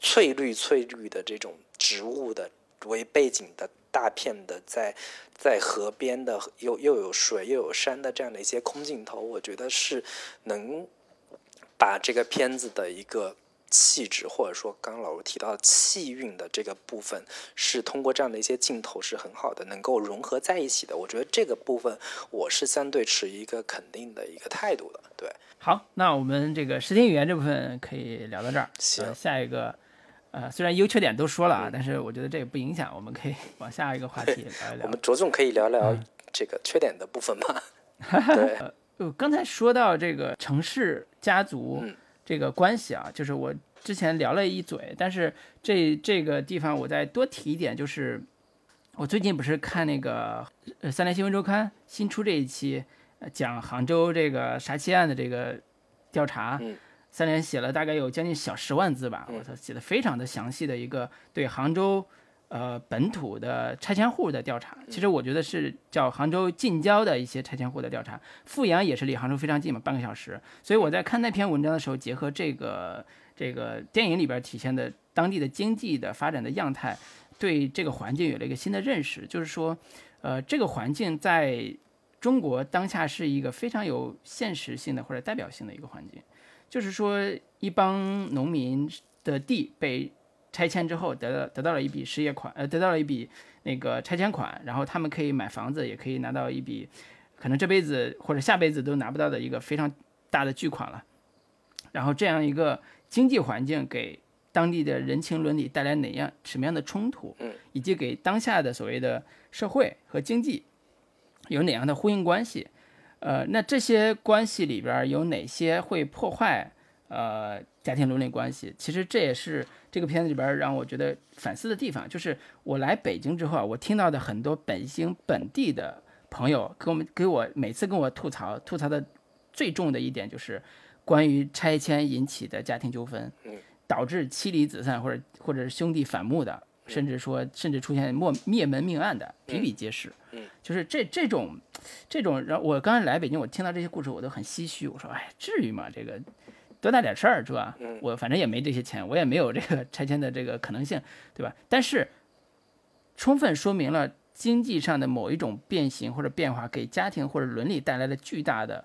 翠绿翠绿的这种植物的为背景的大片的在在河边的又又有水又有山的这样的一些空镜头，我觉得是能把这个片子的一个气质，或者说刚刚老师提到气韵的这个部分，是通过这样的一些镜头是很好的，能够融合在一起的。我觉得这个部分我是相对持一个肯定的一个态度的。对，好，那我们这个视听语言这部分可以聊到这儿。行，下一个，呃，虽然优缺点都说了啊，但是我觉得这也不影响，我们可以 往下一个话题聊一聊。我们着重可以聊聊这个缺点的部分嘛？对，呃，刚才说到这个城市家族。这个关系啊，就是我之前聊了一嘴，但是这这个地方我再多提一点，就是我最近不是看那个呃三联新闻周刊新出这一期讲杭州这个杀妻案的这个调查，三联写了大概有将近小十万字吧，我操，写的非常的详细的一个对杭州。呃，本土的拆迁户的调查，其实我觉得是叫杭州近郊的一些拆迁户的调查。富阳也是离杭州非常近嘛，半个小时。所以我在看那篇文章的时候，结合这个这个电影里边体现的当地的经济的发展的样态，对这个环境有了一个新的认识。就是说，呃，这个环境在中国当下是一个非常有现实性的或者代表性的一个环境。就是说，一帮农民的地被。拆迁之后得到得到了一笔失业款，呃，得到了一笔那个拆迁款，然后他们可以买房子，也可以拿到一笔可能这辈子或者下辈子都拿不到的一个非常大的巨款了。然后这样一个经济环境给当地的人情伦理带来哪样什么样的冲突，以及给当下的所谓的社会和经济有哪样的呼应关系？呃，那这些关系里边有哪些会破坏呃家庭伦理关系？其实这也是。这个片子里边让我觉得反思的地方，就是我来北京之后啊，我听到的很多北京本地的朋友给我们给我每次跟我吐槽，吐槽的最重的一点就是关于拆迁引起的家庭纠纷，导致妻离子散或者或者是兄弟反目的，甚至说甚至出现灭灭门命案的比比皆是。就是这这种这种，然后我刚才来北京，我听到这些故事我都很唏嘘，我说哎，至于吗？这个。多大点事儿是吧？我反正也没这些钱，我也没有这个拆迁的这个可能性，对吧？但是，充分说明了经济上的某一种变形或者变化给家庭或者伦理带来了巨大的，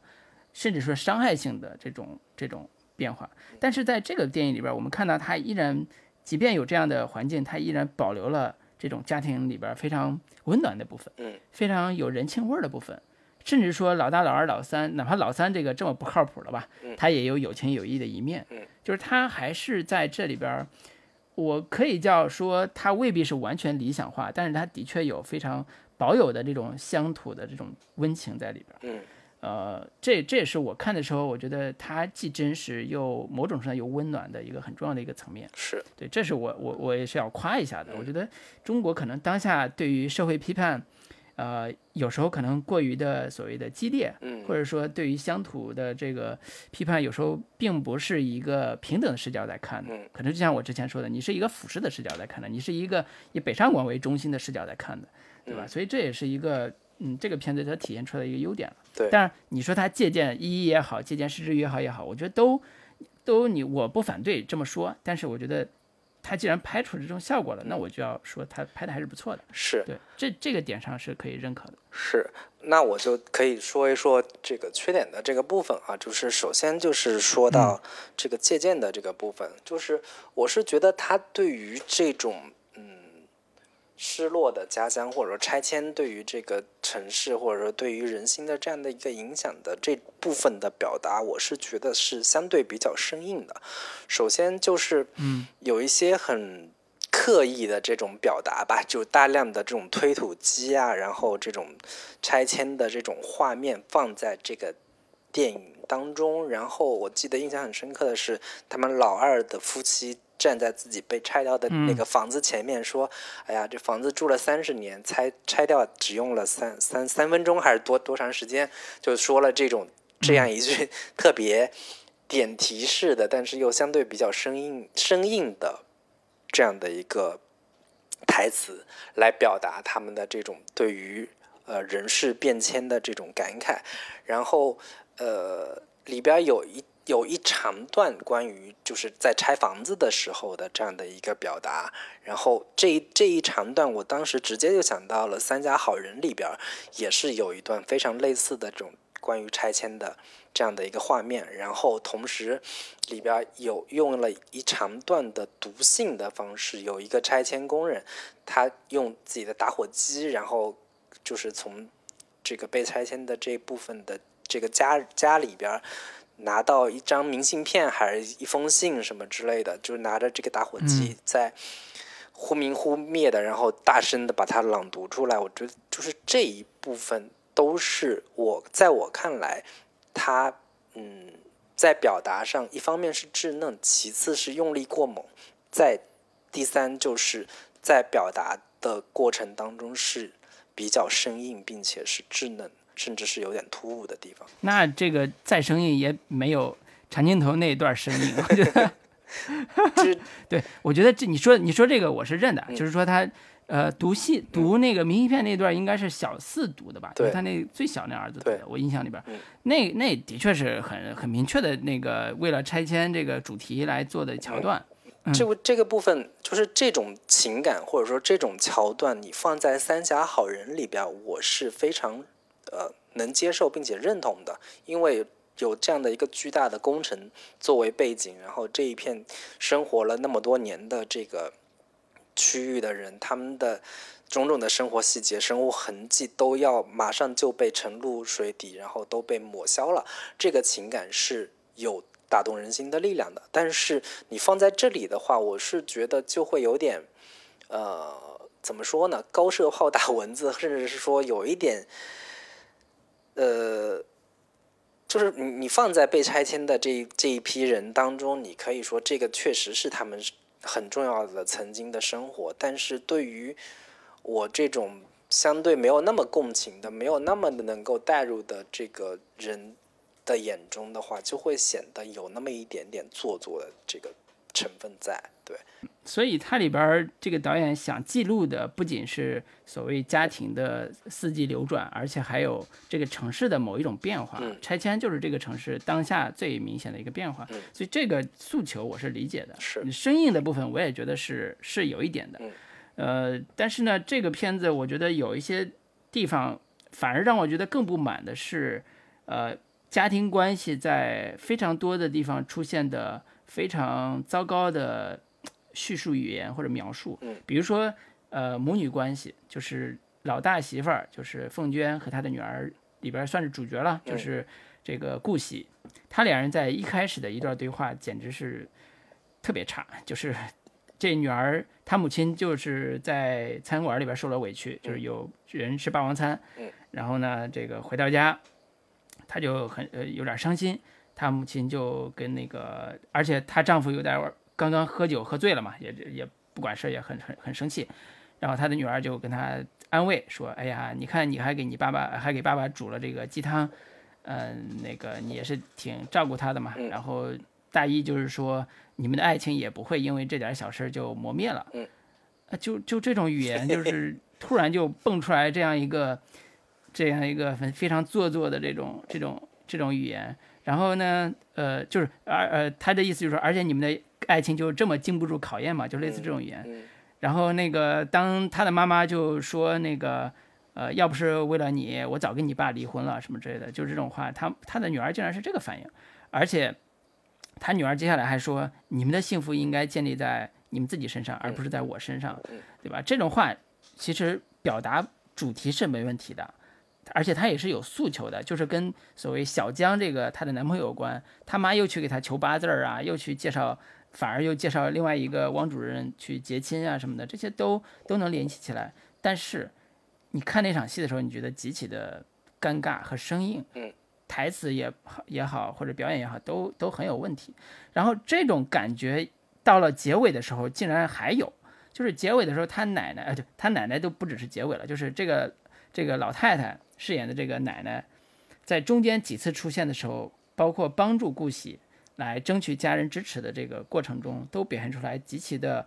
甚至说伤害性的这种这种变化。但是在这个电影里边，我们看到他依然，即便有这样的环境，他依然保留了这种家庭里边非常温暖的部分，非常有人情味儿的部分。甚至说老大、老二、老三，哪怕老三这个这么不靠谱了吧，他也有有情有义的一面。就是他还是在这里边，我可以叫说他未必是完全理想化，但是他的确有非常保有的这种乡土的这种温情在里边。呃，这这也是我看的时候，我觉得它既真实又某种上又温暖的一个很重要的一个层面。是对，这是我我我也是要夸一下的。我觉得中国可能当下对于社会批判。呃，有时候可能过于的所谓的激烈，或者说对于乡土的这个批判，有时候并不是一个平等的视角在看的，可能就像我之前说的，你是一个俯视的视角在看的，你是一个以北上广为中心的视角在看的，对吧？所以这也是一个，嗯，这个片子它体现出来的一个优点了。对。但是你说它借鉴一一也好，借鉴失之也好也好，我觉得都都你我不反对这么说，但是我觉得。它既然拍出这种效果了，那我就要说它拍的还是不错的。是对，这这个点上是可以认可的。是，那我就可以说一说这个缺点的这个部分啊，就是首先就是说到这个借鉴的这个部分，就是我是觉得它对于这种。失落的家乡，或者说拆迁对于这个城市，或者说对于人心的这样的一个影响的这部分的表达，我是觉得是相对比较生硬的。首先就是，嗯，有一些很刻意的这种表达吧，就大量的这种推土机啊，然后这种拆迁的这种画面放在这个电影当中。然后我记得印象很深刻的是，他们老二的夫妻。站在自己被拆掉的那个房子前面说：“哎呀，这房子住了三十年，拆拆掉只用了三三三分钟，还是多多长时间？”就说了这种这样一句特别点题式的，但是又相对比较生硬生硬的这样的一个台词，来表达他们的这种对于呃人事变迁的这种感慨。然后呃里边有一。有一长段关于就是在拆房子的时候的这样的一个表达，然后这这一长段，我当时直接就想到了《三家好人》里边，也是有一段非常类似的这种关于拆迁的这样的一个画面，然后同时里边有用了一长段的读信的方式，有一个拆迁工人，他用自己的打火机，然后就是从这个被拆迁的这部分的这个家家里边拿到一张明信片还是一封信什么之类的，就拿着这个打火机在忽明忽灭的，然后大声的把它朗读出来。我觉得就是这一部分都是我在我看来，他嗯在表达上一方面是稚嫩，其次是用力过猛，在第三就是在表达的过程当中是比较生硬，并且是稚嫩。甚至是有点突兀的地方。那这个再生硬也没有长镜头那一段生硬，我觉得。对，我觉得这你说你说这个我是认的，就是说他呃读戏读那个明信片那段应该是小四读的吧？对，他那最小那儿子读的，我印象里边，那那的确是很很明确的那个为了拆迁这个主题来做的桥段。这个这个部分就是这种情感或者说这种桥段，你放在《三峡好人》里边，我是非常。呃，能接受并且认同的，因为有这样的一个巨大的工程作为背景，然后这一片生活了那么多年的这个区域的人，他们的种种的生活细节、生物痕迹都要马上就被沉入水底，然后都被抹消了。这个情感是有打动人心的力量的。但是你放在这里的话，我是觉得就会有点，呃，怎么说呢？高射炮打蚊子，甚至是说有一点。呃，就是你你放在被拆迁的这这一批人当中，你可以说这个确实是他们很重要的曾经的生活。但是对于我这种相对没有那么共情的、没有那么的能够带入的这个人的眼中的话，就会显得有那么一点点做作的这个成分在。对。所以它里边这个导演想记录的不仅是所谓家庭的四季流转，而且还有这个城市的某一种变化。拆迁就是这个城市当下最明显的一个变化。所以这个诉求我是理解的。是生硬的部分，我也觉得是是有一点的。呃，但是呢，这个片子我觉得有一些地方反而让我觉得更不满的是，呃，家庭关系在非常多的地方出现的非常糟糕的。叙述语言或者描述，比如说，呃，母女关系，就是老大媳妇儿，就是凤娟和她的女儿里边算是主角了，就是这个顾喜，他两人在一开始的一段对话简直是特别差，就是 这女儿她母亲就是在餐馆里边受了委屈，就是有人吃霸王餐，然后呢，这个回到家，她就很呃有点伤心，她母亲就跟那个，而且她丈夫有点。刚刚喝酒喝醉了嘛，也也不管事儿，也很很很生气。然后她的女儿就跟她安慰说：“哎呀，你看你还给你爸爸还给爸爸煮了这个鸡汤，嗯，那个你也是挺照顾他的嘛。”然后大意就是说，你们的爱情也不会因为这点小事就磨灭了。嗯，就就这种语言，就是 突然就蹦出来这样一个这样一个非常做作的这种这种这种语言。然后呢，呃，就是而呃，他的意思就是说，而且你们的。爱情就这么经不住考验嘛？就类似这种语言。然后那个，当他的妈妈就说那个，呃，要不是为了你，我早跟你爸离婚了，什么之类的，就这种话。他他的女儿竟然是这个反应，而且他女儿接下来还说，你们的幸福应该建立在你们自己身上，而不是在我身上，对吧？这种话其实表达主题是没问题的，而且她也是有诉求的，就是跟所谓小江这个她的男朋友有关。他妈又去给她求八字儿啊，又去介绍。反而又介绍另外一个汪主任去结亲啊什么的，这些都都能联系起来。但是你看那场戏的时候，你觉得极其的尴尬和生硬，嗯，台词也好也好，或者表演也好，都都很有问题。然后这种感觉到了结尾的时候，竟然还有，就是结尾的时候，他奶奶，呃，对，他奶奶都不只是结尾了，就是这个这个老太太饰演的这个奶奶，在中间几次出现的时候，包括帮助顾喜。来争取家人支持的这个过程中，都表现出来极其的，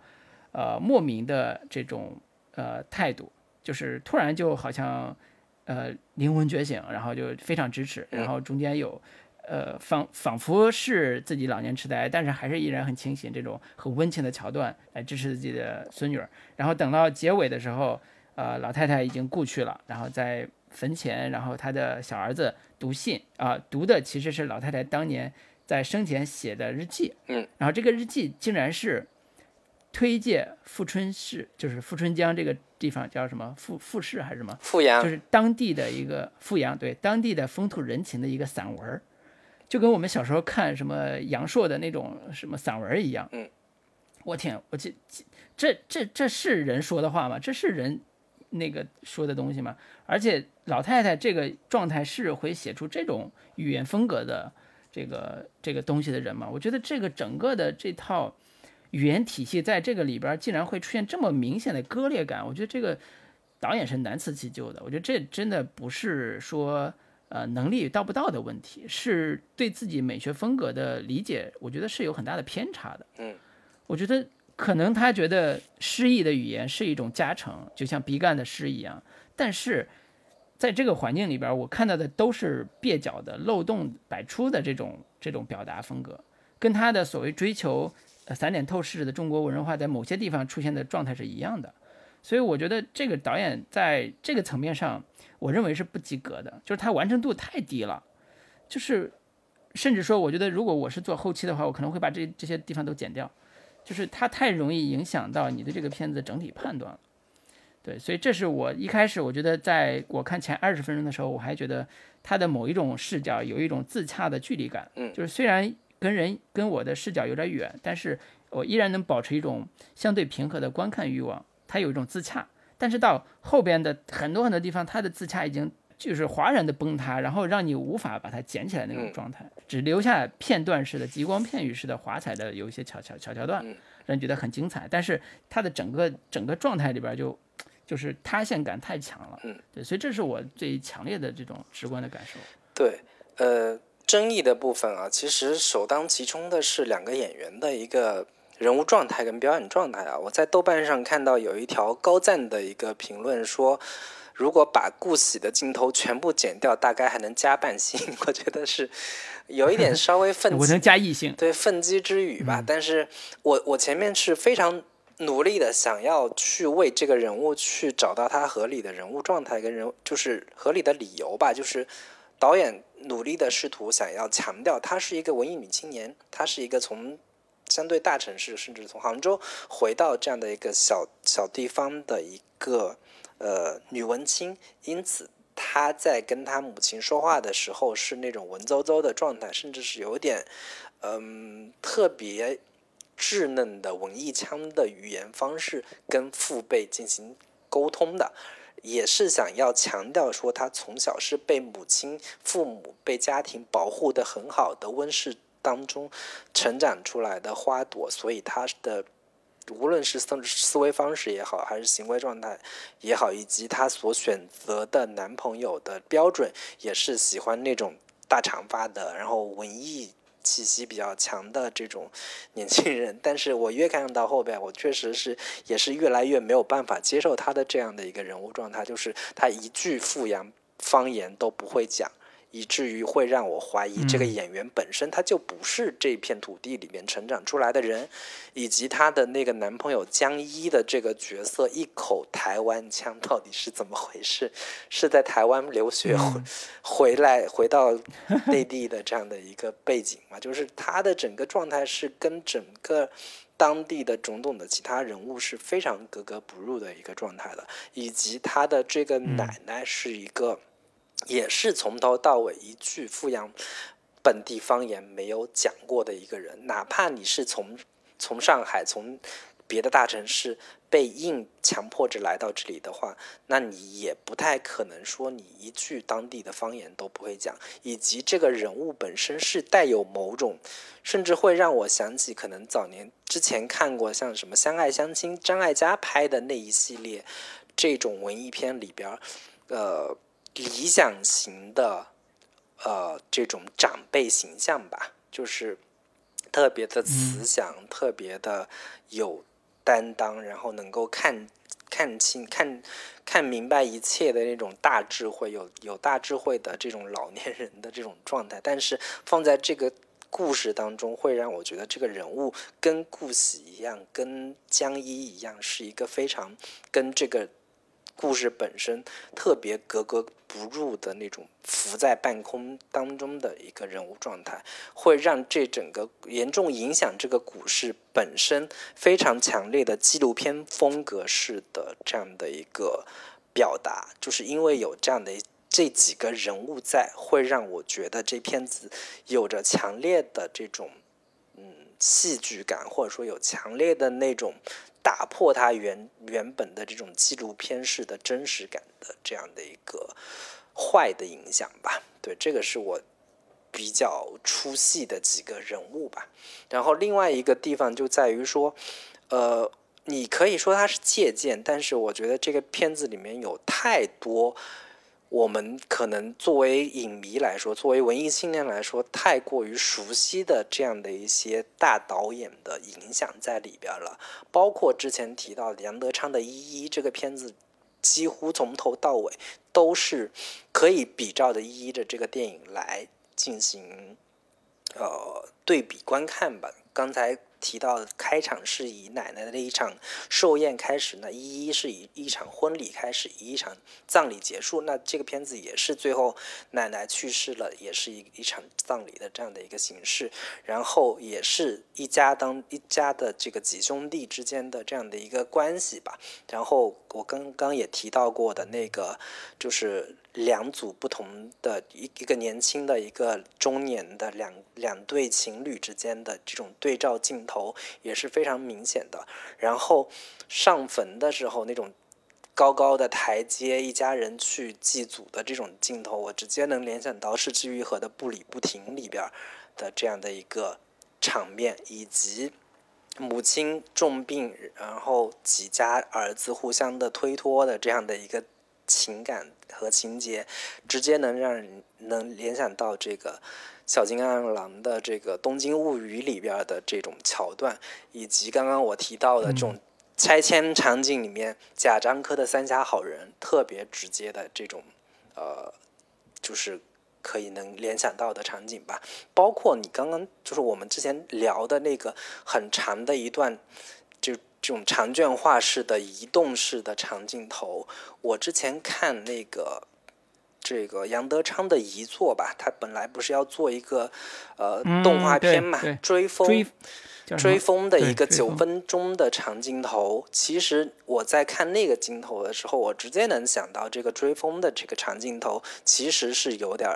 呃，莫名的这种呃态度，就是突然就好像，呃，灵魂觉醒，然后就非常支持，然后中间有，呃，仿仿佛是自己老年痴呆，但是还是依然很清醒，这种很温情的桥段来支持自己的孙女儿，然后等到结尾的时候，呃，老太太已经故去了，然后在坟前，然后他的小儿子读信啊，读的其实是老太太当年在生前写的日记。嗯，然后这个日记竟然是推介富春市，就是富春江这个地方叫什么富富市还是什么？富阳就是当地的一个富阳，对当地的风土人情的一个散文儿，就跟我们小时候看什么杨朔的那种什么散文一样。嗯，我天，我这这这这是人说的话吗？这是人那个说的东西嘛？而且老太太这个状态是会写出这种语言风格的这个这个东西的人嘛？我觉得这个整个的这套语言体系在这个里边儿竟然会出现这么明显的割裂感，我觉得这个导演是难辞其咎的。我觉得这真的不是说呃能力到不到的问题，是对自己美学风格的理解，我觉得是有很大的偏差的。嗯，我觉得可能他觉得诗意的语言是一种加成，就像毕赣的诗一样，但是。在这个环境里边，我看到的都是蹩脚的、漏洞百出的这种这种表达风格，跟他的所谓追求散点透视的中国文化在某些地方出现的状态是一样的。所以我觉得这个导演在这个层面上，我认为是不及格的，就是他完成度太低了。就是甚至说，我觉得如果我是做后期的话，我可能会把这这些地方都剪掉，就是它太容易影响到你的这个片子整体判断了。对，所以这是我一开始我觉得，在我看前二十分钟的时候，我还觉得它的某一种视角有一种自洽的距离感，嗯，就是虽然跟人跟我的视角有点远，但是我依然能保持一种相对平和的观看欲望，它有一种自洽。但是到后边的很多很多地方，它的自洽已经就是哗然的崩塌，然后让你无法把它捡起来那种状态，只留下片段式的、极光片语式的华彩的有一些小小小桥段，让人觉得很精彩。但是它的整个整个状态里边就。就是塌陷感太强了，嗯，对，所以这是我最强烈的这种直观的感受。对，呃，争议的部分啊，其实首当其冲的是两个演员的一个人物状态跟表演状态啊。我在豆瓣上看到有一条高赞的一个评论说，如果把顾喜的镜头全部剪掉，大概还能加半星。我觉得是有一点稍微愤，我能加一星，对，愤激之语吧。但是我我前面是非常。努力的想要去为这个人物去找到他合理的人物状态跟人就是合理的理由吧，就是导演努力的试图想要强调他是一个文艺女青年，她是一个从相对大城市甚至从杭州回到这样的一个小小地方的一个呃女文青，因此她在跟她母亲说话的时候是那种文绉绉的状态，甚至是有点嗯特别。稚嫩的文艺腔的语言方式跟父辈进行沟通的，也是想要强调说他从小是被母亲、父母、被家庭保护的很好的温室当中成长出来的花朵，所以他的无论是思思维方式也好，还是行为状态也好，以及她所选择的男朋友的标准，也是喜欢那种大长发的，然后文艺。气息比较强的这种 年轻人，但是我越看到后边，我确实是也是越来越没有办法接受他的这样的一个人物状态，就是他一句阜阳方言都不会讲。以至于会让我怀疑，这个演员本身他就不是这片土地里面成长出来的人，以及他的那个男朋友江一的这个角色一口台湾腔到底是怎么回事？是在台湾留学回回来回到内地的这样的一个背景嘛？就是他的整个状态是跟整个当地的种种的其他人物是非常格格不入的一个状态的，以及他的这个奶奶是一个。也是从头到尾一句阜阳本地方言没有讲过的一个人，哪怕你是从从上海从别的大城市被硬强迫着来到这里的话，那你也不太可能说你一句当地的方言都不会讲。以及这个人物本身是带有某种，甚至会让我想起可能早年之前看过像什么《相爱相亲》张艾嘉拍的那一系列这种文艺片里边，呃。理想型的，呃，这种长辈形象吧，就是特别的慈祥，特别的有担当，然后能够看看清、看看明白一切的那种大智慧，有有大智慧的这种老年人的这种状态。但是放在这个故事当中，会让我觉得这个人物跟顾喜一样，跟江一一样，是一个非常跟这个。故事本身特别格格不入的那种浮在半空当中的一个人物状态，会让这整个严重影响这个故事本身非常强烈的纪录片风格式的这样的一个表达，就是因为有这样的这几个人物在，会让我觉得这片子有着强烈的这种嗯戏剧感，或者说有强烈的那种。打破它原原本的这种纪录片式的真实感的这样的一个坏的影响吧，对，这个是我比较出戏的几个人物吧。然后另外一个地方就在于说，呃，你可以说它是借鉴，但是我觉得这个片子里面有太多。我们可能作为影迷来说，作为文艺青年来说，太过于熟悉的这样的一些大导演的影响在里边了。包括之前提到梁德昌的《一一》这个片子，几乎从头到尾都是可以比照的《一一》的这个电影来进行呃对比观看吧。刚才。提到开场是以奶奶的一场寿宴开始，那一一是以一场婚礼开始，以一场葬礼结束。那这个片子也是最后奶奶去世了，也是一一场葬礼的这样的一个形式。然后也是一家当一家的这个几兄弟之间的这样的一个关系吧。然后我刚刚也提到过的那个就是。两组不同的一一个年轻的一个中年的两两对情侣之间的这种对照镜头也是非常明显的。然后上坟的时候那种高高的台阶，一家人去祭祖的这种镜头，我直接能联想到《失之愈合》的《步履不停》里边的这样的一个场面，以及母亲重病，然后几家儿子互相的推脱的这样的一个情感。和情节，直接能让人能联想到这个小金安郎的这个《东京物语》里边的这种桥段，以及刚刚我提到的这种拆迁场景里面贾樟柯的《三峡好人》，特别直接的这种呃，就是可以能联想到的场景吧。包括你刚刚就是我们之前聊的那个很长的一段。这种长卷画式的移动式的长镜头，我之前看那个这个杨德昌的遗作吧，他本来不是要做一个呃动画片嘛，追风追风的一个九分钟的长镜头。其实我在看那个镜头的时候，我直接能想到这个追风的这个长镜头其实是有点。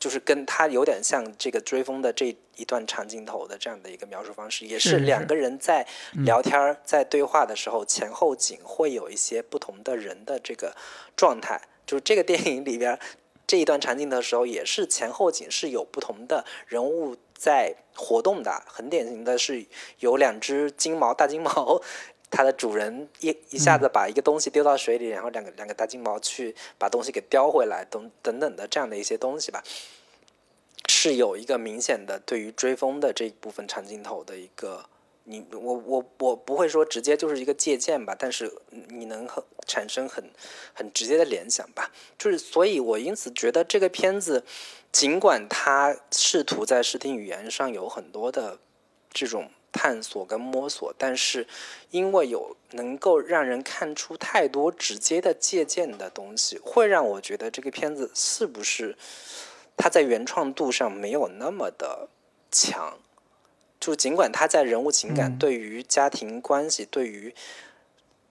就是跟他有点像这个追风的这一段长镜头的这样的一个描述方式，也是两个人在聊天在对话的时候，前后景会有一些不同的人的这个状态。就是这个电影里边这一段长镜的时候，也是前后景是有不同的人物在活动的。很典型的是有两只金毛大金毛。它的主人一一下子把一个东西丢到水里，然后两个两个大金毛去把东西给叼回来，等等等的这样的一些东西吧，是有一个明显的对于追风的这一部分长镜头的一个，你我我我不会说直接就是一个借鉴吧，但是你能很产生很很直接的联想吧，就是所以我因此觉得这个片子，尽管它试图在视听语言上有很多的这种。探索跟摸索，但是因为有能够让人看出太多直接的借鉴的东西，会让我觉得这个片子是不是它在原创度上没有那么的强？就尽管它在人物情感、对于家庭关系、对于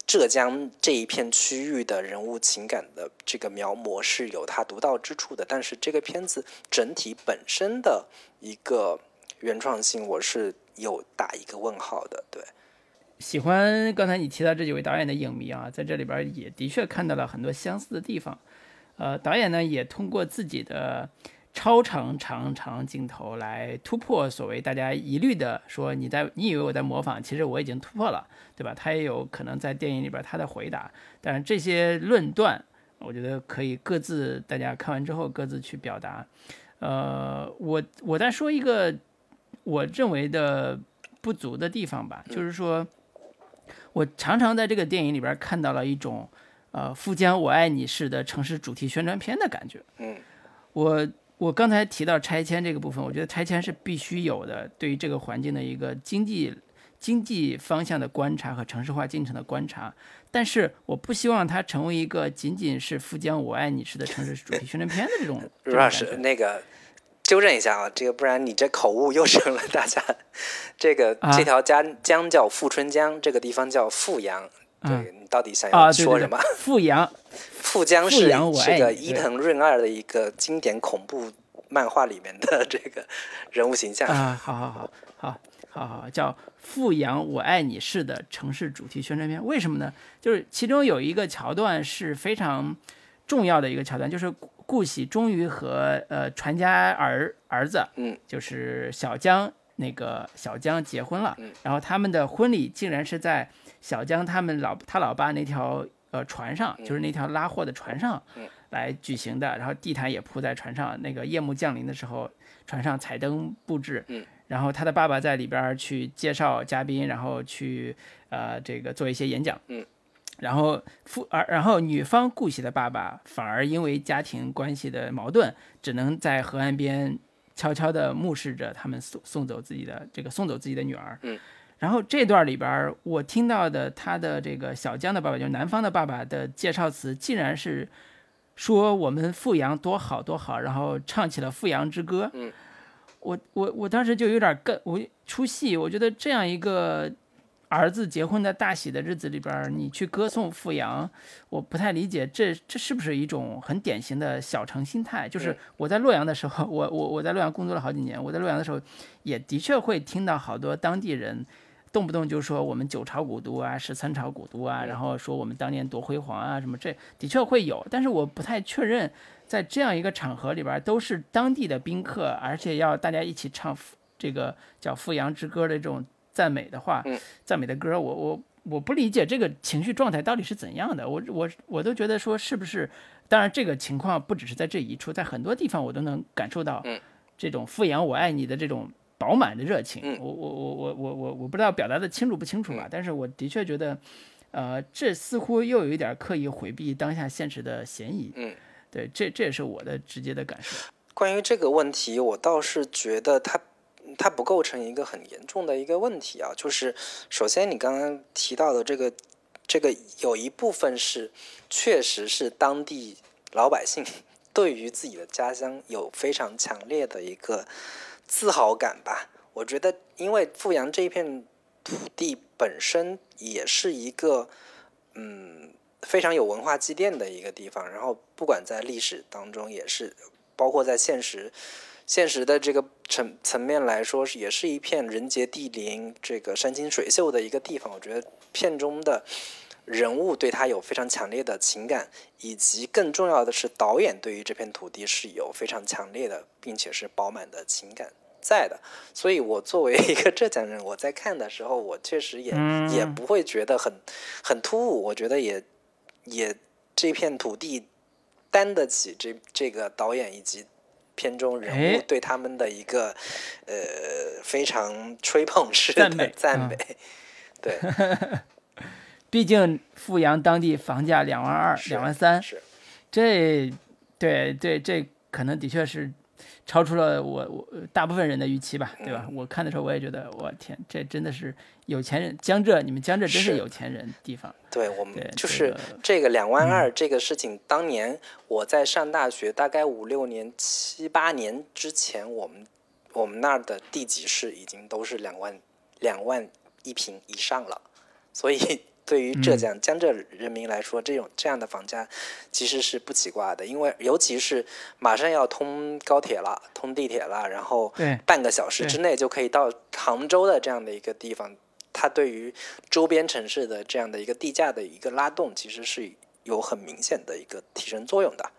浙江这一片区域的人物情感的这个描摹是有它独到之处的，但是这个片子整体本身的一个原创性，我是。又打一个问号的，对。喜欢刚才你提到这几位导演的影迷啊，在这里边也的确看到了很多相似的地方。呃，导演呢也通过自己的超长长长镜头来突破所谓大家疑虑的说你在你以为我在模仿，其实我已经突破了，对吧？他也有可能在电影里边他的回答，但是这些论断，我觉得可以各自大家看完之后各自去表达。呃，我我再说一个。我认为的不足的地方吧，就是说，我常常在这个电影里边看到了一种，呃，富江我爱你式的城市主题宣传片的感觉。嗯，我我刚才提到拆迁这个部分，我觉得拆迁是必须有的，对于这个环境的一个经济经济方向的观察和城市化进程的观察，但是我不希望它成为一个仅仅是富江我爱你式的城市主题宣传片的这种。卢老师，那个纠正一下啊，这个不然你这口误又成了 大家。这个这条江江叫富春江，这个地方叫富阳。对你到底想要说什么？富阳，富江是这个伊藤润二的一个经典恐怖漫画里面的 这个人物形象啊。好好好好好好，叫富阳我爱你式的城市主题宣传片。为什么呢？就是其中有一个桥段是非常重要的一个桥段，就是顾喜终于和呃传家儿儿子，嗯，就是小江那个小江结婚了。嗯，然后他们的婚礼竟然是在。小江他们老他老爸那条呃船上，就是那条拉货的船上，来举行的。然后地毯也铺在船上。那个夜幕降临的时候，船上彩灯布置。然后他的爸爸在里边去介绍嘉宾，然后去呃这个做一些演讲。然后父而然后女方顾喜的爸爸反而因为家庭关系的矛盾，只能在河岸边悄悄地目视着他们送送走自己的这个送走自己的女儿。然后这段里边，我听到的他的这个小江的爸爸，就是男方的爸爸的介绍词，竟然是说我们富阳多好多好，然后唱起了富阳之歌。嗯，我我我当时就有点更我出戏，我觉得这样一个儿子结婚的大喜的日子里边，你去歌颂富阳，我不太理解，这这是不是一种很典型的小城心态？就是我在洛阳的时候，我我我在洛阳工作了好几年，我在洛阳的时候，也的确会听到好多当地人。动不动就说我们九朝古都啊，十三朝古都啊，然后说我们当年多辉煌啊，什么这的确会有，但是我不太确认，在这样一个场合里边，都是当地的宾客，而且要大家一起唱这个叫《富阳之歌》的这种赞美的话，赞美的歌，我我我不理解这个情绪状态到底是怎样的，我我我都觉得说是不是？当然这个情况不只是在这一处，在很多地方我都能感受到，这种富养我爱你的这种。饱满的热情，我我我我我我我不知道表达的清楚不清楚吧，但是我的确觉得，呃，这似乎又有一点刻意回避当下现实的嫌疑。嗯，对，这这也是我的直接的感受。关于这个问题，我倒是觉得它它不构成一个很严重的一个问题啊。就是首先你刚刚提到的这个这个有一部分是确实是当地老百姓 对于自己的家乡有非常强烈的一个。自豪感吧，我觉得，因为富阳这一片土地本身也是一个，嗯，非常有文化积淀的一个地方。然后，不管在历史当中，也是，包括在现实、现实的这个层层面来说，是也是一片人杰地灵、这个山清水秀的一个地方。我觉得片中的人物对他有非常强烈的情感，以及更重要的是，导演对于这片土地是有非常强烈的，并且是饱满的情感。在的，所以我作为一个浙江人，我在看的时候，我确实也也不会觉得很很突兀。我觉得也也这片土地担得起这这个导演以及片中人物对他们的一个呃非常吹捧式的赞美。对，毕竟富阳当地房价两万二、两万三，是这对对这可能的确是。超出了我我大部分人的预期吧，对吧？我看的时候我也觉得，我天，这真的是有钱人，江浙你们江浙真是有钱人地方。对我们就是这个两万二这个事情，当年我在上大学，大概五六年、七八年之前，我们我们那儿的地级市已经都是两万两万一平以上了，所以。对于浙江江浙人民来说，这种这样的房价其实是不奇怪的，因为尤其是马上要通高铁了、通地铁了，然后半个小时之内就可以到杭州的这样的一个地方，它对于周边城市的这样的一个地价的一个拉动，其实是有很明显的一个提升作用的。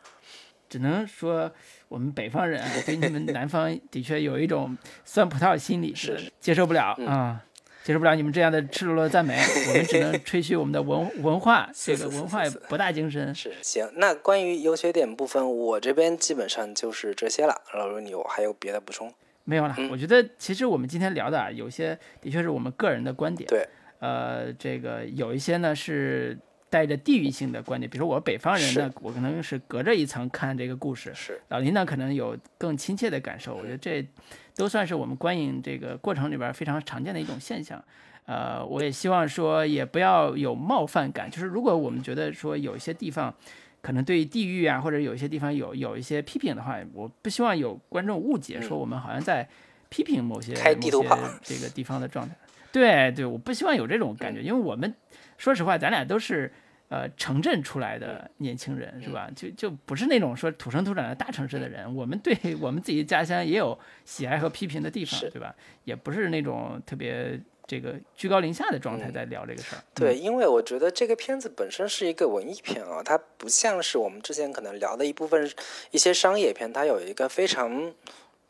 只能说我们北方人对你们南方的确有一种酸葡萄心理，是接受不了啊。接受不了你们这样的赤裸裸的赞美，我们只能吹嘘我们的文文化，这个文化博大精深。是行，那关于优缺点部分，我这边基本上就是这些了。老卢，你有还有别的补充？没有了。我觉得其实我们今天聊的啊，有些的确是我们个人的观点。对。呃，这个有一些呢是带着地域性的观点，比如说我北方人呢，我可能是隔着一层看这个故事，是老林呢可能有更亲切的感受。我觉得这都算是我们观影这个过程里边非常常见的一种现象。呃，我也希望说也不要有冒犯感，就是如果我们觉得说有一些地方可能对地域啊，或者有一些地方有有一些批评的话，我不希望有观众误解说我们好像在批评某些开地图炮这个地方的状态。对对，我不希望有这种感觉，因为我们说实话，咱俩都是呃城镇出来的年轻人，是吧？就就不是那种说土生土长的大城市的人。我们对我们自己家乡也有喜爱和批评的地方，对吧？也不是那种特别这个居高临下的状态在聊这个事儿。对，因为我觉得这个片子本身是一个文艺片啊，它不像是我们之前可能聊的一部分一些商业片，它有一个非常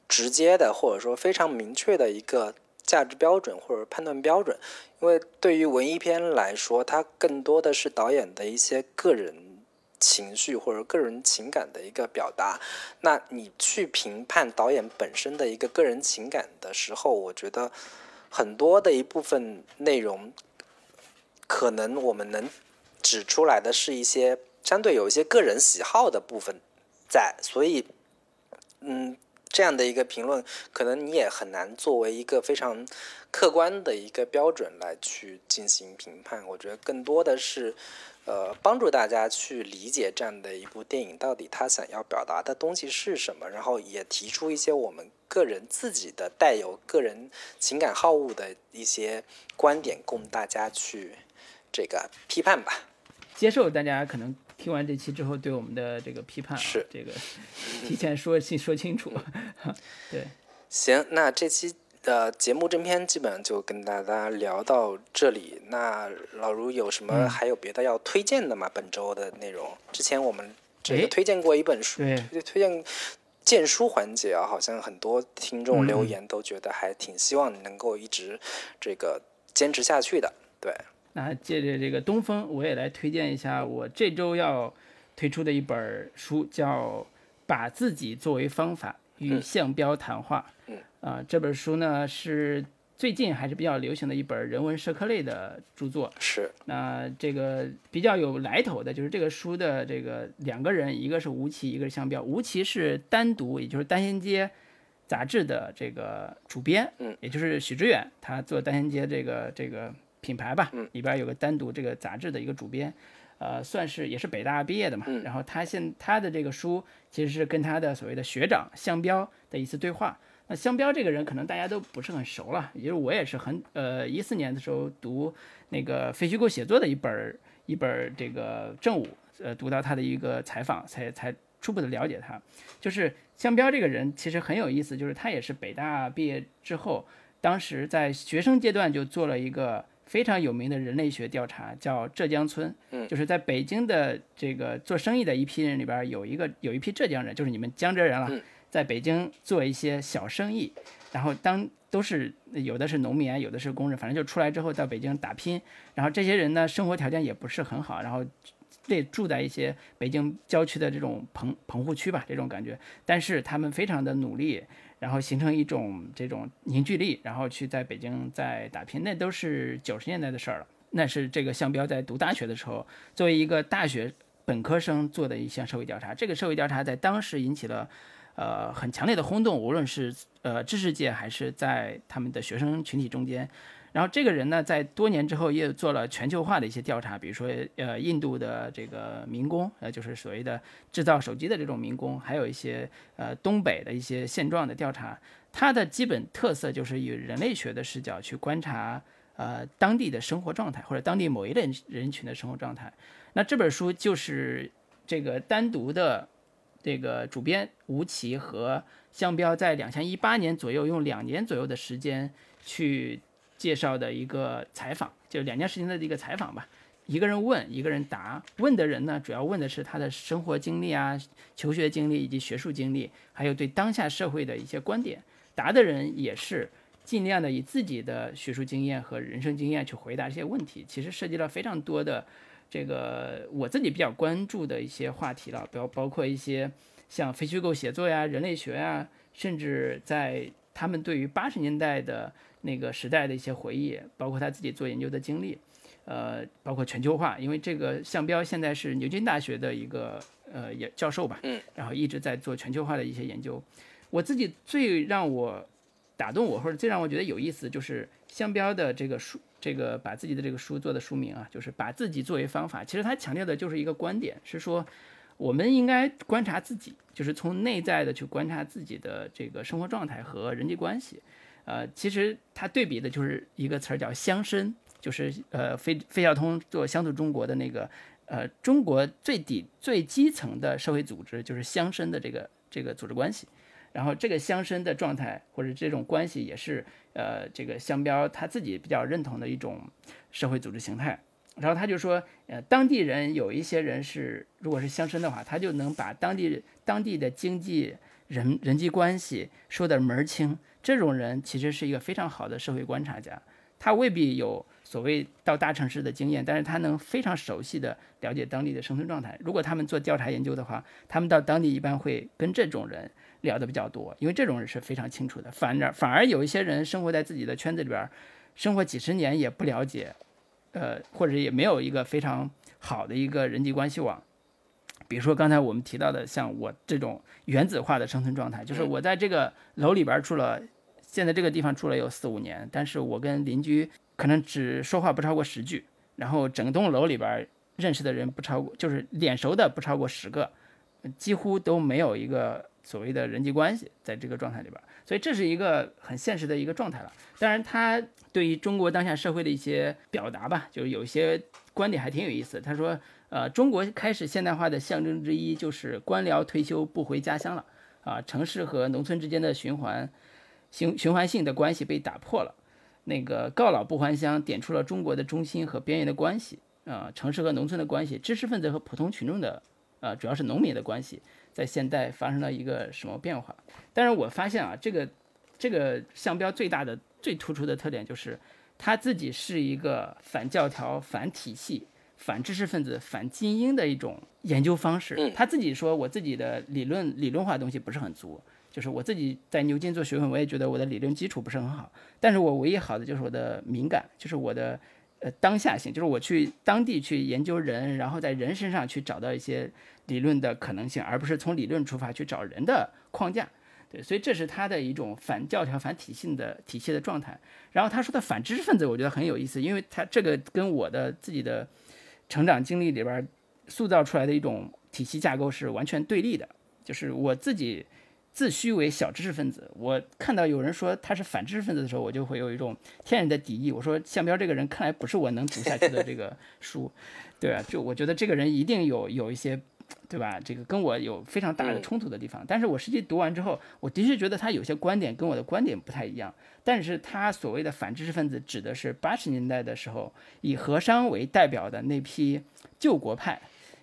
直接的或者说非常明确的一个。价值标准或者判断标准，因为对于文艺片来说，它更多的是导演的一些个人情绪或者个人情感的一个表达。那你去评判导演本身的一个个人情感的时候，我觉得很多的一部分内容，可能我们能指出来的是一些相对有一些个人喜好的部分在，所以，嗯。这样的一个评论，可能你也很难作为一个非常客观的一个标准来去进行评判。我觉得更多的是，呃，帮助大家去理解这样的一部电影到底他想要表达的东西是什么，然后也提出一些我们个人自己的带有个人情感好恶的一些观点，供大家去这个批判吧。接受大家可能。听完这期之后，对我们的这个批判是这个提前说清说清楚。对，行，那这期的节目正片基本上就跟大家聊到这里。那老卢有什么还有别的要推荐的吗？本周的内容，之前我们这个推荐过一本书，对，推荐荐书环节啊，好像很多听众留言都觉得还挺希望能够一直这个坚持下去的，对。那借着这个东风，我也来推荐一下我这周要推出的一本书，叫《把自己作为方法与向标谈话》。嗯，啊，这本书呢是最近还是比较流行的一本人文社科类的著作。是。那这个比较有来头的，就是这个书的这个两个人，一个是吴奇，一个是向标。吴奇是单独，也就是单行街杂志的这个主编。嗯，也就是许知远，他做单行街这个这个。品牌吧，里边有个单独这个杂志的一个主编，呃，算是也是北大毕业的嘛。然后他现他的这个书其实是跟他的所谓的学长向彪的一次对话。那香彪这个人可能大家都不是很熟了，也就是我也是很呃一四年的时候读那个非虚构写作的一本一本这个正午，呃，读到他的一个采访，才才初步的了解他。就是香彪这个人其实很有意思，就是他也是北大毕业之后，当时在学生阶段就做了一个。非常有名的人类学调查叫浙江村，嗯，就是在北京的这个做生意的一批人里边，有一个有一批浙江人，就是你们江浙人了，在北京做一些小生意，然后当都是有的是农民，有的是工人，反正就出来之后到北京打拼，然后这些人呢生活条件也不是很好，然后得住在一些北京郊区的这种棚棚户区吧，这种感觉，但是他们非常的努力。然后形成一种这种凝聚力，然后去在北京在打拼，那都是九十年代的事儿了。那是这个向彪在读大学的时候，作为一个大学本科生做的一项社会调查。这个社会调查在当时引起了呃很强烈的轰动，无论是呃知识界还是在他们的学生群体中间。然后这个人呢，在多年之后也做了全球化的一些调查，比如说，呃，印度的这个民工，呃，就是所谓的制造手机的这种民工，还有一些呃东北的一些现状的调查。它的基本特色就是以人类学的视角去观察，呃，当地的生活状态或者当地某一类人群的生活状态。那这本书就是这个单独的这个主编吴奇和向彪在两千一八年左右用两年左右的时间去。介绍的一个采访，就两件事情的一个采访吧。一个人问，一个人答。问的人呢，主要问的是他的生活经历啊、求学经历以及学术经历，还有对当下社会的一些观点。答的人也是尽量的以自己的学术经验和人生经验去回答这些问题。其实涉及了非常多的这个我自己比较关注的一些话题了，包包括一些像非虚构写作呀、人类学呀，甚至在他们对于八十年代的。那个时代的一些回忆，包括他自己做研究的经历，呃，包括全球化，因为这个项彪现在是牛津大学的一个呃也教授吧，嗯，然后一直在做全球化的一些研究。我自己最让我打动我或者最让我觉得有意思，就是项彪的这个书，这个把自己的这个书做的书名啊，就是把自己作为方法。其实他强调的就是一个观点，是说我们应该观察自己，就是从内在的去观察自己的这个生活状态和人际关系。呃，其实他对比的就是一个词儿叫乡绅。就是呃，费费孝通做乡土中国的那个，呃，中国最底最基层的社会组织就是乡绅的这个这个组织关系，然后这个乡绅的状态或者这种关系也是呃这个乡标他自己比较认同的一种社会组织形态。然后他就说，呃，当地人有一些人是如果是乡绅的话，他就能把当地当地的经济人人际关系说的门儿清，这种人其实是一个非常好的社会观察家，他未必有。所谓到大城市的经验，但是他能非常熟悉的了解当地的生存状态。如果他们做调查研究的话，他们到当地一般会跟这种人聊的比较多，因为这种人是非常清楚的。反而反而有一些人生活在自己的圈子里边，生活几十年也不了解，呃，或者也没有一个非常好的一个人际关系网。比如说刚才我们提到的，像我这种原子化的生存状态，就是我在这个楼里边住了，现在这个地方住了有四五年，但是我跟邻居。可能只说话不超过十句，然后整栋楼里边认识的人不超过，就是脸熟的不超过十个，几乎都没有一个所谓的人际关系在这个状态里边，所以这是一个很现实的一个状态了。当然，他对于中国当下社会的一些表达吧，就是有一些观点还挺有意思。他说，呃，中国开始现代化的象征之一就是官僚退休不回家乡了，啊，城市和农村之间的循环循循环性的关系被打破了。那个告老不还乡，点出了中国的中心和边缘的关系啊，城市和农村的关系，知识分子和普通群众的，呃，主要是农民的关系，在现代发生了一个什么变化？但是我发现啊，这个这个项标最大的、最突出的特点就是，他自己是一个反教条、反体系、反知识分子、反精英的一种研究方式。他自己说，我自己的理论理论化东西不是很足。就是我自己在牛津做学问，我也觉得我的理论基础不是很好。但是我唯一好的就是我的敏感，就是我的呃当下性，就是我去当地去研究人，然后在人身上去找到一些理论的可能性，而不是从理论出发去找人的框架。对，所以这是他的一种反教条、反体系的体系的状态。然后他说的反知识分子，我觉得很有意思，因为他这个跟我的自己的成长经历里边塑造出来的一种体系架构是完全对立的，就是我自己。自诩为小知识分子，我看到有人说他是反知识分子的时候，我就会有一种天然的敌意。我说项彪这个人看来不是我能读下去的这个书，对啊，就我觉得这个人一定有有一些，对吧？这个跟我有非常大的冲突的地方。但是我实际读完之后，我的确觉得他有些观点跟我的观点不太一样。但是他所谓的反知识分子，指的是八十年代的时候以和商为代表的那批救国派。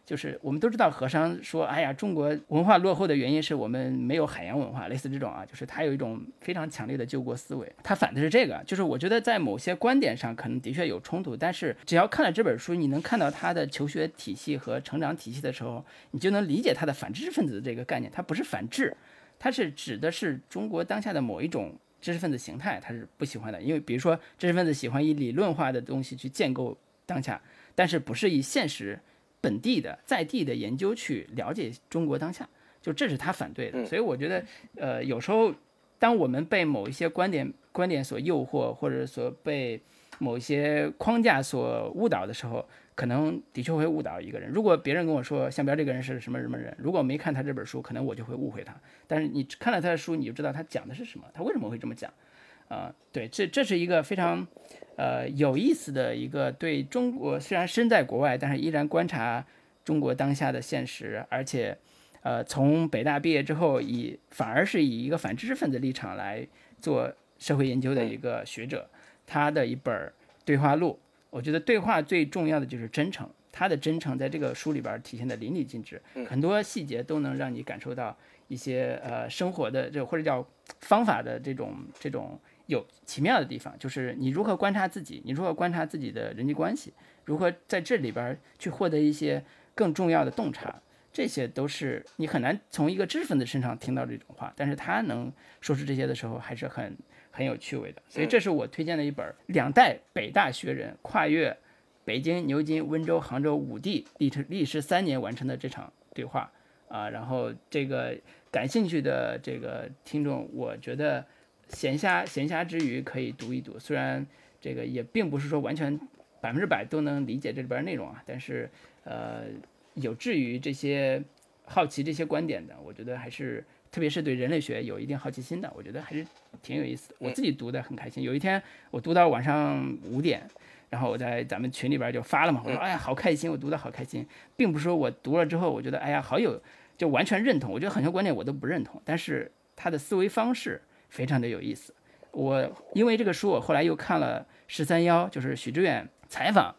就是我们都知道，和商说：“哎呀，中国文化落后的原因是我们没有海洋文化。”类似这种啊，就是他有一种非常强烈的救国思维。他反的是这个，就是我觉得在某些观点上可能的确有冲突，但是只要看了这本书，你能看到他的求学体系和成长体系的时候，你就能理解他的反知识分子的这个概念。他不是反智，他是指的是中国当下的某一种知识分子形态，他是不喜欢的。因为比如说，知识分子喜欢以理论化的东西去建构当下，但是不是以现实。本地的在地的研究去了解中国当下，就这是他反对的。所以我觉得，呃，有时候当我们被某一些观点观点所诱惑，或者所被某一些框架所误导的时候，可能的确会误导一个人。如果别人跟我说向彪这个人是什么什么人，如果没看他这本书，可能我就会误会他。但是你看了他的书，你就知道他讲的是什么，他为什么会这么讲。啊，对，这这是一个非常。呃，有意思的一个对中国虽然身在国外，但是依然观察中国当下的现实，而且，呃，从北大毕业之后，以反而是以一个反知识分子立场来做社会研究的一个学者，他的一本对话录，我觉得对话最重要的就是真诚，他的真诚在这个书里边体现的淋漓尽致，很多细节都能让你感受到一些呃生活的这或者叫方法的这种这种。有奇妙的地方，就是你如何观察自己，你如何观察自己的人际关系，如何在这里边去获得一些更重要的洞察，这些都是你很难从一个知识分子身上听到这种话，但是他能说出这些的时候，还是很很有趣味的。所以这是我推荐的一本两代北大学人跨越北京、牛津、温州、杭州五地历时历时三年完成的这场对话啊。然后这个感兴趣的这个听众，我觉得闲暇闲暇之余可以读一读，虽然这个也并不是说完全百分之百都能理解这里边内容啊，但是呃，有志于这些好奇这些观点的，我觉得还是。特别是对人类学有一定好奇心的，我觉得还是挺有意思的。我自己读的很开心。有一天我读到晚上五点，然后我在咱们群里边就发了嘛，我说哎呀好开心，我读的好开心，并不是说我读了之后我觉得哎呀好有就完全认同，我觉得很多观点我都不认同，但是他的思维方式非常的有意思。我因为这个书，我后来又看了十三幺，就是许知远采访，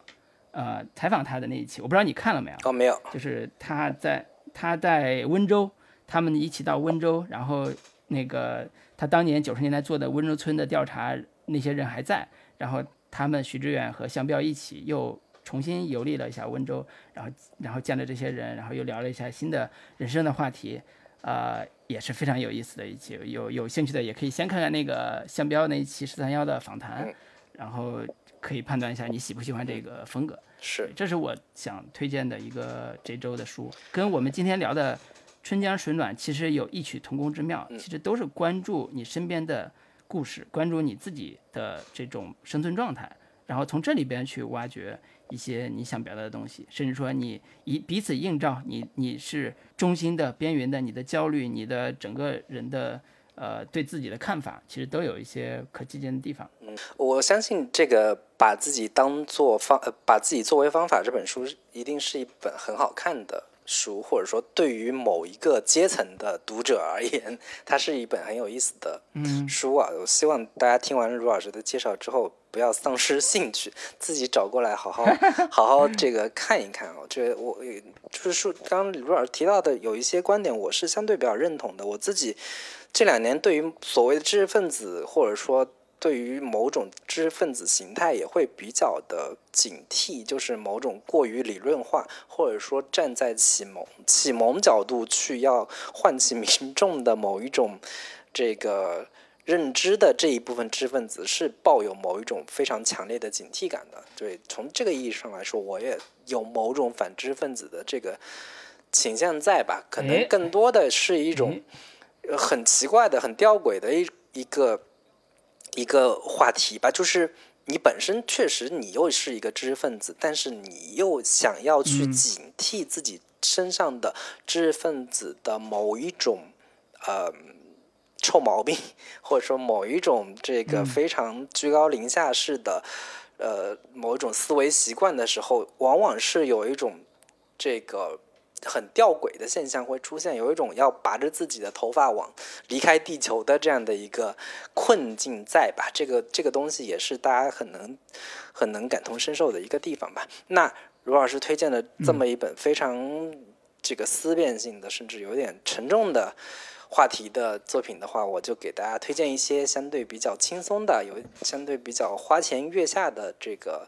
呃采访他的那一期，我不知道你看了没有？哦，没有。就是他在他在温州。他们一起到温州，然后那个他当年九十年代做的温州村的调查，那些人还在。然后他们许志远和向彪一起又重新游历了一下温州，然后然后见了这些人，然后又聊了一下新的人生的话题，呃，也是非常有意思的一期。有有兴趣的也可以先看看那个向彪那一期十三幺的访谈，然后可以判断一下你喜不喜欢这个风格。是，这是我想推荐的一个这周的书，跟我们今天聊的。春江水暖其实有异曲同工之妙，其实都是关注你身边的故事，关注你自己的这种生存状态，然后从这里边去挖掘一些你想表达的东西，甚至说你一彼此映照，你你是中心的、边缘的，你的焦虑，你的整个人的呃对自己的看法，其实都有一些可借鉴的地方。嗯，我相信这个把自己当做方，呃，把自己作为方法这本书一定是一本很好看的。书，或者说对于某一个阶层的读者而言，它是一本很有意思的书啊。我希望大家听完卢老师的介绍之后，不要丧失兴趣，自己找过来好好 好好这个看一看哦。这我就是说，刚刚卢老师提到的有一些观点，我是相对比较认同的。我自己这两年对于所谓的知识分子，或者说。对于某种知识分子形态也会比较的警惕，就是某种过于理论化，或者说站在启蒙启蒙角度去要唤起民众的某一种这个认知的这一部分知识分子是抱有某一种非常强烈的警惕感的。对，从这个意义上来说，我也有某种反知识分子的这个倾向在吧？可能更多的是一种很奇怪的、很吊诡的一一个。一个话题吧，就是你本身确实你又是一个知识分子，但是你又想要去警惕自己身上的知识分子的某一种呃臭毛病，或者说某一种这个非常居高临下式的呃某一种思维习惯的时候，往往是有一种这个。很吊诡的现象会出现，有一种要拔着自己的头发往离开地球的这样的一个困境在吧？这个这个东西也是大家很能很能感同身受的一个地方吧。那卢老师推荐的这么一本非常这个思辨性的，甚至有点沉重的话题的作品的话，我就给大家推荐一些相对比较轻松的、有相对比较花前月下的这个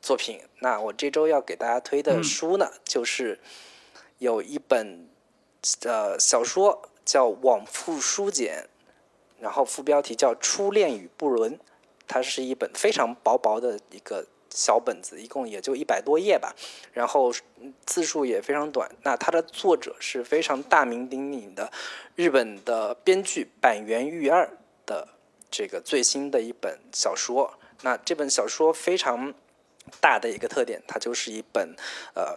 作品。那我这周要给大家推的书呢，就是。有一本呃小说叫《往复书简》，然后副标题叫《初恋与不伦》，它是一本非常薄薄的一个小本子，一共也就一百多页吧，然后字数也非常短。那它的作者是非常大名鼎鼎的日本的编剧板垣裕二的这个最新的一本小说。那这本小说非常大的一个特点，它就是一本呃。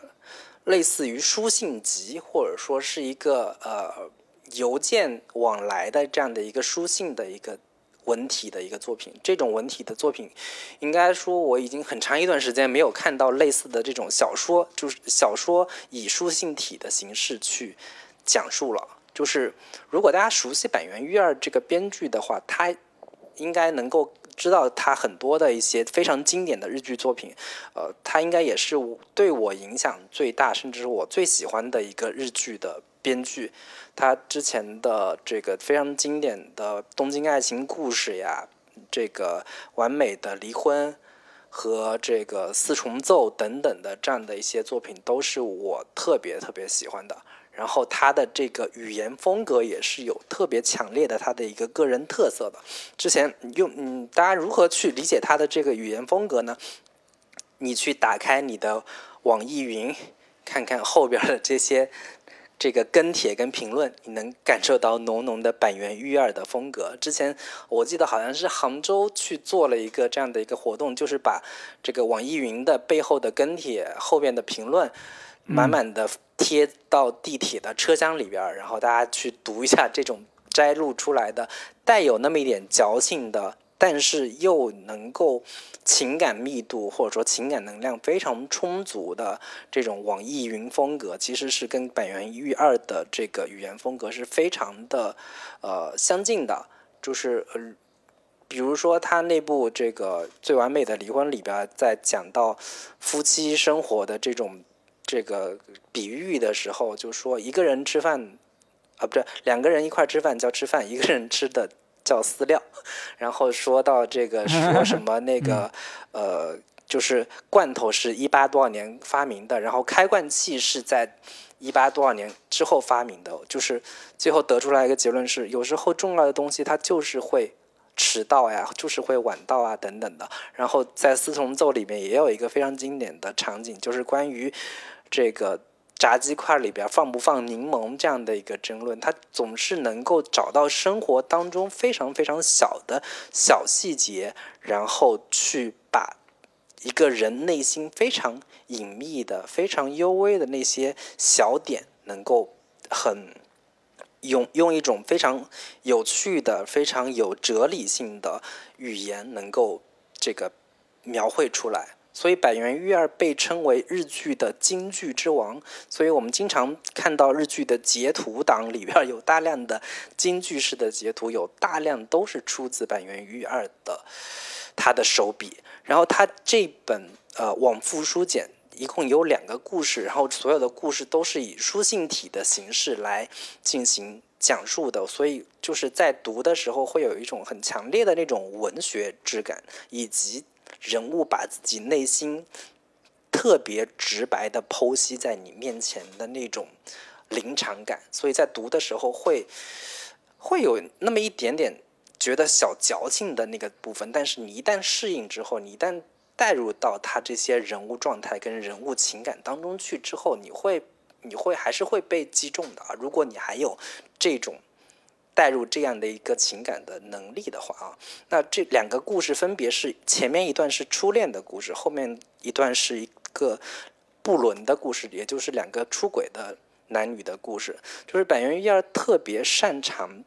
类似于书信集，或者说是一个呃邮件往来的这样的一个书信的一个文体的一个作品。这种文体的作品，应该说我已经很长一段时间没有看到类似的这种小说，就是小说以书信体的形式去讲述了。就是如果大家熟悉板垣裕二这个编剧的话，他应该能够。知道他很多的一些非常经典的日剧作品，呃，他应该也是对我影响最大，甚至是我最喜欢的一个日剧的编剧。他之前的这个非常经典的《东京爱情故事》呀，这个《完美的离婚》和这个《四重奏》等等的这样的一些作品，都是我特别特别喜欢的。然后他的这个语言风格也是有特别强烈的他的一个个人特色的。之前用嗯，大家如何去理解他的这个语言风格呢？你去打开你的网易云，看看后边的这些这个跟帖跟评论，你能感受到浓浓的板垣育二的风格。之前我记得好像是杭州去做了一个这样的一个活动，就是把这个网易云的背后的跟帖后边的评论，满满的贴到地铁的车厢里边，然后大家去读一下这种摘录出来的带有那么一点矫情的。但是又能够情感密度或者说情感能量非常充足的这种网易云风格，其实是跟板垣育二的这个语言风格是非常的呃相近的。就是呃，比如说他那部这个《最完美的离婚》里边，在讲到夫妻生活的这种这个比喻的时候，就说一个人吃饭啊，不对，两个人一块吃饭叫吃饭，一个人吃的。叫饲料，然后说到这个说什么那个 呃，就是罐头是一八多少年发明的，然后开罐器是在一八多少年之后发明的，就是最后得出来一个结论是，有时候重要的东西它就是会迟到呀，就是会晚到啊等等的。然后在四重奏里面也有一个非常经典的场景，就是关于这个。炸鸡块里边放不放柠檬这样的一个争论，他总是能够找到生活当中非常非常小的小细节，然后去把一个人内心非常隐秘的、非常幽微的那些小点，能够很用用一种非常有趣的、非常有哲理性的语言，能够这个描绘出来。所以板垣育二被称为日剧的京剧之王，所以我们经常看到日剧的截图档里边有大量的京剧式的截图，有大量都是出自板垣育二的他的手笔。然后他这本呃《往复书简》一共有两个故事，然后所有的故事都是以书信体的形式来进行讲述的，所以就是在读的时候会有一种很强烈的那种文学质感，以及。人物把自己内心特别直白的剖析在你面前的那种临场感，所以在读的时候会会有那么一点点觉得小矫情的那个部分，但是你一旦适应之后，你一旦带入到他这些人物状态跟人物情感当中去之后，你会你会还是会被击中的啊！如果你还有这种。带入这样的一个情感的能力的话啊，那这两个故事分别是前面一段是初恋的故事，后面一段是一个不伦的故事，也就是两个出轨的男女的故事。就是板垣育二特别擅长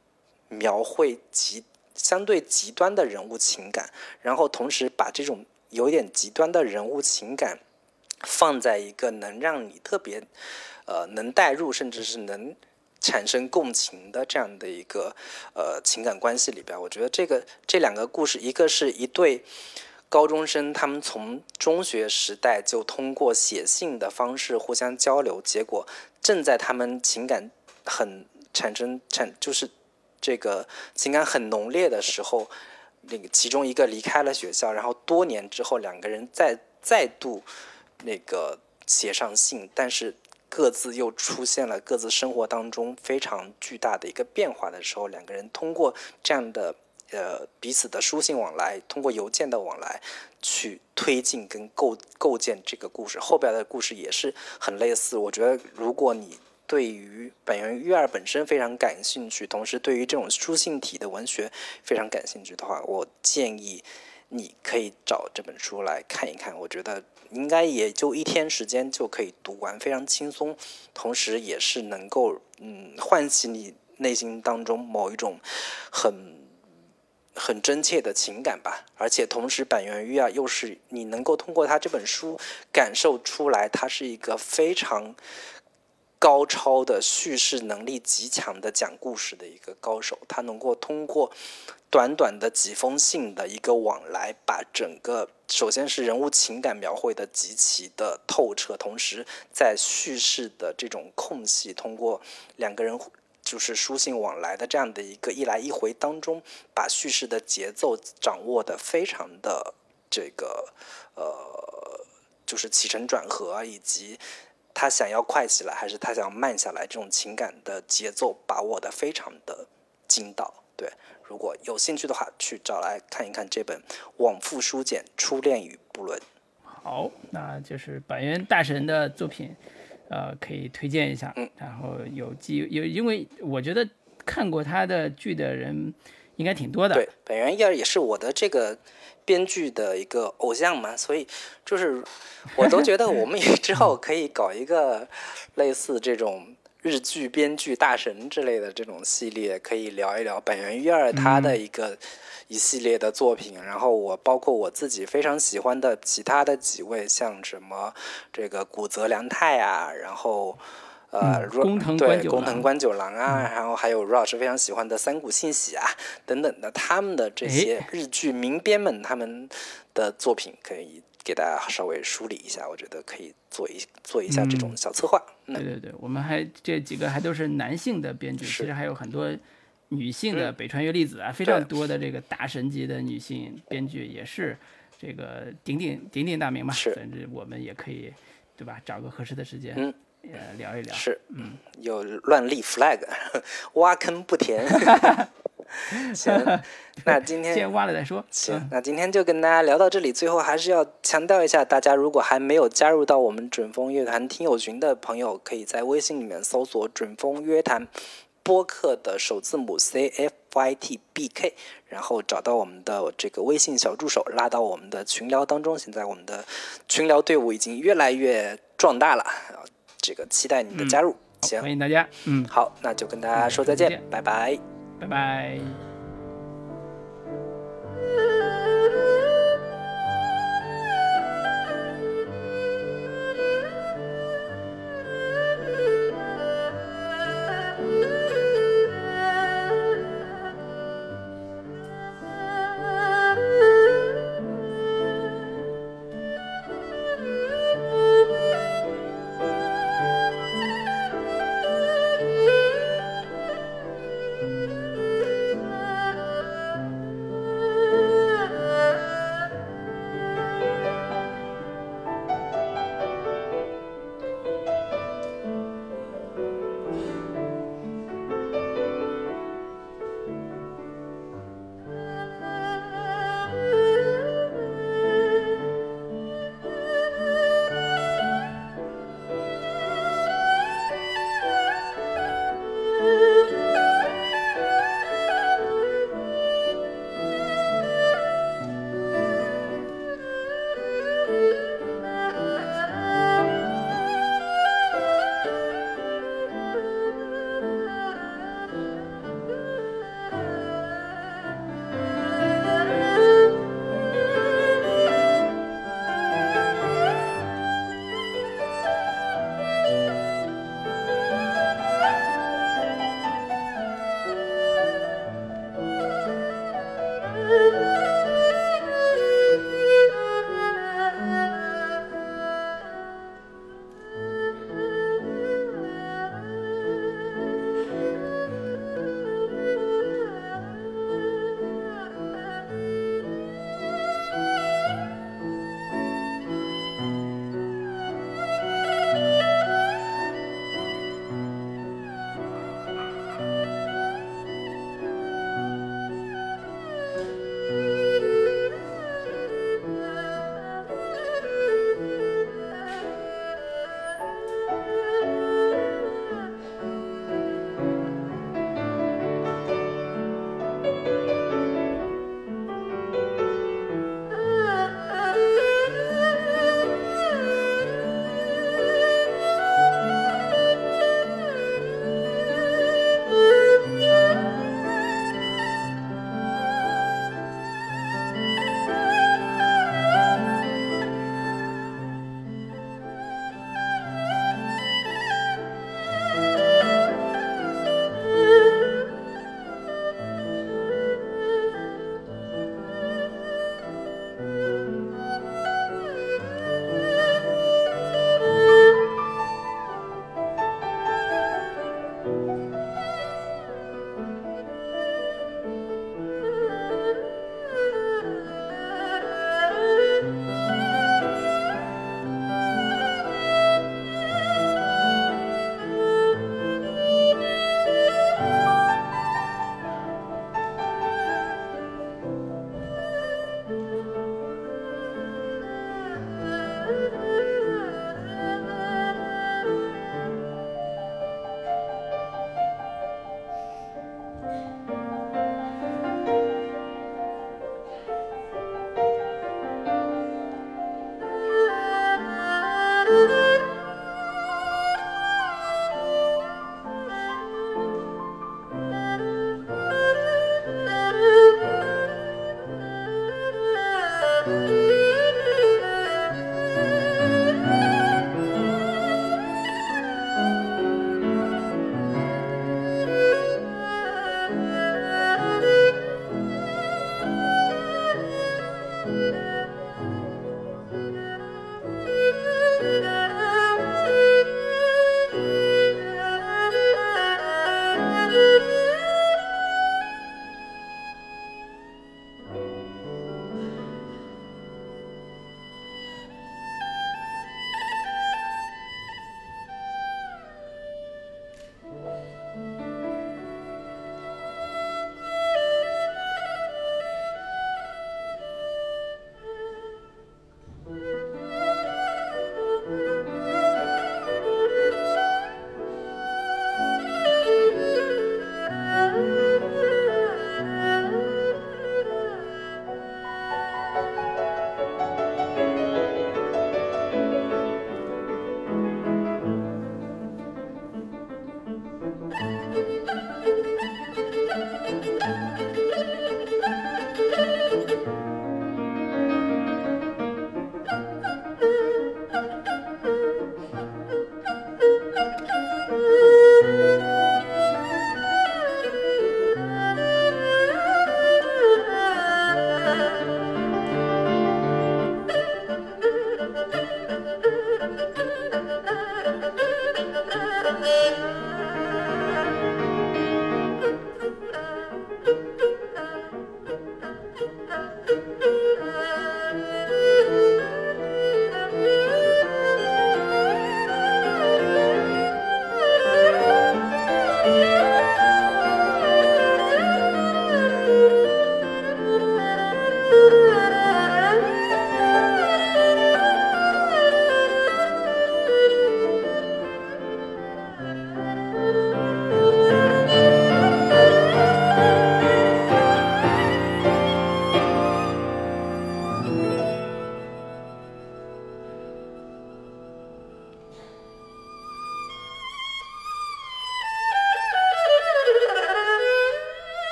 描绘极相对极端的人物情感，然后同时把这种有点极端的人物情感放在一个能让你特别呃能代入，甚至是能。产生共情的这样的一个呃情感关系里边，我觉得这个这两个故事，一个是一对高中生，他们从中学时代就通过写信的方式互相交流，结果正在他们情感很产生产就是这个情感很浓烈的时候，那个其中一个离开了学校，然后多年之后两个人再再度那个写上信，但是。各自又出现了各自生活当中非常巨大的一个变化的时候，两个人通过这样的呃彼此的书信往来，通过邮件的往来，去推进跟构构建这个故事。后边的故事也是很类似。我觉得，如果你对于本源育二本身非常感兴趣，同时对于这种书信体的文学非常感兴趣的话，我建议你可以找这本书来看一看。我觉得。应该也就一天时间就可以读完，非常轻松，同时也是能够嗯唤起你内心当中某一种很很真切的情感吧。而且同时，板垣育二又是你能够通过他这本书感受出来，他是一个非常高超的叙事能力极强的讲故事的一个高手。他能够通过短短的几封信的一个往来，把整个。首先是人物情感描绘的极其的透彻，同时在叙事的这种空隙，通过两个人就是书信往来的这样的一个一来一回当中，把叙事的节奏掌握的非常的这个呃，就是起承转合以及他想要快起来还是他想要慢下来，这种情感的节奏把握的非常的精到，对。如果有兴趣的话，去找来看一看这本《往复书简：初恋与不伦》。好，那就是板垣大神的作品，呃，可以推荐一下。嗯，然后有机有，因为我觉得看过他的剧的人应该挺多的。对，本源一二也是我的这个编剧的一个偶像嘛，所以就是我都觉得 我们也之后可以搞一个类似这种日剧编剧大神之类的这种系列，可以聊一聊本源一二他的一个。一系列的作品，然后我包括我自己非常喜欢的其他的几位，像什么这个古泽良太啊，然后呃，工藤对工藤官九郎啊，然后还有 Rush 非常喜欢的三谷信喜啊等等的，他们的这些日剧名编们他们的作品，可以给大家稍微梳理一下，我觉得可以做一做一下这种小策划。对对对，我们还这几个还都是男性的编剧，其实还有很多。女性的北川月粒子啊，非常多的这个大神级的女性编剧也是这个鼎鼎鼎鼎大名嘛，甚至我们也可以对吧？找个合适的时间，呃，聊一聊。是，嗯，有乱立 flag，挖坑不填。行，那今天先挖了再说。行，那今天就跟大家聊到这里。最后还是要强调一下，大家如果还没有加入到我们准风乐坛听友群的朋友，可以在微信里面搜索“准风乐坛”。播客的首字母 C F Y T B K，然后找到我们的这个微信小助手，拉到我们的群聊当中。现在我们的群聊队伍已经越来越壮大了，这个期待你的加入。行，欢迎大家。嗯，好，那就跟大家说再见，拜拜，拜拜。